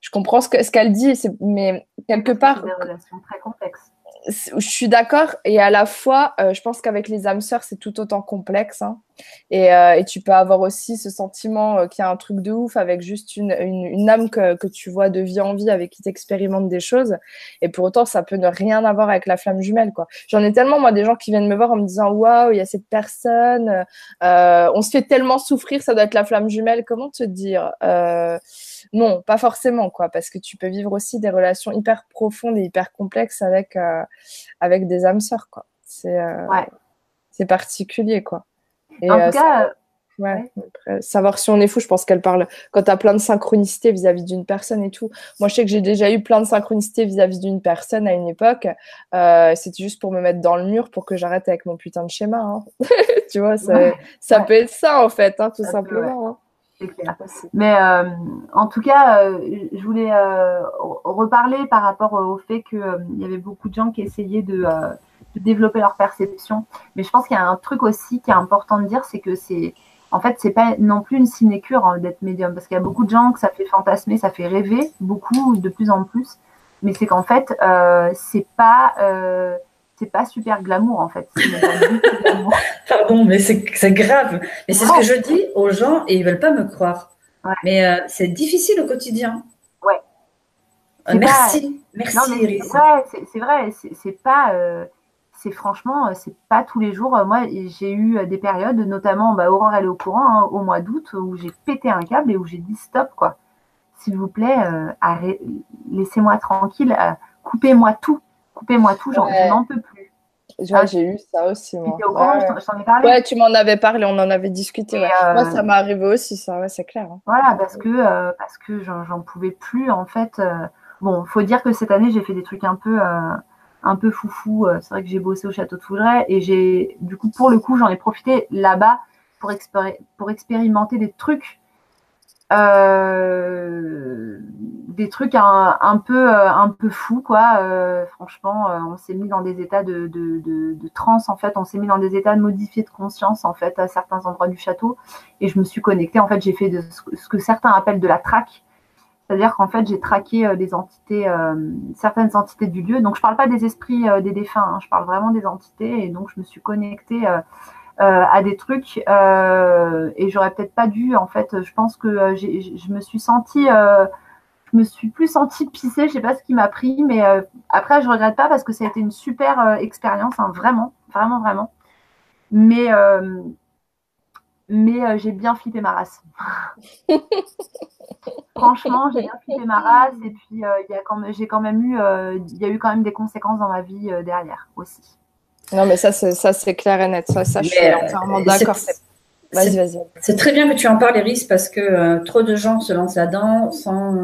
Je comprends ce qu'elle ce qu'elle dit, mais quelque part. C'est des relations très complexes je suis d'accord et à la fois, euh, je pense qu'avec les âmes sœurs, c'est tout autant complexe. Hein. Et, euh, et, tu peux avoir aussi ce sentiment euh, qu'il y a un truc de ouf avec juste une, une, âme que, tu vois de vie en vie avec qui t'expérimente des choses. Et pour autant, ça peut ne rien avoir avec la flamme jumelle. quoi. J'en ai tellement, moi, des gens qui viennent me voir en me disant Waouh, il y a cette personne, on se fait tellement souffrir, ça doit être la flamme jumelle. Comment te dire non, pas forcément, quoi, parce que tu peux vivre aussi des relations hyper profondes et hyper complexes avec, euh, avec des âmes sœurs, quoi. C'est euh, particulier, quoi. Et, en tout euh, cas, savoir si on est fou, je pense qu'elle parle quand tu as plein de synchronicité vis-à-vis d'une personne et tout. Moi, je sais que j'ai déjà eu plein de synchronicité vis-à-vis d'une personne à une époque. C'était juste pour me mettre dans le mur pour que j'arrête avec mon putain de schéma. Hein. *laughs* tu vois, ça, peut être ça, en fait, hein, tout simplement. Hein. Mais euh, en tout cas, euh, je voulais euh, reparler par rapport au fait qu'il y avait beaucoup de gens qui essayaient de, développer leur perception. Mais je pense qu'il y a un truc aussi qui est important de dire, c'est que c'est en fait, c'est pas non plus une sinécure hein, d'être médium, parce qu'il y a beaucoup de gens que ça fait fantasmer, ça fait rêver, beaucoup, de plus en plus. Mais c'est qu'en fait, c'est pas c'est pas super glamour en fait. *laughs* Pardon, mais c'est grave. Mais c'est ce que je dis aux gens et ils veulent pas me croire. Mais euh, c'est difficile au quotidien. Ouais. Euh, merci, merci Iris. c'est vrai, c'est pas, euh, c'est franchement, c'est pas tous les jours. Moi, j'ai eu des périodes, notamment, bah, Aurore elle est au courant, hein, au mois d'août, où j'ai pété un câble et où j'ai dit stop quoi. S'il vous plaît, laissez-moi tranquille, coupez-moi tout coupez-moi tout, j'en n'en peux plus. Ouais, j'ai eu ça aussi, moi. Au courant, ouais, je ai parlé. Ouais, tu m'en avais parlé, on en avait discuté. Ouais. Euh... Moi, ça m'est arrivé aussi, ça, ouais, c'est clair. Hein. Voilà, parce que, euh, parce que j'en pouvais plus, en fait. Euh... Bon, faut dire que cette année, j'ai fait des trucs un peu, euh, un peu foufou. C'est vrai que j'ai bossé au château de Fougeret et j'ai, du coup, pour le coup, j'en ai profité là-bas pour, expéri pour expérimenter des trucs euh, des trucs un, peu euh, un peu fous quoi. Euh, franchement euh, on s'est mis dans des états de, de, de, de transe en fait. On s'est mis dans des états de modifiés de conscience en fait à certains endroits du château. Et je me suis connectée. En fait j'ai fait de ce que certains appellent de la traque. C'est-à-dire qu'en fait j'ai traqué des entités certaines entités du lieu. Donc je parle pas des esprits des défunts hein, je parle vraiment des entités. Et donc je me suis connectée euh, à des trucs euh, et j'aurais peut-être pas dû en fait. Je pense que euh, je me suis sentie je me suis plus sentie pisser je sais pas ce qui m'a pris mais après je regrette pas parce que ça a été une super expérience hein, vraiment vraiment vraiment. Mais mais j'ai bien flippé ma race. *laughs* Franchement j'ai bien flippé ma race et puis il y a quand j'ai quand même eu il y a eu quand même des conséquences dans ma vie derrière aussi non, mais ça, c'est, ça, c'est clair et net. Ça, ça je suis entièrement d'accord. Vas-y, vas-y. C'est très bien que tu en parles, Iris, parce que euh, trop de gens se lancent là-dedans sans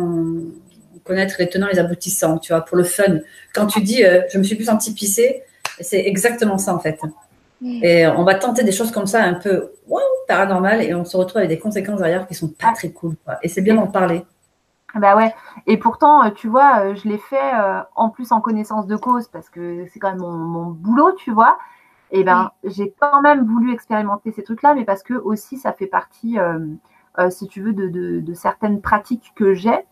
connaître les tenants et les aboutissants, tu vois, pour le fun. Quand tu dis euh, je me suis plus senti pisser, c'est exactement ça en fait. Mm. Et on va tenter des choses comme ça un peu wow, paranormales et on se retrouve avec des conséquences derrière qui sont pas très cool. Quoi. Et c'est bien d'en parler. Bah ouais. Et pourtant, euh, tu vois, euh, je l'ai fait euh, en plus en connaissance de cause parce que c'est quand même mon, boulot, tu vois. Et ben, j'ai quand même voulu expérimenter ces trucs-là, mais parce que aussi ça fait partie, si tu veux, de, certaines pratiques que j'ai.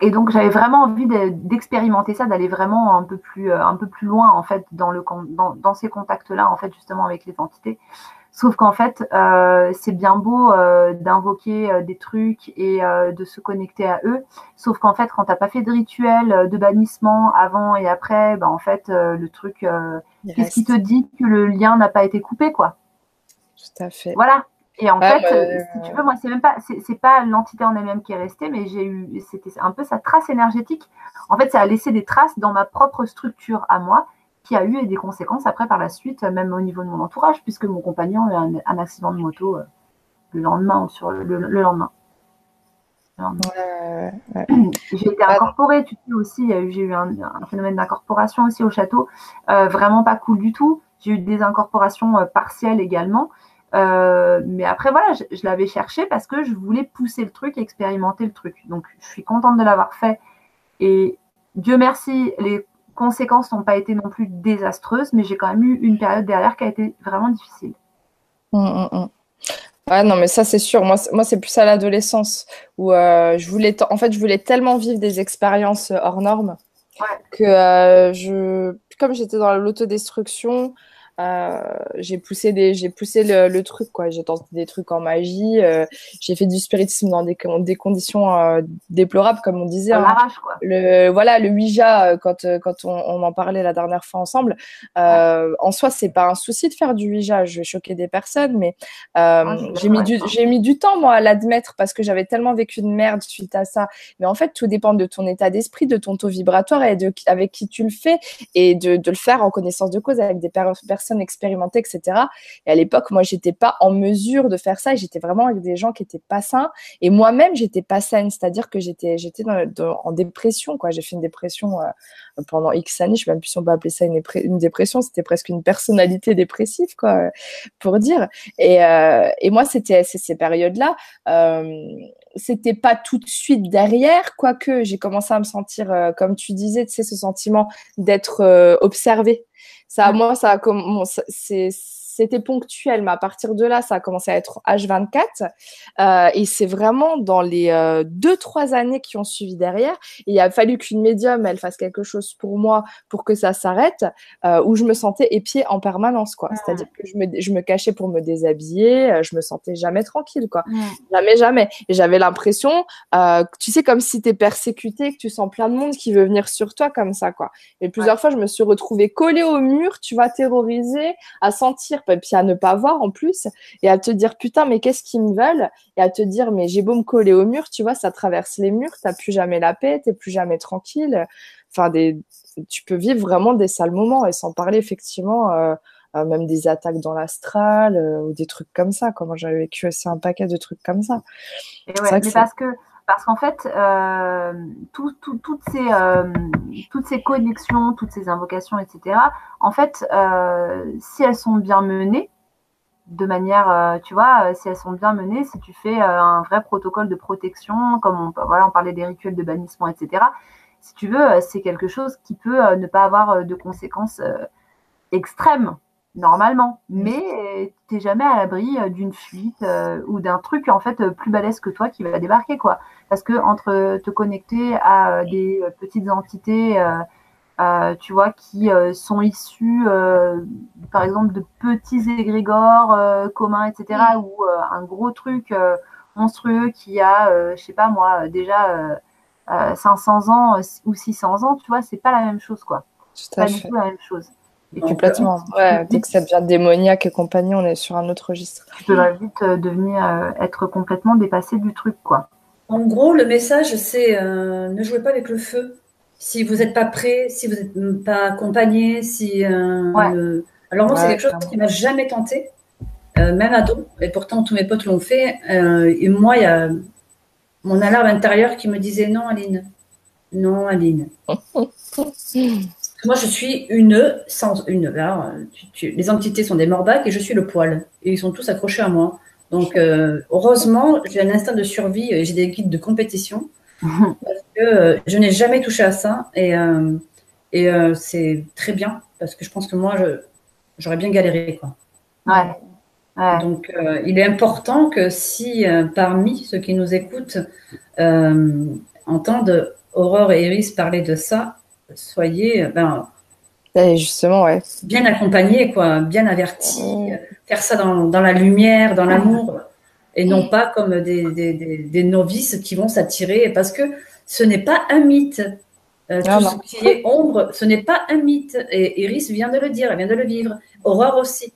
et donc j'avais vraiment envie d'expérimenter ça, d'aller vraiment un peu plus, un peu plus loin en fait dans le dans, dans ces contacts-là en fait justement avec les entités. Sauf qu'en fait, euh, c'est bien beau euh, d'invoquer euh, des trucs et de se connecter à eux. Sauf qu'en fait, quand t'as pas fait de rituel de bannissement avant et après, bah, en fait, le truc, qu'est-ce qui te dit que le lien n'a pas été coupé, quoi? Tout à fait. Voilà. Et en fait, si tu veux, moi, c'est même pas, c'est pas l'entité en elle-même qui est restée, mais j'ai eu, c'était un peu sa trace énergétique. En fait, ça a laissé des traces dans ma propre structure à moi qui a eu des conséquences après par la suite, même au niveau de mon entourage, puisque mon compagnon a eu un, accident de moto euh, le lendemain, sur le, lendemain. *clears throat* J'ai été incorporée, tu sais aussi, j'ai eu un, phénomène d'incorporation aussi au château, euh, vraiment pas cool du tout. J'ai eu des incorporations euh, partielles également. mais après, voilà, je, je l'avais cherché parce que je voulais pousser le truc, expérimenter le truc. Donc, je suis contente de l'avoir fait. Et Dieu merci, les conséquences n'ont pas été non plus désastreuses, mais j'ai quand même eu une période derrière qui a été vraiment difficile. Hum, hum, hum. Ouais, non, mais ça, c'est sûr. Moi, moi c'est plus à l'adolescence où euh, je voulais, en fait, je voulais tellement vivre des expériences euh, hors normes que euh, je, comme j'étais dans l'autodestruction, euh, j'ai poussé des, j'ai poussé le, le, truc quoi. J'ai tenté des trucs en magie. Euh, j'ai fait du spiritisme dans des, des conditions euh, déplorables, comme on disait. Hein. quoi. Le voilà, le Ouija quand quand on, on, en parlait la dernière fois ensemble. En soi, c'est pas un souci de faire du Ouija. Je vais choquer des personnes, mais j'ai mis du j'ai mis du temps moi à l'admettre parce que j'avais tellement vécu de merde suite à ça. Mais en fait, tout dépend de ton état d'esprit, de ton taux vibratoire et de avec qui tu le fais et de, de le faire en connaissance de cause avec des personnes expérimentées, etc. Et à l'époque, moi, j'étais pas en mesure de faire ça. J'étais vraiment avec des gens qui étaient pas sains. Et moi-même, j'étais pas saine. C'est-à-dire que j'étais, j'étais en dépression, quoi. J'ai fait une dépression euh, pendant X années. Je sais même plus si on peut appeler ça une, dépression. C'était presque une personnalité dépressive, quoi, pour dire. Et, euh, moi, c'était ces périodes-là. Euh, c'était pas tout de suite derrière, quoique j'ai commencé à me sentir, euh, comme tu disais, tu sais, ce sentiment d'être euh, observé. Ça, moi, ça a commencé, c'est c'était ponctuel, mais à partir de là, ça a commencé à être H24. Euh, et c'est vraiment dans les euh, deux, trois années qui ont suivi derrière, il a fallu qu'une médium, elle fasse quelque chose pour moi pour que ça s'arrête, euh, où je me sentais épiée en permanence, quoi. C'est-à-dire que je me, je me cachais pour me déshabiller, je me sentais jamais tranquille, quoi. Jamais, jamais. Et j'avais l'impression, tu sais, comme si tu es persécuté, que tu sens plein de monde qui veut venir sur toi comme ça, quoi. Et plusieurs fois, je me suis retrouvée collée au mur, tu vois, terrorisée, à sentir et puis à ne pas voir en plus, et à te dire putain, mais qu'est-ce qu'ils me veulent? Et à te dire, mais j'ai beau me coller au mur, tu vois, ça traverse les murs, t'as plus jamais la paix, t'es plus jamais tranquille. Enfin, des, tu peux vivre vraiment des sales moments et sans parler effectivement même des attaques dans l'astral ou des trucs comme ça. Comment j'avais vécu aussi un paquet de trucs comme ça. Et ouais, mais parce que parce qu'en fait, euh, toutes, ces, euh, toutes ces connexions, toutes ces invocations, etc., en fait, euh, si elles sont bien menées, de manière, tu vois, si elles sont bien menées, si tu fais un vrai protocole de protection, comme on, on parlait des rituels de bannissement, etc., si tu veux, c'est quelque chose qui peut ne pas avoir de conséquences extrêmes normalement, mm. mais tu n'es jamais à l'abri d'une fuite ou d'un truc en fait plus balèze que toi qui va débarquer quoi parce que entre te connecter à euh, des petites entités, euh, euh, tu vois, qui sont issues, par exemple, de petits égrégores communs, etc., mm. ou un gros truc monstrueux qui a, je sais pas moi, déjà 500 ans ou 600 ans, tu vois, c'est pas la même chose, quoi. C'est pas du tout la même chose. Et complètement. Ouais, dès que ça devient démoniaque et compagnie, on est sur un autre registre. Tu vas vite devenir être complètement dépassé du truc, quoi. En gros, le message, c'est euh, ne jouez pas avec le feu. Si vous n'êtes pas prêt, si vous n'êtes pas accompagné, si. Euh, alors, moi, c'est quelque chose qui m'a jamais tenté, euh, même ado. Et pourtant, tous mes potes l'ont fait. et moi, il y a mon alarme intérieure qui me disait non, Aline. Non, Aline. *laughs* moi, je suis une sans une. les entités sont des morbacs et je suis le poil. Et ils sont tous accrochés à moi. Donc, euh, heureusement, j'ai un instinct de survie et j'ai des guides de compétition *laughs* parce que euh, je n'ai jamais touché à ça et, euh, et c'est très bien parce que je pense que moi, j'aurais bien galéré. Quoi. Ouais. Donc, il est important que si parmi ceux qui nous écoutent entendent Aurore et Iris parler de ça, soyez ben, justement, ouais. bien accompagnés, quoi, bien avertis faire ça dans, dans la lumière, dans l'amour, et non pas comme des, des, des, novices qui vont s'attirer, parce que ce n'est pas un mythe. Euh, tout ce qui est ombre, ce n'est pas un mythe. Et Iris vient de le dire, elle vient de le vivre. Aurore aussi.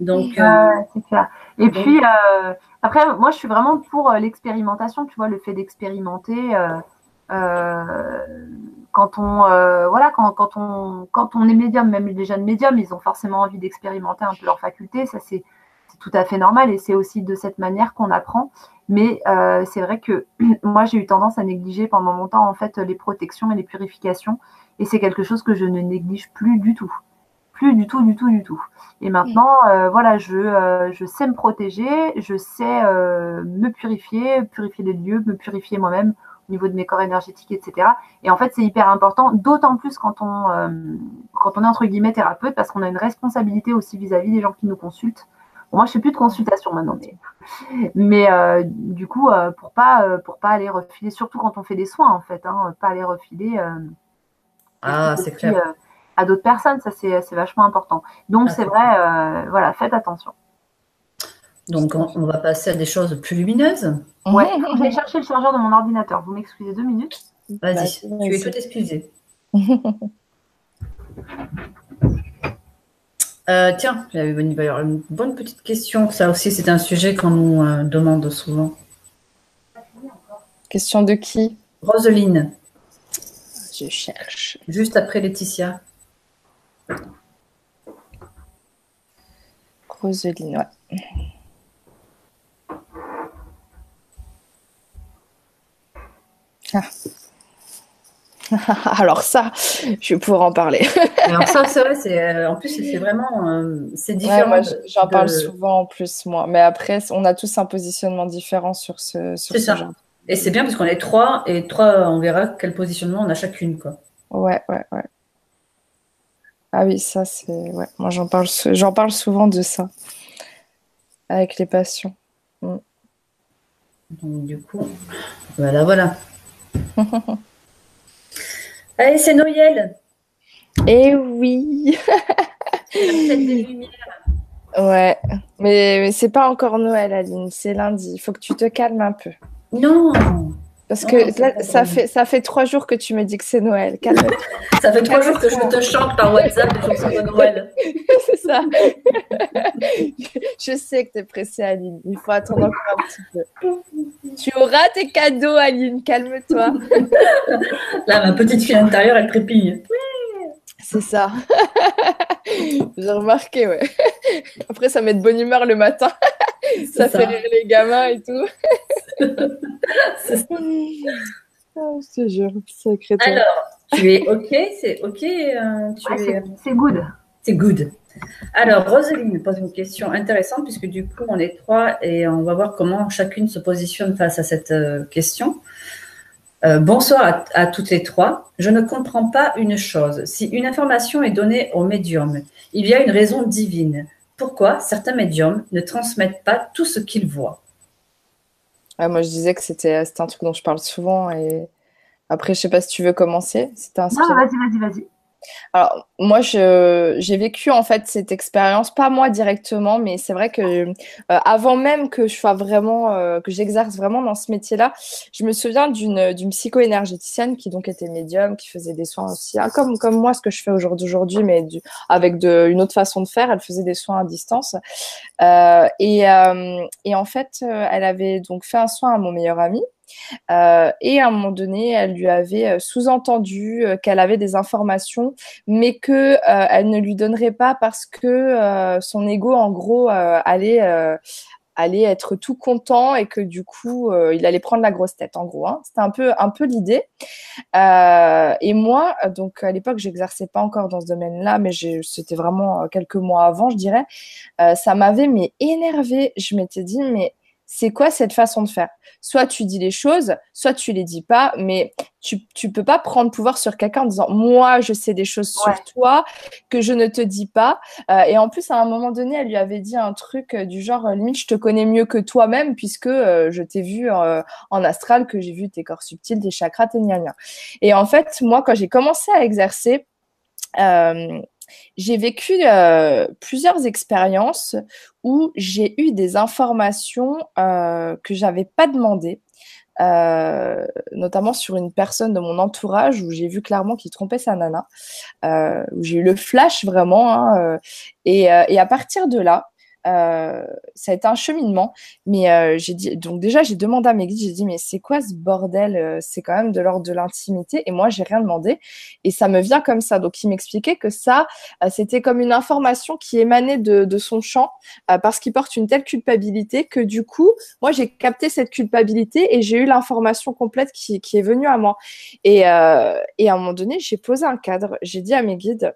Donc, euh, c'est clair. Et puis, euh, après, moi, je suis vraiment pour l'expérimentation, tu vois, le fait d'expérimenter quand on euh, voilà quand, on on est médium, même les jeunes médiums, ils ont forcément envie d'expérimenter un peu leur faculté. Ça c'est tout à fait normal et c'est aussi de cette manière qu'on apprend. Mais euh, c'est vrai que *clears throat* moi j'ai eu tendance à négliger pendant longtemps en fait les protections et les purifications et c'est quelque chose que je ne néglige plus du tout, plus du tout, du tout, du tout. Et maintenant euh, voilà je je sais me protéger, je sais me purifier, purifier les lieux, me purifier moi-même niveau de mes corps énergétiques, etc. Et en fait, c'est hyper important, d'autant plus quand on, euh, quand on est entre guillemets thérapeute, parce qu'on a une responsabilité aussi vis-à-vis des gens qui nous consultent. moi, je fais plus de consultation maintenant, mais, mais euh, du coup, euh, pour pas pour pas aller refiler, surtout quand on fait des soins, en fait, hein, pas aller refiler. ah, c'est clair. à d'autres personnes, ça c'est vachement important. Donc ah, c'est vrai, voilà, faites attention. Donc, on, va passer à des choses plus lumineuses. Ouais, je vais chercher le chargeur de mon ordinateur. Vous m'excusez deux minutes Vas-y, bah, tu es tout excusé. *laughs* Euh, tiens, il y avoir une bonne petite question. Ça aussi, c'est un sujet qu'on nous euh, demande souvent. Question de qui? Roseline. Je cherche. Juste après Laetitia. Roseline, ouais. *laughs* Alors ça, je vais pouvoir en parler. *laughs* Alors ça, c'est vrai, c'est euh, en plus c'est vraiment euh, c'est différent. J'en parle souvent en plus moi, mais après on a tous un positionnement différent sur ce sur ce genre. Et c'est bien parce qu'on est trois et trois, on verra quel positionnement on a chacune quoi. Ouais, ouais, ouais. Ah oui, ça c'est ouais. Moi j'en parle j'en parle souvent de ça avec les passions. Mm. Donc du coup, voilà, voilà. *laughs* Allez, c'est Noël. Eh oui. ouais, mais, mais c'est pas encore Noël, Aline. C'est lundi. Il faut que tu te calmes un peu. Non. Parce que là, ça fait, ça fait trois jours que tu me dis que c'est Noël. Ça fait trois jours que je te chante par WhatsApp des chansons de Noël. *laughs* c'est ça. *laughs* je sais que tu es pressée, Aline. Il faut attendre encore un petit peu. Tu auras tes cadeaux, Aline. Calme-toi. *laughs* là, ma petite fille intérieure, elle trépille. C'est ça. *laughs* J'ai remarqué, ouais. Après, ça met de bonne humeur le matin. ça, fait rire les gamins et tout. *laughs* c'est oh, je te jure, sacré Alors, tu es OK C'est OK euh, C'est good. C'est good. Alors, Roselyne pose une question intéressante puisque du coup, on est trois et on va voir comment chacune se positionne face à cette euh, question. Euh, bonsoir à, toutes les trois. Je ne comprends pas une chose. Si une information est donnée au médium, il y a une raison divine. Pourquoi certains médiums ne transmettent pas tout ce qu'ils voient? Moi, je disais que c'était un truc dont je parle souvent. Et après, je sais pas si tu veux commencer. Non, vas-y, vas-y, vas-y. Alors, moi, j'ai vécu en fait cette expérience, pas moi directement, mais c'est vrai que euh, avant même que je sois vraiment, euh, que j'exerce vraiment dans ce métier-là, je me souviens d'une psycho-énergéticienne qui donc était médium, qui faisait des soins aussi, hein, comme comme moi ce que je fais aujourd'hui, mais avec une autre façon de faire. Elle faisait des soins à distance, euh, et et en fait, elle avait donc fait un soin à mon meilleur ami. Euh, et à un moment donné, elle lui avait euh, sous-entendu euh, qu'elle avait des informations, mais que elle ne lui donnerait pas parce que son ego, en gros, allait allait être tout content et que du coup il allait prendre la grosse tête en gros hein. c'était un peu un peu l'idée et moi donc à l'époque j'exerçais pas encore dans ce domaine là mais c'était vraiment quelques mois avant je dirais ça m'avait mais énervé je m'étais dit mais c'est quoi cette façon de faire? Soit tu dis les choses, soit tu les dis pas, mais tu tu peux pas prendre pouvoir sur quelqu'un en disant moi je sais des choses sur toi que je ne te dis pas. Euh, et en plus à un moment donné, elle lui avait dit un truc euh, du genre limite je te connais mieux que toi-même puisque euh, je t'ai vu en astral, que j'ai vu tes corps subtils, tes chakras, tes gna, Et en fait moi quand j'ai commencé à exercer j'ai vécu euh, plusieurs expériences où j'ai eu des informations euh, que j'avais pas demandées, euh, notamment sur une personne de mon entourage où j'ai vu clairement qu'il trompait sa nana, euh, où j'ai eu le flash vraiment. Hein, et, et, à partir de là, euh, ça a été un cheminement. Mais euh, j'ai dit, donc déjà, j'ai demandé à mes guides, j'ai dit, mais c'est quoi ce bordel euh, C'est quand même de l'ordre de l'intimité. Et moi, j'ai rien demandé. Et ça me vient comme ça. Donc, il m'expliquait que ça, c'était comme une information qui émanait de, de son champ parce qu'il porte une telle culpabilité que du coup, moi, j'ai capté cette culpabilité et j'ai eu l'information complète qui, qui, est venue à moi. Et, et à un moment donné, j'ai posé un cadre. J'ai dit à mes guides,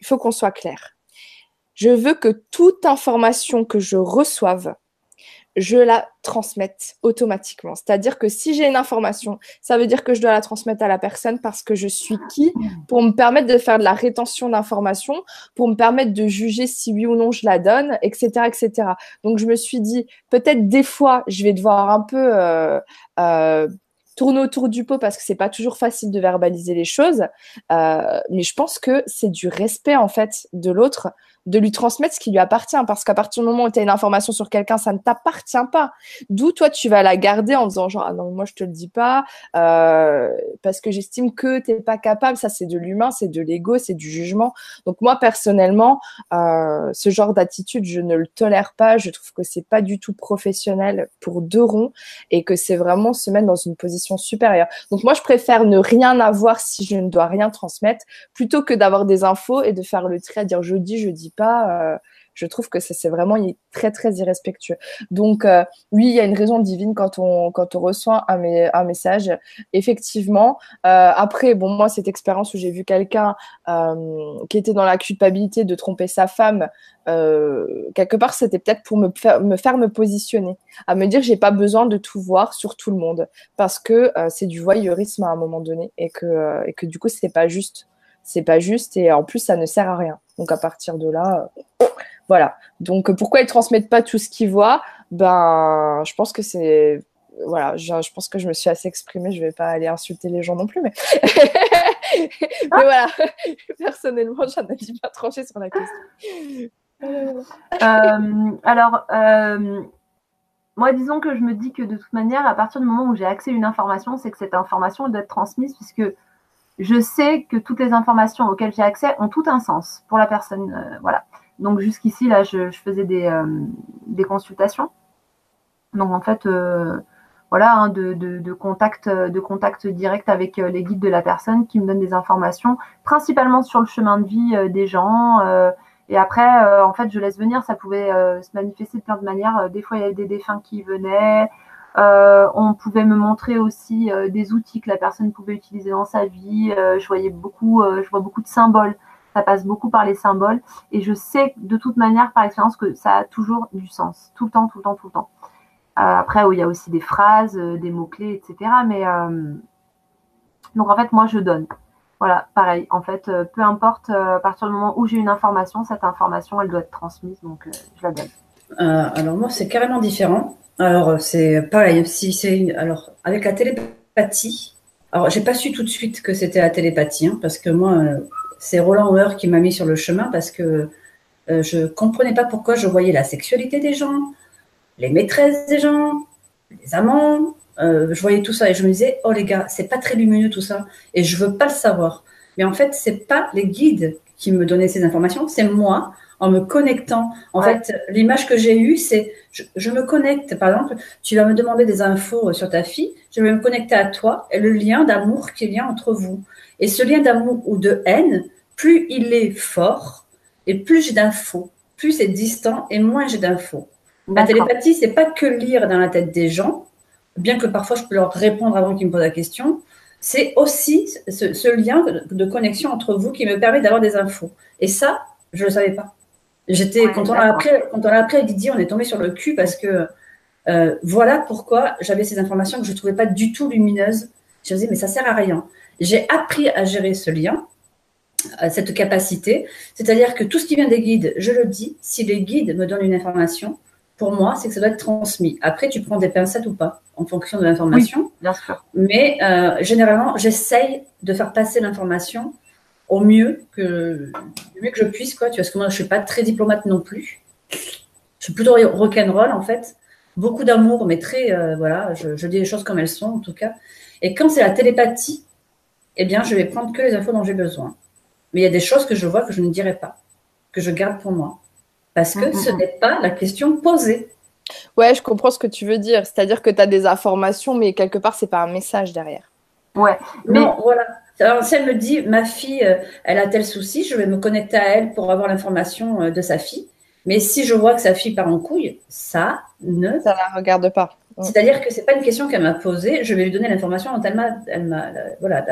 il faut qu'on soit clair je veux que toute information que je reçoive, je la transmette automatiquement. C'est-à-dire que si j'ai une information, ça veut dire que je dois la transmettre à la personne parce que je suis qui pour me permettre de faire de la rétention d'informations, pour me permettre de juger si oui ou non je la donne, etc., etc. Donc je me suis dit, peut-être des fois, je vais devoir un peu euh, euh, tourner autour du pot parce que c'est pas toujours facile de verbaliser les choses, euh, mais je pense que c'est du respect en fait de l'autre de lui transmettre ce qui lui appartient. Parce qu'à partir du moment où tu as une information sur quelqu'un, ça ne t'appartient pas. D'où toi, tu vas la garder en disant genre, ah non, moi, je te le dis pas, euh, parce que j'estime que tu n'es pas capable. Ça, c'est de l'humain, c'est de l'ego, c'est du jugement. Donc moi, personnellement, euh, ce genre d'attitude, je ne le tolère pas. Je trouve que c'est pas du tout professionnel pour deux ronds et que c'est vraiment se mettre dans une position supérieure. Donc moi, je préfère ne rien avoir si je ne dois rien transmettre, plutôt que d'avoir des infos et de faire le trait à dire je dis, je dis euh, je trouve que c'est vraiment très très irrespectueux. Donc euh, oui, il y a une raison divine quand on quand on reçoit un, message. Effectivement. Euh, après, bon moi cette expérience où j'ai vu quelqu'un qui était dans la culpabilité de tromper sa femme, quelque part c'était peut-être pour me faire, me faire me positionner, à me dire j'ai pas besoin de tout voir sur tout le monde parce que c'est du voyeurisme à un moment donné et que et que du coup c'est pas juste c'est pas juste et en plus ça ne sert à rien. Donc à partir de là, euh, voilà. Donc pourquoi ils transmettent pas tout ce qu'ils voient? Ben, je pense que c'est voilà, je, pense que je me suis assez exprimée. Je vais pas aller insulter les gens non plus, mais *laughs* voilà. *laughs* Personnellement, j'en ai pas tranché sur la question. Euh, alors. Euh, moi, disons que je me dis que de toute manière, à partir du moment où j'ai accès à une information, c'est que cette information doit être transmise puisque je sais que toutes les informations auxquelles j'ai accès ont tout un sens pour la personne. Euh, voilà. Donc jusqu'ici, là, je, faisais des, euh, des, consultations. Donc en fait, euh, voilà, hein, de, contact, de contact direct avec les guides de la personne qui me donnent des informations, principalement sur le chemin de vie des gens. et après, en fait, je laisse venir. Ça pouvait se manifester de plein de manières. Des fois, il y avait des défunts qui venaient. On pouvait me montrer aussi des outils que la personne pouvait utiliser dans sa vie. je voyais beaucoup, je vois beaucoup de symboles ça passe beaucoup par les symboles. Et je sais de toute manière, par expérience, que ça a toujours du sens. Tout le temps, tout le temps, tout le temps. Euh, après, il y a aussi des phrases, euh, des mots-clés, etc. Mais euh, donc, en fait, moi, je donne. Voilà, pareil. En fait, peu importe, à partir du moment où j'ai une information, cette information, elle doit être transmise. Donc, je la donne. alors, moi, c'est carrément différent. Alors, c'est pareil. Si c'est alors, avec la télépathie, alors, j'ai pas su tout de suite que c'était la télépathie, hein, parce que moi, c'est Roland Hauer qui m'a mis sur le chemin parce que euh, je comprenais pas pourquoi je voyais la sexualité des gens, les maîtresses des gens, les amants. Euh, je voyais tout ça et je me disais, oh les gars, c'est pas très lumineux tout ça et je veux pas le savoir. Mais en fait, c'est pas les guides qui me donnaient ces informations, c'est moi en me connectant. En fait, l'image que j'ai eue, c'est je, me connecte. Par exemple, tu vas me demander des infos sur ta fille, je vais me connecter à toi et le lien d'amour qu'il y a entre vous. Et ce lien d'amour ou de haine, plus il est fort et plus j'ai d'infos, plus c'est distant et moins j'ai d'infos. La télépathie, c'est pas que lire dans la tête des gens, bien que parfois je peux leur répondre avant qu'ils me posent la question. C'est aussi ce, lien de, connexion entre vous qui me permet d'avoir des infos. Et ça, je le savais pas. J'étais quand on a appris, quand on a appris à Didier, on est tombé sur le cul parce que euh, voilà pourquoi j'avais ces informations que je trouvais pas du tout lumineuses. Je me disais mais ça sert à rien. J'ai appris à gérer ce lien, cette capacité. C'est-à-dire que tout ce qui vient des guides, je le dis, si les guides me donnent une information, pour moi, c'est que ça doit être transmis. Après, tu prends des pincettes ou pas, en fonction de l'information. bien sûr. Mais euh, généralement, j'essaye de faire passer l'information au mieux que, mieux que je puisse. Quoi. Tu vois, parce que moi, je ne suis pas très diplomate non plus. Je suis plutôt rock'n'roll, en fait. Beaucoup d'amour, mais très, euh, voilà, je, je, dis les choses comme elles sont, en tout cas. Et quand c'est la télépathie, eh bien, je vais prendre que les infos dont j'ai besoin. Mais il y a des choses que je vois que je ne dirai pas, que je garde pour moi. Parce que ce n'est pas la question posée. Ouais, je comprends ce que tu veux dire. C'est-à-dire que tu as des informations, mais quelque part, c'est pas un message derrière. Ouais. Mais non, voilà. Alors, si elle me dit, ma fille, euh, elle a tel souci, je vais me connecter à elle pour avoir l'information euh, de sa fille. Mais si je vois que sa fille part en couille, ça ne. Ça la regarde pas. C'est-à-dire que c'est pas une question qu'elle m'a posée. Je vais lui donner l'information dont elle m'a, voilà,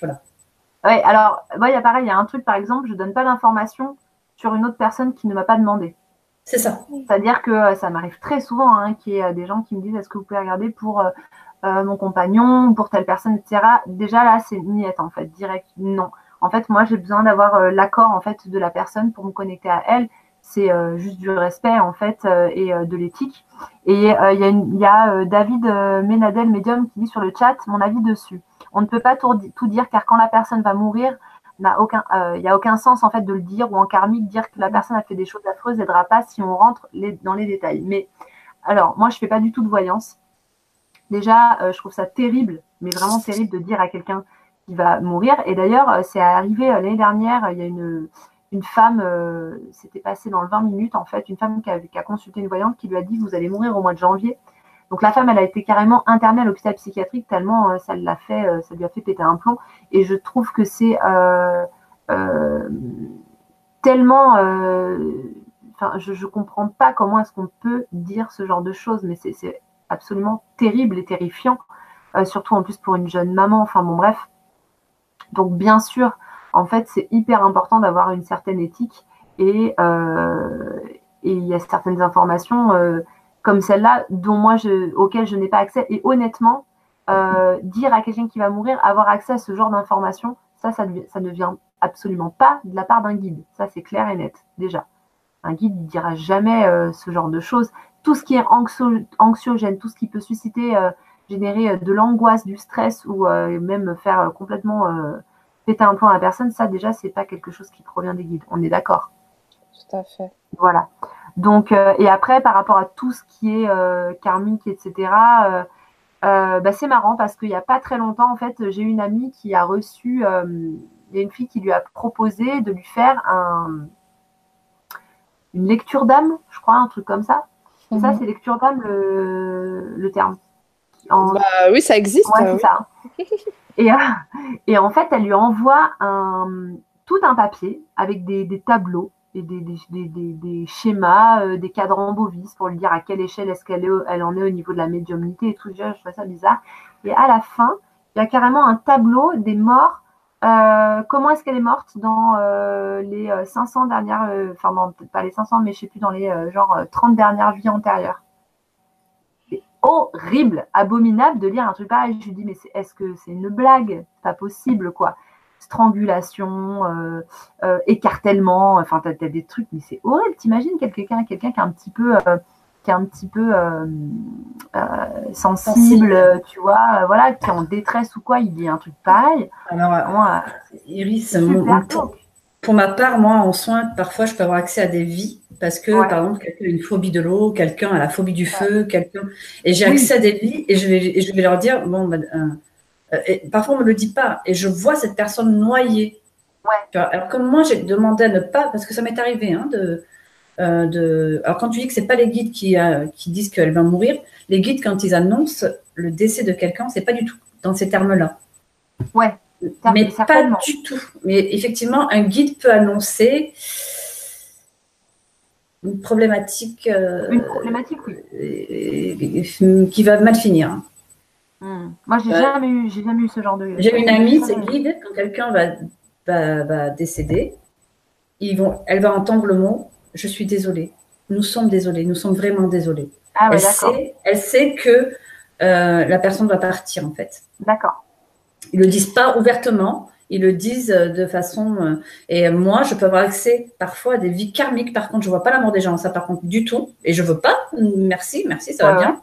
voilà. Oui, alors, il y a pareil, il y a un truc, par exemple, je donne pas d'information sur une autre personne qui ne m'a pas demandé. C'est ça. C'est-à-dire que euh, ça m'arrive très souvent hein, qu'il y ait des gens qui me disent est-ce que vous pouvez regarder pour euh, mon compagnon, pour telle personne, etc. Déjà là, c'est niette en fait, direct. Non. En fait, moi, j'ai besoin d'avoir l'accord en fait de la personne pour me connecter à elle c'est euh, juste du respect en fait euh, et euh, de l'éthique. Et il y a, y a David Ménadel, médium, qui dit sur le chat mon avis dessus. On ne peut pas tout, dire car quand la personne va mourir, il n'y a aucun sens en fait de le dire ou en karmique dire que la personne a fait des choses affreuses n'aidera pas si on rentre les, dans les détails. Mais alors moi je fais pas du tout de voyance. Déjà je trouve ça terrible, mais vraiment terrible de dire à quelqu'un qui va mourir. Et d'ailleurs c'est arrivé l'année dernière, il y a une une femme, euh, c'était passé dans le 20 minutes en fait, une femme qui a, consulté une voyante qui lui a dit vous allez mourir au mois de janvier. Donc la femme, elle a été carrément internée à l'hôpital psychiatrique tellement euh, ça l'a fait, euh, ça lui a fait péter un plomb. Et je trouve que c'est tellement, enfin, je, ne comprends pas comment est-ce qu'on peut dire ce genre de choses, mais c'est absolument terrible et terrifiant, surtout en plus pour une jeune maman. Enfin bon, bref. Donc bien sûr, en fait, c'est hyper important d'avoir une certaine éthique et euh, il y a certaines informations euh, comme celle-là dont moi je, auxquelles je n'ai pas accès. Et honnêtement, euh, dire à quelqu'un qui va mourir avoir accès à ce genre d'informations, ça, ça, ne vient absolument pas de la part d'un guide. Ça, c'est clair et net déjà. Un guide ne dira jamais ce genre de choses. Tout ce qui est anxiogène, tout ce qui peut susciter, générer de l'angoisse, du stress ou même faire complètement péter un plan à la personne, ça déjà, c'est pas quelque chose qui provient des guides. On est d'accord. Tout à fait. Voilà. Donc, euh, et après, par rapport à tout ce qui est euh, karmique, etc., euh, bah, c'est marrant parce qu'il n'y a pas très longtemps, en fait, j'ai une amie qui a reçu, il y a une fille qui lui a proposé de lui faire un, une lecture d'âme, je crois, un truc comme ça. Ça, mhm. c'est lecture d'âme le, le terme. Bah, oui, ça existe. Ouais, ça. et, et en fait, elle lui envoie un, tout un papier avec des, des tableaux et des, des, schémas, des cadrans bovis pour lui dire à quelle échelle est-ce qu'elle est, elle en est au niveau de la médiumnité et tout. Je trouve ça bizarre. Et à la fin, il y a carrément un tableau des morts. Euh, comment est-ce qu'elle est morte dans euh, les 500 dernières, enfin pas les 500, mais je sais plus, dans les genre 30 dernières vies antérieures. C'est horrible, abominable de lire un truc pareil. Je lui dis, mais est-ce que c'est une blague? Pas possible, quoi. Strangulation, écartèlement, enfin, t'as as des trucs, mais c'est horrible. T'imagines quelqu'un quelqu'un qui a un petit peu qui est un petit peu euh, euh, sensible, tu vois, euh, voilà, qui est en détresse ou quoi, il dit un truc pareil. Alors, moi, Iris, pour, ma part, moi, en soins, parfois, je peux avoir accès à des vies parce que, par exemple, quelqu'un a une phobie de l'eau, quelqu'un a la phobie du feu, quelqu'un. Et j'ai accès à des vies et je vais, je vais leur dire, bon, bah, parfois, on ne me le dit pas et je vois cette personne noyée. Alors, comme moi, j'ai demandé à ne pas, parce que ça m'est arrivé, hein, de euh, de... Alors, quand tu dis que c'est pas les guides qui, euh, qui disent qu'elle va mourir, les guides, quand ils annoncent le décès de quelqu'un, c'est pas du tout dans ces termes-là. Ouais. Mais pas du tout. Mais effectivement, un guide peut annoncer une problématique. Euh, une problématique, oui. qui va mal finir. Hmm. Moi, j'ai jamais eu, j'ai jamais eu ce genre de. J'ai une amie, c'est guide. Quand quelqu'un va, va, va, décéder, ils vont, elle va entendre le mot je suis désolée. Nous sommes désolés, nous sommes vraiment désolés. Ah elle, sait, elle sait que euh, la personne va partir, en fait. D'accord. Ils le disent pas ouvertement, ils le disent euh, de façon. Euh, et moi, je peux avoir accès parfois à des vies karmiques. Par contre, je vois pas la mort des gens, ça par contre du tout. Et je veux pas. Merci, merci, ça va bien.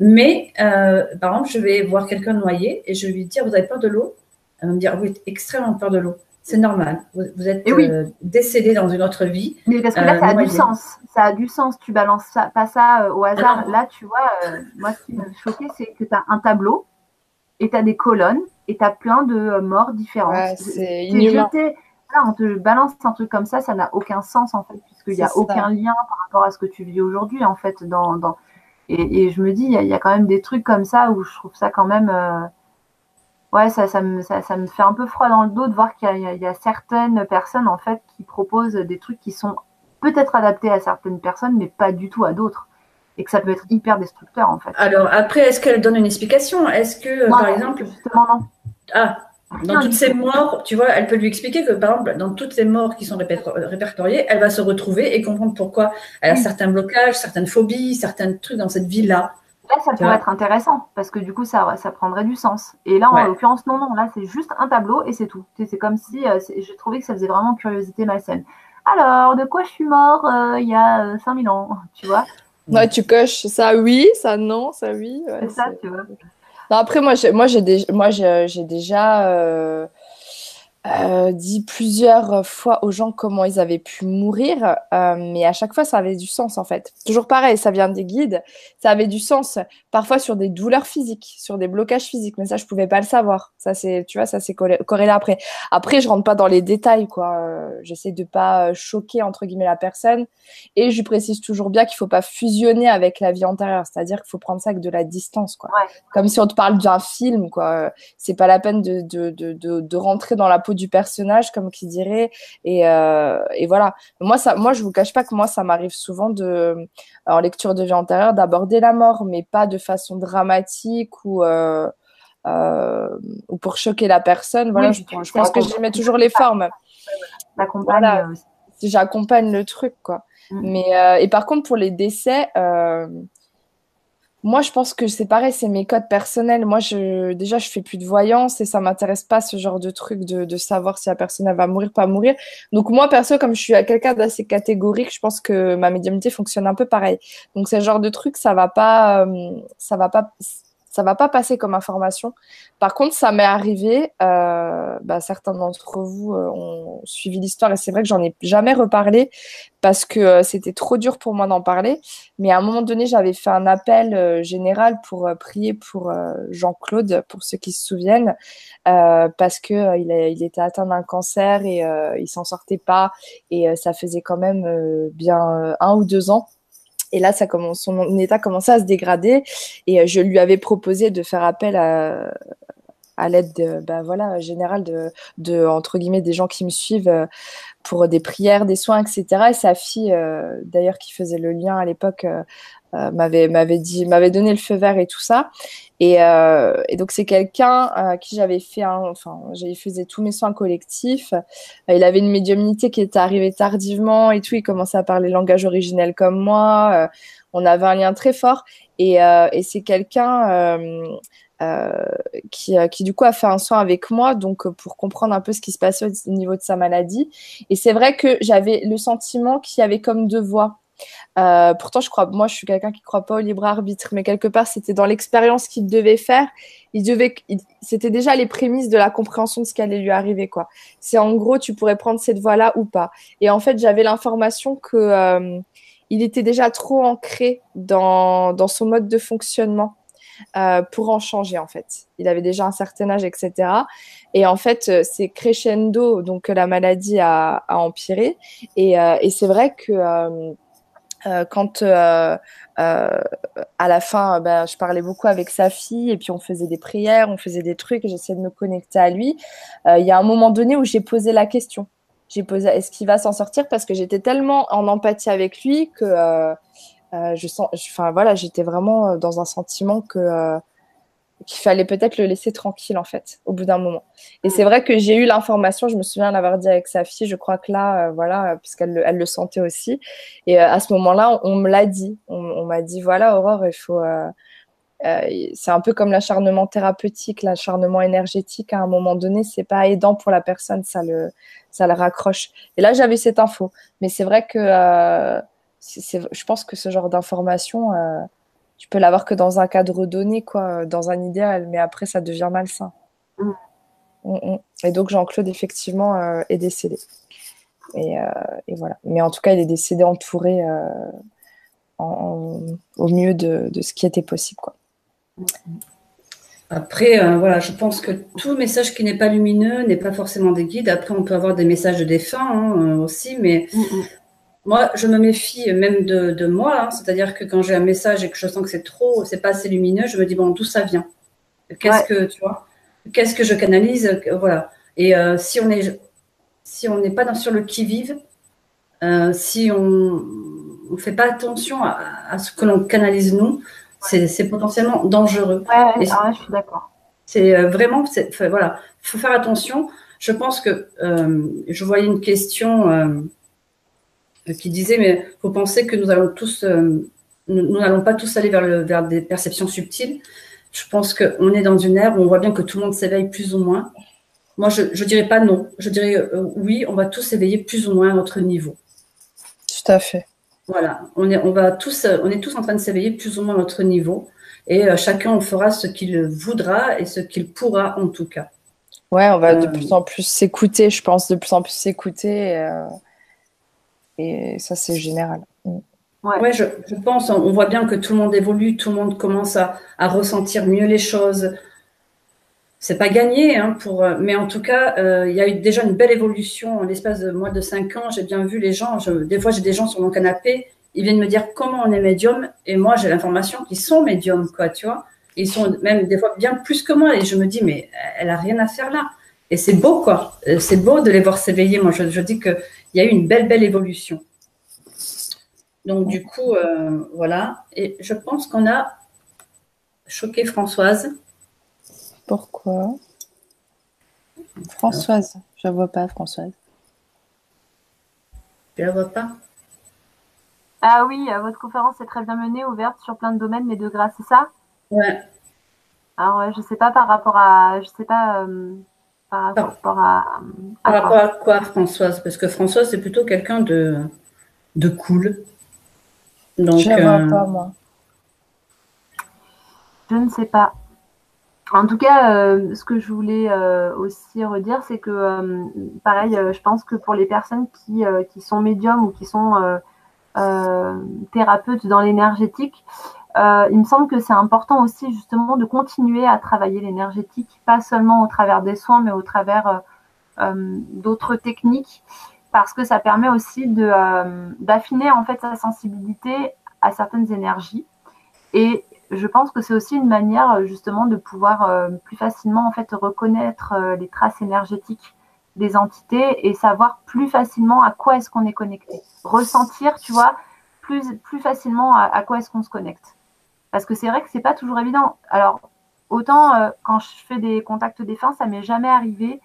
Mais par exemple, je vais voir quelqu'un noyé et je lui dire Vous avez peur de l'eau? Elle va me dire Oui, extrêmement peur de l'eau c'est normal. Vous, êtes euh, décédé dans une autre vie. Mais parce que là, ça a euh, du sens. Ça a du sens. Tu balances pas ça euh, au hasard. là, tu vois, moi, ce qui m'a choqué, c'est que tu as un tableau et tu as des colonnes et tu as plein de morts différentes. c'est inhumain. Là, on te balance un truc comme ça, ça n'a aucun sens, en fait, puisqu'il n'y a aucun lien par rapport à ce que tu vis aujourd'hui, en fait. Dans, dans... Et, je me dis, il y, a quand même des trucs comme ça où je trouve ça quand même ouais, ça, ça, me, ça, ça, me fait un peu froid dans le dos de voir qu'il y, y, a certaines personnes en fait qui proposent des trucs qui sont peut-être adaptés à certaines personnes, mais pas du tout à d'autres. Et que ça peut être hyper destructeur en fait. Alors après, est-ce qu'elle donne une explication? Est-ce que, par exemple. Justement, non. Ah, dans toutes ces morts, tu vois, elle peut lui expliquer que, par exemple, dans toutes ces morts qui sont répertoriées, elle va se retrouver et comprendre pourquoi elle a certains blocages, certaines phobies, certains trucs dans cette vie-là. Là, ça pourrait être intéressant parce que du coup, ça, ça prendrait du sens. Et là, en l'occurrence, non, non, là, c'est juste un tableau et c'est tout. C'est comme si euh, j'ai trouvé que ça faisait vraiment curiosité malsaine. Alors, de quoi je suis mort euh, il y a 5000 euh, ans, *laughs* tu vois? Ouais, tu coches ça oui, ça non, ça oui. c'est ça, tu vois. après, moi, j'ai, moi, j'ai, moi, j'ai, déjà euh, dit plusieurs fois aux gens comment ils avaient pu mourir, euh, mais à chaque fois ça avait du sens en fait. Toujours pareil, ça vient des guides, ça avait du sens. Parfois sur des douleurs physiques, sur des blocages physiques, mais ça je pouvais pas le savoir. Ça c'est, tu vois, ça c'est corrélé après. Après je rentre pas dans les détails quoi. Euh, j'essaie de pas choquer entre guillemets la personne et je précise toujours bien qu'il faut pas fusionner avec la vie antérieure, c'est-à-dire qu'il faut prendre ça avec de la distance quoi. Comme si on te parle d'un film quoi. C'est pas la peine de, de, de, de, de rentrer dans la peau du personnage, comme qui dirait. Et, euh, et, voilà. Moi, ça, moi, je vous cache pas que moi, ça m'arrive souvent de, en lecture de vie antérieure, d'aborder la mort, mais pas de façon dramatique ou euh, euh, ou pour choquer la personne. Voilà, je, pense que j'y mets toujours les formes. Voilà, j'accompagne le truc, quoi. Mm. Mais et par contre, pour les décès. Moi, je pense que c'est pareil, c'est mes codes personnels. Moi, je, déjà, je fais plus de voyance et ça m'intéresse pas ce genre de truc de, de savoir si la personne elle va mourir, pas mourir. Donc moi, perso, comme je suis quelqu'un d'assez catégorique, je pense que ma médiumnité fonctionne un peu pareil. Donc ce genre de truc, ça va pas, euh, ça va pas ça va pas passer comme information. Par contre, ça m'est arrivé, euh, bah, certains d'entre vous euh, ont suivi l'histoire et c'est vrai que j'en ai jamais reparlé parce que euh, c'était trop dur pour moi d'en parler. Mais à un moment donné, j'avais fait un appel euh, général pour prier pour Jean-Claude, pour ceux qui se souviennent, parce que il, il, était atteint d'un cancer et il s'en sortait pas et ça faisait quand même bien un ou deux ans Et là, ça commence, son état commençait à se dégrader. Et je lui avais proposé de faire appel à, à l'aide de, bah, voilà, générale de, de, entre guillemets, des gens qui me suivent euh, pour des prières, des soins, etc. Et sa fille, euh, d'ailleurs, qui faisait le lien à l'époque, euh, m'avait m'avait dit, m'avait donné le feu vert et tout ça. Et, donc c'est quelqu'un à qui j'avais fait, un, enfin, j'ai faisais tous mes soins collectifs. il avait une médiumnité qui était arrivée tardivement et tout. Il commençait à parler langage originel comme moi. on avait un lien très fort. Et, c'est quelqu'un qui, euh, qui, du coup a fait un soin avec moi, donc euh, pour comprendre un peu ce qui se passait au niveau de sa maladie. Et c'est vrai que j'avais le sentiment qu'il y avait comme deux voix. Euh, pourtant, je crois, moi, je suis quelqu'un qui croit pas au libre arbitre, mais quelque part, c'était dans l'expérience qu'il devait faire. Il devait, c'était déjà les prémices de la compréhension de ce qui allait lui arriver, quoi. C'est en gros, tu pourrais prendre cette voie-là ou pas. Et en fait, j'avais l'information que euh, il était déjà trop ancré dans son mode de fonctionnement euh, pour en changer en fait. Il avait déjà un certain âge, etc. Et en fait, euh, c'est crescendo, donc la maladie a, empiré. Et, euh, c'est vrai que euh, euh quand à la fin, bah, je parlais beaucoup avec sa fille et puis on faisait des prières, on faisait des trucs, j'essayais de me connecter à lui. Il y a un moment donné où j'ai posé la question. J'ai posé est-ce qu'il va s'en sortir? Parce que j'étais tellement en empathie avec lui que euh, je sens, enfin voilà, j'étais vraiment euh, dans un sentiment que euh, qu'il fallait peut-être le laisser tranquille en fait, au bout d'un moment. Et c'est vrai que j'ai eu l'information, je me souviens l'avoir dit avec sa fille, je crois que là, voilà, puisqu'elle elle le sentait aussi. Et à ce moment-là, on, me l'a dit, on, m'a dit voilà, Aurore, il faut. c'est un peu comme l'acharnement thérapeutique, l'acharnement énergétique. À un moment donné, c'est pas aidant pour la personne, ça le, ça le raccroche. Et là, j'avais cette info, mais c'est vrai que je pense que ce genre d'information, euh, tu peux l'avoir que dans un cadre donné, quoi, dans un idéal, mais après, ça devient malsain. Mm. Mm, mm. Et donc, Jean-Claude, effectivement, euh, est décédé. Et, euh, et, voilà. Mais en tout cas, il est décédé entouré au mieux de, de, ce qui était possible, quoi. Après, voilà, je pense que tout message qui n'est pas lumineux n'est pas forcément des guides. Après, on peut avoir des messages de défunts hein, aussi, mais moi, je me méfie même de, moi, hein. c'est-à-dire que quand j'ai un message et que je sens que c'est trop, c'est pas assez lumineux, je me dis bon, d'où ça vient? Qu'est-ce que tu vois? Qu'est-ce que je canalise? Voilà. Et euh, si on est, si on n'est pas dans, sur le qui vive, euh, si on ne fait pas attention à, ce que l'on canalise nous, c'est potentiellement dangereux. Ouais, ah je suis d'accord. C'est euh, vraiment, voilà, il faut faire attention. Je pense que je voyais une question qui disait mais faut penser que nous allons tous, euh, nous n'allons pas tous aller vers, le, vers des perceptions subtiles. Je pense qu'on est dans une ère où on voit bien que tout le monde s'éveille plus ou moins. Moi, je ne dirais pas non. Je dirais euh, oui, on va tous s'éveiller plus ou moins à notre niveau. Tout à fait. Voilà, on est, on va tous, on est tous en train de s'éveiller plus ou moins à notre niveau. Et euh, chacun on fera ce qu'il voudra et ce qu'il pourra en tout cas. Ouais, on va de plus en plus s'écouter, je pense, de plus en plus s'écouter. Et ça, c'est général. Mm. Ouais, je, pense, on voit bien que tout le monde évolue, tout le monde commence à, ressentir mieux les choses. C'est pas gagné, hein, pour, mais en tout cas, euh, il y a eu déjà une belle évolution en l'espace de moins de cinq ans. J'ai bien vu les gens. des fois, j'ai des gens sur mon canapé, ils viennent me dire comment on est médium, et moi, j'ai l'information qu'ils sont médiums, quoi, tu vois. Ils sont même des fois bien plus que moi, et je me dis, mais elle a rien à faire là. Et c'est beau, quoi. Euh, c'est beau de les voir s'éveiller. Moi, je, je dis que il y a eu une belle, belle évolution. Donc, du coup, euh, voilà. Et je pense qu'on a choqué Françoise. Pourquoi? Françoise, je ne vois pas Françoise. Tu la vois pas Ah oui, euh, votre conférence est très bien menée, ouverte sur plein de domaines, mais de grâce, c'est ça? Ouais. Alors, je ne sais pas par rapport à. Je sais pas. Euh, par rapport à, par rapport à quoi, Françoise? Parce que Françoise, c'est plutôt quelqu'un de, de cool. Donc, je ne vois euh, pas, moi. Je ne sais pas. En tout cas, euh, ce que je voulais euh, aussi redire, c'est que, pareil, je pense que pour les personnes qui, qui sont médiums ou qui sont thérapeutes dans l'énergétique, euh, il me semble que c'est important aussi justement de continuer à travailler l'énergétique, pas seulement au travers des soins, mais au travers euh, euh, d'autres techniques, parce que ça permet aussi d'affiner en fait sa sensibilité à certaines énergies. Et je pense que c'est aussi une manière justement de pouvoir plus facilement en fait reconnaître les traces énergétiques des entités et savoir plus facilement à quoi est-ce qu'on est connecté. Ressentir, tu vois, plus, plus facilement à, quoi est-ce qu'on se connecte. Parce que c'est vrai que c'est pas toujours évident. Alors, autant euh, quand je fais des contacts défunts, ça m'est jamais arrivé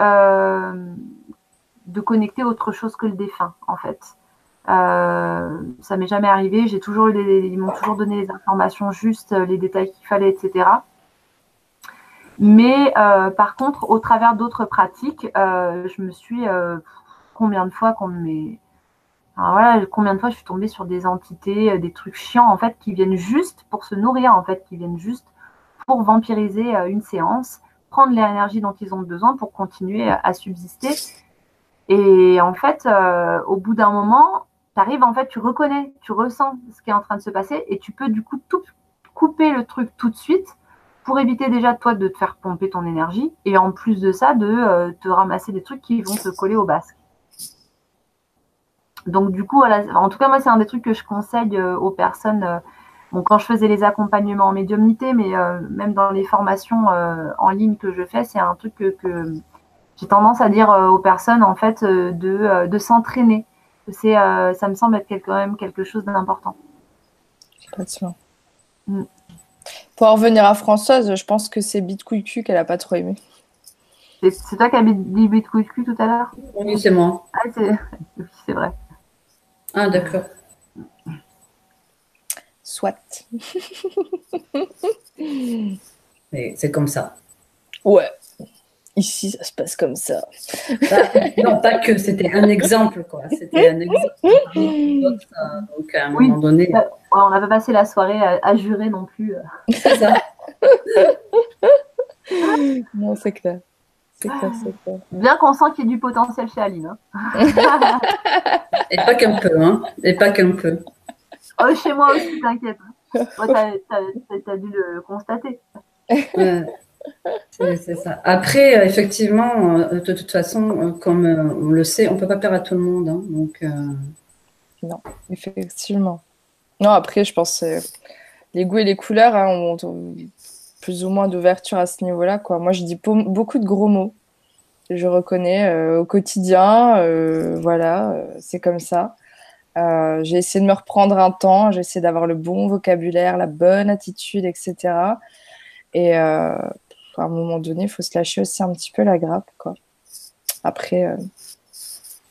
euh, de connecter autre chose que le défunt, en fait. Euh, ça m'est jamais arrivé. J'ai toujours ils m'ont toujours donné les informations justes, les détails qu'il fallait, etc. Mais euh, par contre, au travers d'autres pratiques, euh, je me suis euh, combien de fois qu'on voilà, combien de fois je suis tombée sur des entités, des trucs chiants en fait qui viennent juste pour se nourrir en fait, qui viennent juste pour vampiriser une séance, prendre l'énergie dont ils ont besoin pour continuer à subsister. Et en fait, au bout d'un moment, tu arrives en fait, tu reconnais, tu ressens ce qui est en train de se passer et tu peux du coup tout couper le truc tout de suite pour éviter déjà toi de te faire pomper ton énergie et en plus de ça de euh, te ramasser des trucs qui vont te coller au basque. Donc du coup, en tout cas moi c'est un des trucs que je conseille euh, aux personnes. Euh, bon, quand je faisais les accompagnements en médiumnité, mais même dans les formations en ligne que je fais, c'est un truc que, j'ai tendance à dire aux personnes en fait de, de s'entraîner. C'est, ça me semble être quand même quelque chose d'important. Mm. Pour en revenir à Françoise, je pense que c'est Bitcouicu qu'elle a pas trop aimé. C'est toi qui as dit Bitcouicu tout à l'heure? Oui, c'est moi. Ah, c'est *laughs* vrai. Ah, d'accord. Soit. Mais c'est comme ça. Ouais. Ici, ça se passe comme ça. Bah, non, pas que, c'était un exemple, quoi. C'était un exemple. Donc, à un moment donné. On n'a pas passé la soirée à, jurer non plus. C'est ça. non, c'est clair. C'est clair, c'est clair. Bien qu'on sent qu'il y ait du potentiel chez Aline. Hein. *laughs* Et pas qu'un peu, hein. Et pas qu'un peu. Oh, chez moi aussi, t'inquiète. Toi, t'as as, dû le constater. C'est ça. Après, euh, effectivement, euh, de toute façon, euh, comme on le sait, on ne peut pas plaire à tout le monde. Hein, donc, Non, effectivement. Non, après, je pense que les goûts et les couleurs hein, ont, plus ou moins d'ouverture à ce niveau-là. Quoi. Moi, je dis beaucoup de gros mots. Je reconnais au quotidien. voilà, c'est comme ça. j'ai essayé de me reprendre un temps. J'ai essayé d'avoir le bon vocabulaire, la bonne attitude, etc. Et à un moment donné, il faut se lâcher aussi un petit peu la grappe. Quoi. Après, euh,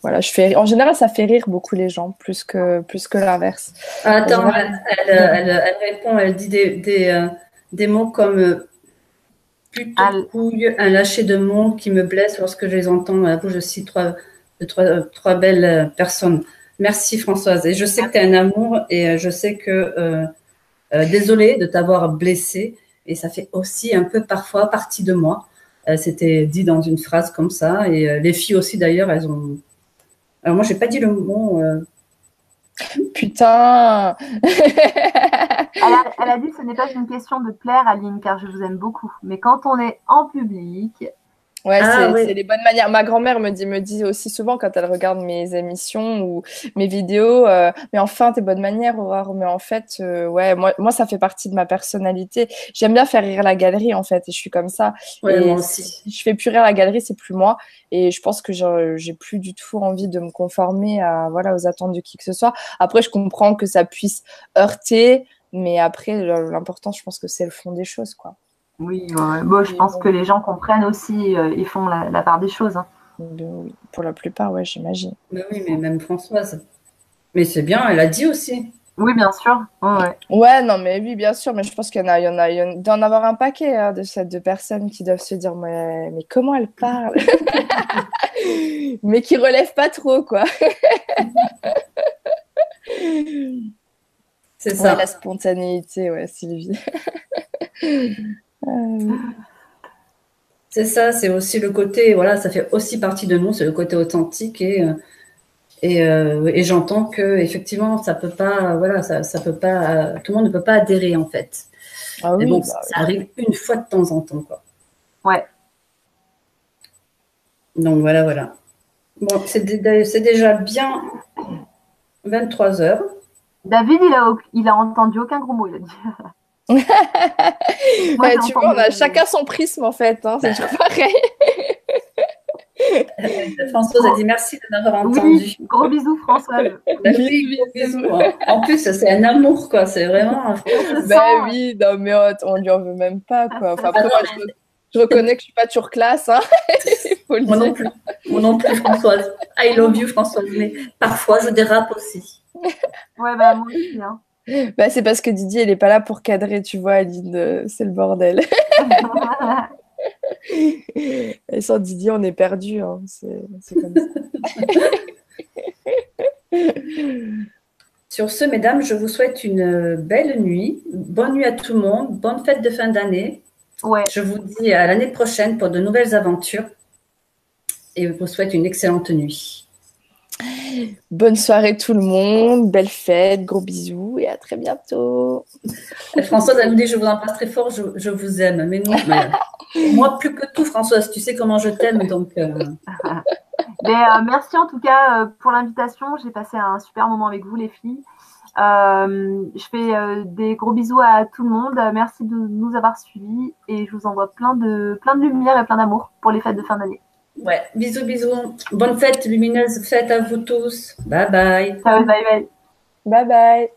voilà, je fais. En général, ça fait rire beaucoup les gens, plus que, plus que l'inverse. Attends, elle, répond, elle dit des, des, euh, des mots comme euh, putain, couille, un lâcher de mots qui me blesse lorsque je les entends à la bouche de trois, trois, trois belles personnes. Merci Françoise. Et je sais que tu es un amour et je sais que. désolée de t'avoir blessée et ça fait aussi un peu parfois partie de moi. Euh, c'était dit dans une phrase comme ça. Et euh, les filles aussi, d'ailleurs, elles ont. Alors, moi, j'ai pas dit le mot. Euh, Putain *laughs* elle, a, dit ce n'est pas une question de plaire, Aline, car je vous aime beaucoup. Mais quand on est en public, Ouais, ah c'est les bonnes manières. Ma grand-mère me dit, me dit aussi souvent quand elle regarde mes émissions ou mes vidéos, euh, mais enfin, tes bonnes manières, Aurore. Mais en fait, euh, ouais, moi, moi, ça fait partie de ma personnalité. J'aime bien faire rire la galerie, en fait, et je suis comme ça. Ouais, moi aussi. Si je fais plus rire la galerie, c'est plus moi. Et je pense que j'ai plus du tout envie de me conformer à, voilà, aux attentes de qui que ce soit. Après, je comprends que ça puisse heurter, mais après, l'important, je pense que c'est le fond des choses, quoi. Oui, bon, je pense que les gens comprennent aussi, euh, ils font la, part des choses. Hein. Pour la plupart, ouais, j'imagine. oui, mais même Françoise. Mais c'est bien, elle a dit aussi. Oui, bien sûr. Ouais. non, mais oui, bien sûr. Mais je pense qu'il y en a, il y en a, il doit en avoir un paquet hein, de cette de personnes qui doivent se dire, mais, mais comment elle parle? *laughs* Mais qui relèvent pas trop, quoi. *laughs* c'est ça. la spontanéité, ouais, Sylvie. *laughs* C'est ça, c'est aussi le côté, voilà, ça fait aussi partie de nous, c'est le côté authentique et euh, et, euh, et j'entends que effectivement ça peut pas, voilà, ça, ça peut pas, tout le monde ne peut pas adhérer en fait. Ah oui, bon, bah ça, arrive une fois de temps en temps, quoi. Ouais. Donc voilà, voilà. Bon, c'est déjà bien 23 heures. David, il a, il a entendu aucun gros mot, il a dit. *laughs* Moi, tu vois, on a chacun son prisme en fait, hein, c'est toujours pareil. *laughs* Françoise a dit merci de m'avoir entendu. gros bisous, Françoise. *laughs* Bah oui, gros bisous. En plus, c'est un amour, quoi. C'est vraiment. Ben oui, non, mais on lui en veut même pas, quoi. Enfin, après, moi, je, reconnais que je suis pas toujours classe. Hein. moi non plus. Moi non plus, Françoise. I love you, Françoise. Mais parfois, je dérape aussi. Ouais, bah, moi aussi. Hein. Bah, c'est parce que Didier, il n'est pas là pour cadrer, tu vois, Aline. C'est le bordel. *laughs* Et sans Didier, on est perdu. Hein. C'est comme ça. *laughs* Sur ce, mesdames, je vous souhaite une belle nuit. Bonne nuit à tout le monde. Bonne fête de fin d'année. Ouais. Je vous dis à l'année prochaine pour de nouvelles aventures. Et je vous souhaite une excellente nuit. Bonne soirée tout le monde, belle fête, gros bisous et à très bientôt. Françoise, elle me dit je vous embrasse très fort, je, vous aime. Mais non, *laughs* moi plus que tout, Françoise, tu sais comment je t'aime, donc. Euh. *laughs* Mais, euh, merci en tout cas euh, pour l'invitation. J'ai passé un super moment avec vous, les filles. je fais des gros bisous à tout le monde. Merci de nous avoir suivis et je vous envoie plein de, plein de lumière et plein d'amour pour les fêtes de fin d'année. Ouais, bisous, bisous. Bonne fête, lumineuse fête à vous tous. Bye bye. bye bye. Bye bye.